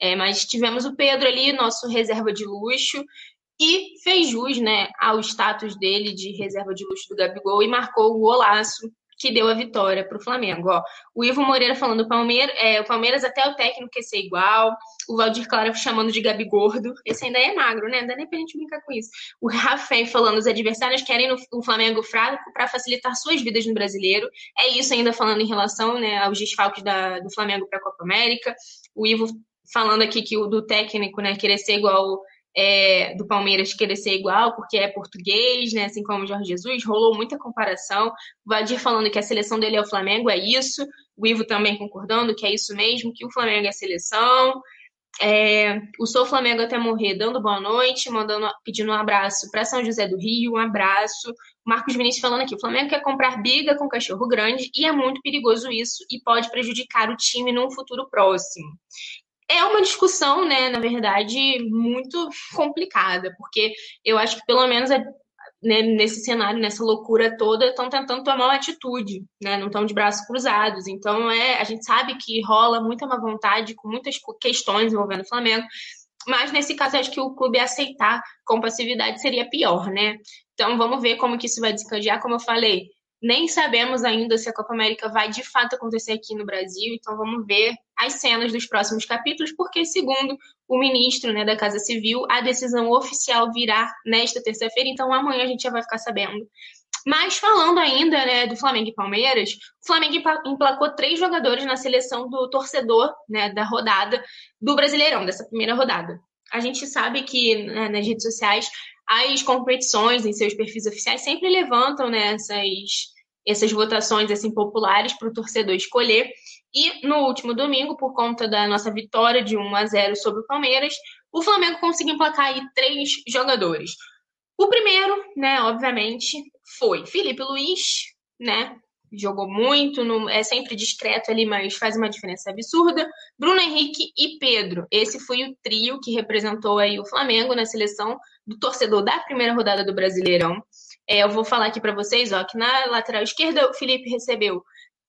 É, mas tivemos o Pedro ali, nosso reserva de luxo, e fez jus né, ao status dele de reserva de luxo do Gabigol e marcou o golaço que deu a vitória para o Flamengo. Ó, o Ivo Moreira falando Palmeiras, é, o Palmeiras até o técnico quer ser igual. O Valdir Clara chamando de Gabi Gordo. Esse ainda é magro, né? Dá nem pra gente brincar com isso. O Rafael falando os adversários querem o Flamengo fraco para facilitar suas vidas no brasileiro. É isso ainda falando em relação né, aos desfalques da, do Flamengo para a Copa América. O Ivo falando aqui que o do técnico, né, querer ser igual é, do Palmeiras querer ser igual, porque é português, né? Assim como o Jorge Jesus, rolou muita comparação. O Vadir falando que a seleção dele é o Flamengo, é isso. O Ivo também concordando que é isso mesmo, que o Flamengo é a seleção. É, o Sou Flamengo até morrer, dando boa noite, mandando, pedindo um abraço para São José do Rio, um abraço. Marcos Vinícius falando aqui: o Flamengo quer comprar biga com cachorro grande e é muito perigoso isso e pode prejudicar o time num futuro próximo é uma discussão, né, na verdade, muito complicada, porque eu acho que pelo menos né, nesse cenário, nessa loucura toda, estão tentando tomar uma atitude, né? Não estão de braços cruzados. Então é, a gente sabe que rola muita má vontade com muitas questões envolvendo o Flamengo. Mas nesse caso, acho que o clube aceitar com passividade seria pior, né? Então vamos ver como que isso vai desencadear. Como eu falei, nem sabemos ainda se a Copa América vai de fato acontecer aqui no Brasil, então vamos ver as cenas dos próximos capítulos, porque, segundo o ministro né, da Casa Civil, a decisão oficial virá nesta terça-feira, então amanhã a gente já vai ficar sabendo. Mas falando ainda né, do Flamengo e Palmeiras, o Flamengo emplacou três jogadores na seleção do torcedor né, da rodada do Brasileirão, dessa primeira rodada. A gente sabe que né, nas redes sociais as competições em seus perfis oficiais sempre levantam né, essas, essas votações assim populares para o torcedor escolher. E no último domingo, por conta da nossa vitória de 1 a 0 sobre o Palmeiras, o Flamengo conseguiu emplacar aí três jogadores. O primeiro, né, obviamente, foi Felipe Luiz, né? Jogou muito, no, é sempre discreto ali, mas faz uma diferença absurda. Bruno Henrique e Pedro. Esse foi o trio que representou aí o Flamengo na seleção do torcedor da primeira rodada do Brasileirão. É, eu vou falar aqui para vocês, ó, que na lateral esquerda o Felipe recebeu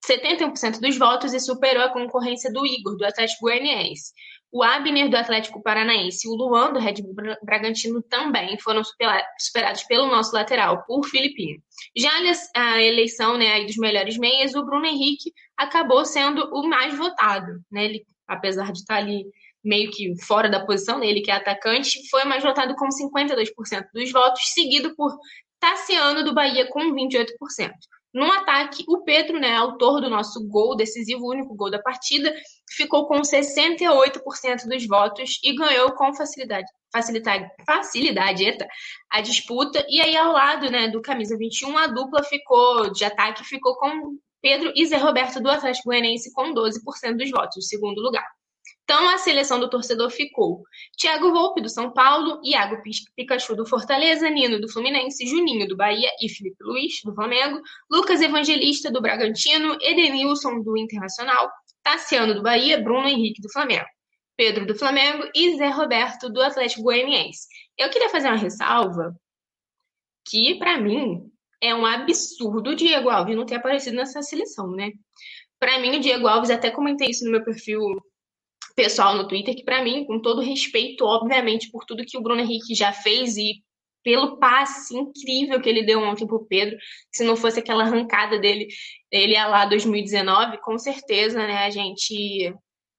71% dos votos e superou a concorrência do Igor, do Atlético Goianiense. O Abner, do Atlético Paranaense, e o Luan, do Red Bull Bragantino, também foram superados pelo nosso lateral, por Filipinho. Já a eleição né, dos melhores meias, o Bruno Henrique acabou sendo o mais votado. Né? Ele, apesar de estar ali meio que fora da posição dele, que é atacante, foi mais votado com 52% dos votos, seguido por Tassiano do Bahia com 28%. No ataque, o Pedro, né, autor do nosso gol decisivo, o único gol da partida, ficou com 68% dos votos e ganhou com facilidade, facilidade, facilidade eita, a disputa. E aí, ao lado né, do camisa 21, a dupla ficou de ataque ficou com Pedro e Zé Roberto do Atlético Goianiense com 12% dos votos, o segundo lugar. Então, a seleção do torcedor ficou Thiago Volpe, do São Paulo, Iago Pikachu, do Fortaleza, Nino, do Fluminense, Juninho, do Bahia e Felipe Luiz, do Flamengo, Lucas Evangelista, do Bragantino, Edenilson, do Internacional, Tassiano, do Bahia, Bruno Henrique, do Flamengo, Pedro, do Flamengo e Zé Roberto, do Atlético Goianiense. Eu queria fazer uma ressalva que, para mim, é um absurdo o Diego Alves não ter aparecido nessa seleção, né? Para mim, o Diego Alves, até comentei isso no meu perfil pessoal no Twitter que, para mim, com todo respeito, obviamente, por tudo que o Bruno Henrique já fez e pelo passe incrível que ele deu ontem pro Pedro, se não fosse aquela arrancada dele, ele ia lá 2019, com certeza, né, a gente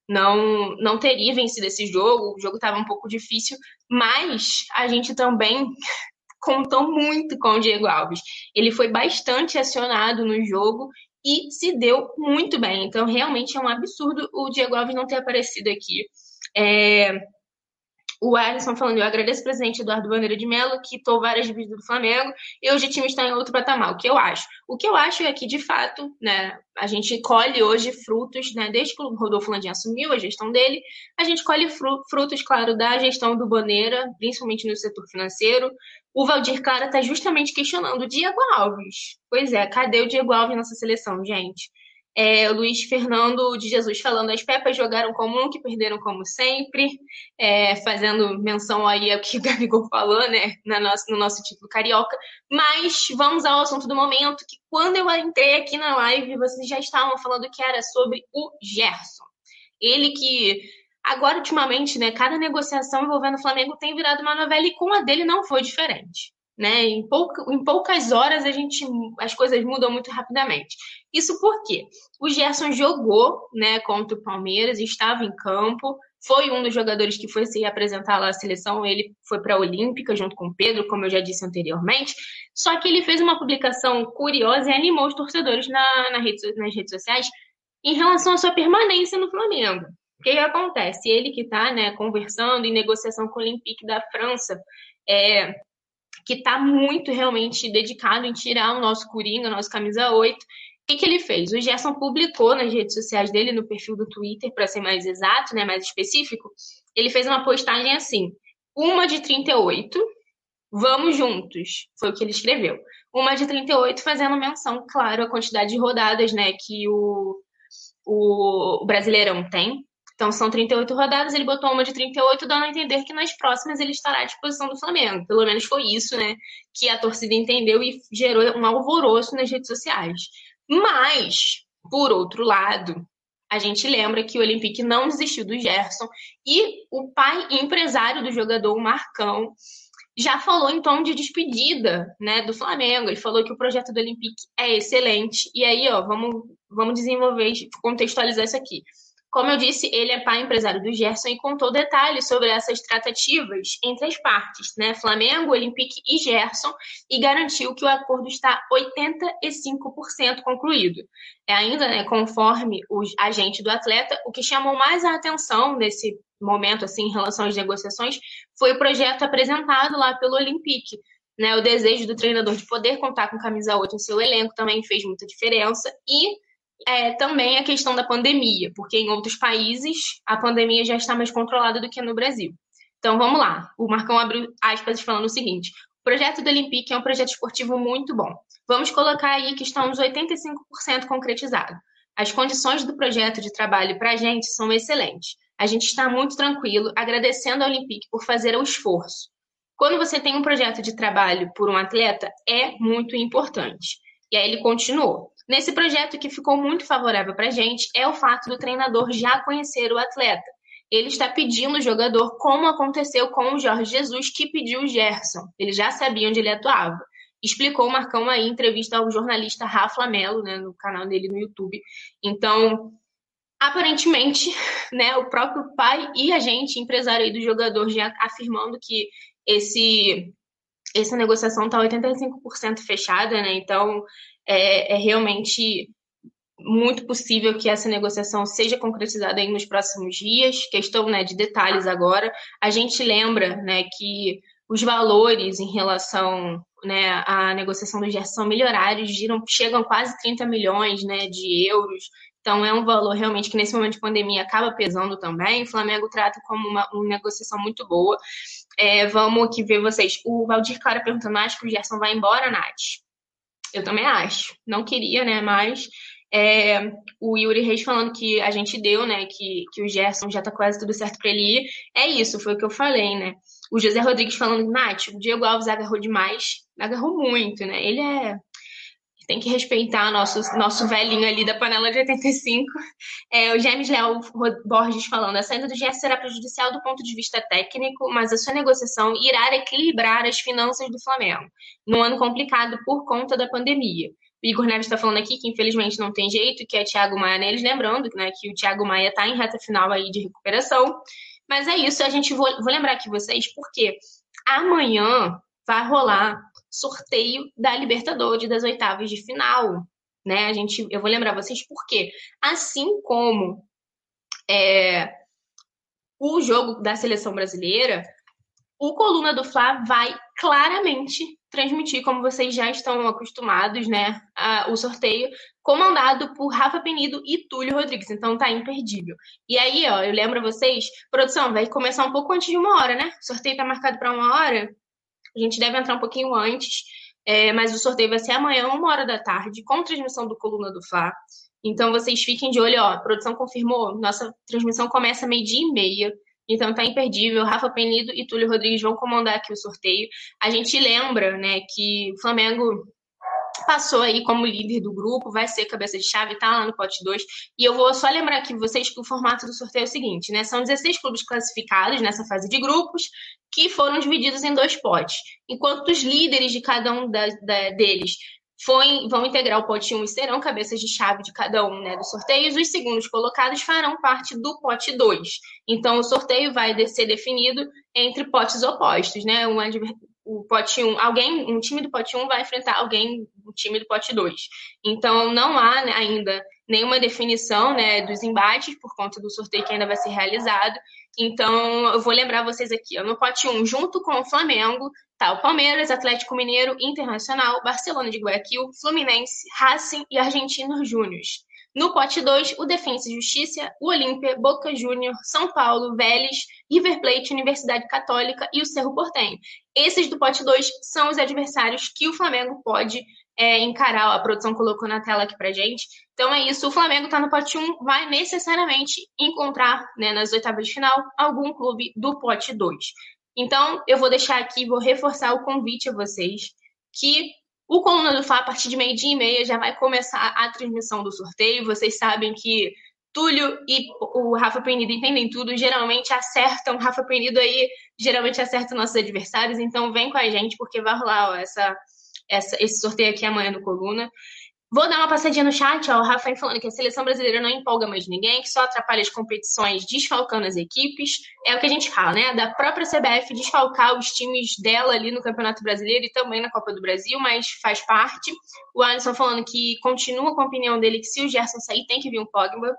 não não teria vencido esse jogo, o jogo estava um pouco difícil, mas a gente também contou muito com o Diego Alves. Ele foi bastante acionado no jogo e se deu muito bem. Então, realmente é um absurdo o Diego Alves não ter aparecido aqui. É... o Alisson falando, eu agradeço o presidente Eduardo Bandeira de Mello, que quitou várias dívidas do Flamengo, e hoje o time está em outro patamar. O que eu acho? O que eu acho é que, de fato, né, a gente colhe hoje frutos, né, desde que o Rodolfo Landim assumiu a gestão dele, a gente colhe frutos, claro, da gestão do Bandeira, principalmente no setor financeiro. O Valdir Clara está justamente questionando o Diego Alves. Pois é, cadê o Diego Alves nessa seleção, gente? É, Luiz Fernando de Jesus falando as Pepas jogaram como que perderam como sempre, é, fazendo menção aí ao que o Gabigol falou, né, na nosso, no nosso título carioca. Mas vamos ao assunto do momento, que quando eu entrei aqui na live, vocês já estavam falando que era sobre o Gerson. Ele que agora, ultimamente, né, cada negociação envolvendo o Flamengo tem virado uma novela e com a dele não foi diferente. Né? Em, pouca, em poucas horas a gente as coisas mudam muito rapidamente. Isso porque o Gerson jogou né, contra o Palmeiras, estava em campo, foi um dos jogadores que foi se apresentar lá à seleção, ele foi para a Olímpica junto com o Pedro, como eu já disse anteriormente. Só que ele fez uma publicação curiosa e animou os torcedores na, na rede, nas redes sociais em relação à sua permanência no Flamengo. O que, acontece? Ele que está né, conversando em negociação com o Olympique da França, é, que está muito realmente dedicado em tirar o nosso Coringa, o nosso camisa 8. O que, que ele fez? O Gerson publicou nas redes sociais dele, no perfil do Twitter, para ser mais exato, né, mais específico, ele fez uma postagem assim: uma de 38, vamos juntos, foi o que ele escreveu. Uma de 38, fazendo menção, claro, à quantidade de rodadas né, que o, o, o Brasileirão tem. Então são 38 rodadas, ele botou uma de 38, dando a entender que nas próximas ele estará à disposição do Flamengo. Pelo menos foi isso, né, que a torcida entendeu e gerou um alvoroço nas redes sociais. Mas, por outro lado, a gente lembra que o Olympique não desistiu do Gerson e o pai empresário do jogador, o Marcão, já falou em tom de despedida, né, do Flamengo. Ele falou que o projeto do Olympique é excelente. E aí, ó, vamos, vamos desenvolver contextualizar isso aqui. Como eu disse, ele é pai empresário do Gerson e contou detalhes sobre essas tratativas entre as partes, né? Flamengo, Olympique e Gerson, e garantiu que o acordo está 85% concluído. É ainda, né, conforme o agente do atleta, o que chamou mais a atenção nesse momento, assim, em relação às negociações, foi o projeto apresentado lá pelo Olympique. Né, o desejo do treinador de poder contar com camisa 8 em seu elenco também fez muita diferença. E é, também a questão da pandemia, porque em outros países a pandemia já está mais controlada do que no Brasil. Então vamos lá. O Marcão abriu aspas falando o seguinte: o projeto do Olympique é um projeto esportivo muito bom. Vamos colocar aí que está uns 85% concretizado. As condições do projeto de trabalho para a gente são excelentes. A gente está muito tranquilo, agradecendo ao Olympique por fazer o esforço. Quando você tem um projeto de trabalho por um atleta, é muito importante. E aí ele continuou. Nesse projeto que ficou muito favorável para a gente é o fato do treinador já conhecer o atleta. Ele está pedindo o jogador como aconteceu com o Jorge Jesus, que pediu o Gerson. Ele já sabia onde ele atuava. Explicou o Marcão aí em entrevista ao jornalista Rafa Melo, né, no canal dele no YouTube. Então, aparentemente, né, o próprio pai e a gente, empresário aí do jogador, já afirmando que esse essa negociação está 85% fechada, né? Então, é, é realmente muito possível que essa negociação seja concretizada aí nos próximos dias. Questão né, de detalhes agora. A gente lembra né, que os valores em relação né, à negociação do Gerson são giram, chegam quase 30 milhões né, de euros. Então, é um valor realmente que, nesse momento de pandemia, acaba pesando também. O Flamengo trata como uma, uma negociação muito boa. É, vamos aqui ver vocês. O Valdir Clara perguntando: acho que o Gerson vai embora, Nath? Eu também acho. Não queria, né? Mas é, o Yuri Reis falando que a gente deu, né? Que, que o Gerson já tá quase tudo certo para ele ir. É isso, foi o que eu falei, né? O José Rodrigues falando, Nath, o Diego Alves agarrou demais. Agarrou muito, né? Ele é tem que respeitar nosso, nosso velhinho ali da panela de 85. É, o James Leal Borges falando, a saída do GS será prejudicial do ponto de vista técnico, mas a sua negociação irá equilibrar as finanças do Flamengo, num ano complicado por conta da pandemia. O Igor Neves está falando aqui que infelizmente não tem jeito, que é Thiago Maia neles, lembrando né, que o Thiago Maia está em reta final aí de recuperação. Mas é isso, a gente vou, vou lembrar aqui vocês, porque amanhã vai rolar sorteio da Libertadores das oitavas de final, né? A gente, eu vou lembrar vocês porque, assim como é, o jogo da seleção brasileira, o Coluna do Fla vai claramente transmitir, como vocês já estão acostumados, né, a, o sorteio, comandado por Rafa Penido e Túlio Rodrigues. Então tá imperdível. E aí, ó, eu lembro a vocês, produção, vai começar um pouco antes de uma hora, né? O sorteio tá marcado para uma hora. A gente deve entrar um pouquinho antes, é, mas o sorteio vai ser amanhã, uma hora da tarde, com transmissão do Coluna do Fla. Então vocês fiquem de olho, ó. A produção confirmou, nossa transmissão começa meio-dia e meia. Então tá imperdível. Rafa Penido e Túlio Rodrigues vão comandar aqui o sorteio. A gente lembra, né, que o Flamengo passou aí como líder do grupo, vai ser cabeça de chave, tá lá no pote 2. E eu vou só lembrar aqui vocês que o formato do sorteio é o seguinte, né? São 16 clubes classificados nessa fase de grupos, que foram divididos em dois potes. Enquanto os líderes de cada um da, da, deles foi, vão integrar o pote 1 e serão cabeças de chave de cada um né, dos sorteios. Os segundos colocados farão parte do pote 2. Então, o sorteio vai ser definido entre potes opostos, né? Um, o pote 1, alguém, um time do pote 1 vai enfrentar alguém do time do pote 2. Então, não há né, ainda nenhuma definição né, dos embates por conta do sorteio que ainda vai ser realizado. Então, eu vou lembrar vocês aqui, no pote 1, junto com o Flamengo, tá o Palmeiras, Atlético Mineiro, Internacional, Barcelona de Guayaquil, Fluminense, Racing e Argentinos Júniors. No pote 2, o Defensa e Justiça, o Olímpia, Boca Júnior, São Paulo, Vélez, River Plate, Universidade Católica e o Cerro Portenho. Esses do pote 2 são os adversários que o Flamengo pode é, encarar. A produção colocou na tela aqui pra gente. Então é isso. O Flamengo tá no pote 1, vai necessariamente encontrar né, nas oitavas de final algum clube do pote 2. Então eu vou deixar aqui, vou reforçar o convite a vocês que o Coluna do Fla, a partir de meio-dia e meia, já vai começar a transmissão do sorteio. Vocês sabem que Túlio e o Rafa Penido entendem tudo, geralmente acertam. Rafa Penido aí geralmente acerta nossos adversários, então vem com a gente, porque vai rolar ó, essa, essa, esse sorteio aqui amanhã no Coluna. Vou dar uma passadinha no chat, ó, o Rafael falando que a seleção brasileira não empolga mais ninguém, que só atrapalha as competições, desfalcando as equipes. É o que a gente fala, né? Da própria CBF desfalcar os times dela ali no Campeonato Brasileiro e também na Copa do Brasil, mas faz parte. O Alisson falando que continua com a opinião dele que se o Gerson sair tem que vir um Pogba.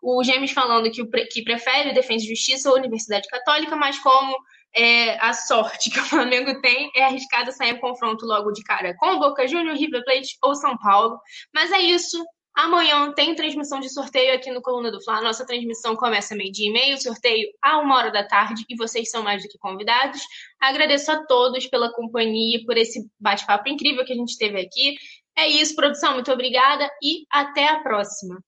O James falando que, o, que prefere o Defesa e Justiça ou Universidade Católica, mas como é, a sorte que o Flamengo tem é arriscado sair um confronto logo de cara com o Boca Juniors, River Plate ou São Paulo. Mas é isso. Amanhã tem transmissão de sorteio aqui no Coluna do Fla. Nossa transmissão começa meio-dia e meio, sorteio a uma hora da tarde e vocês são mais do que convidados. Agradeço a todos pela companhia, por esse bate-papo incrível que a gente teve aqui. É isso, produção. Muito obrigada e até a próxima.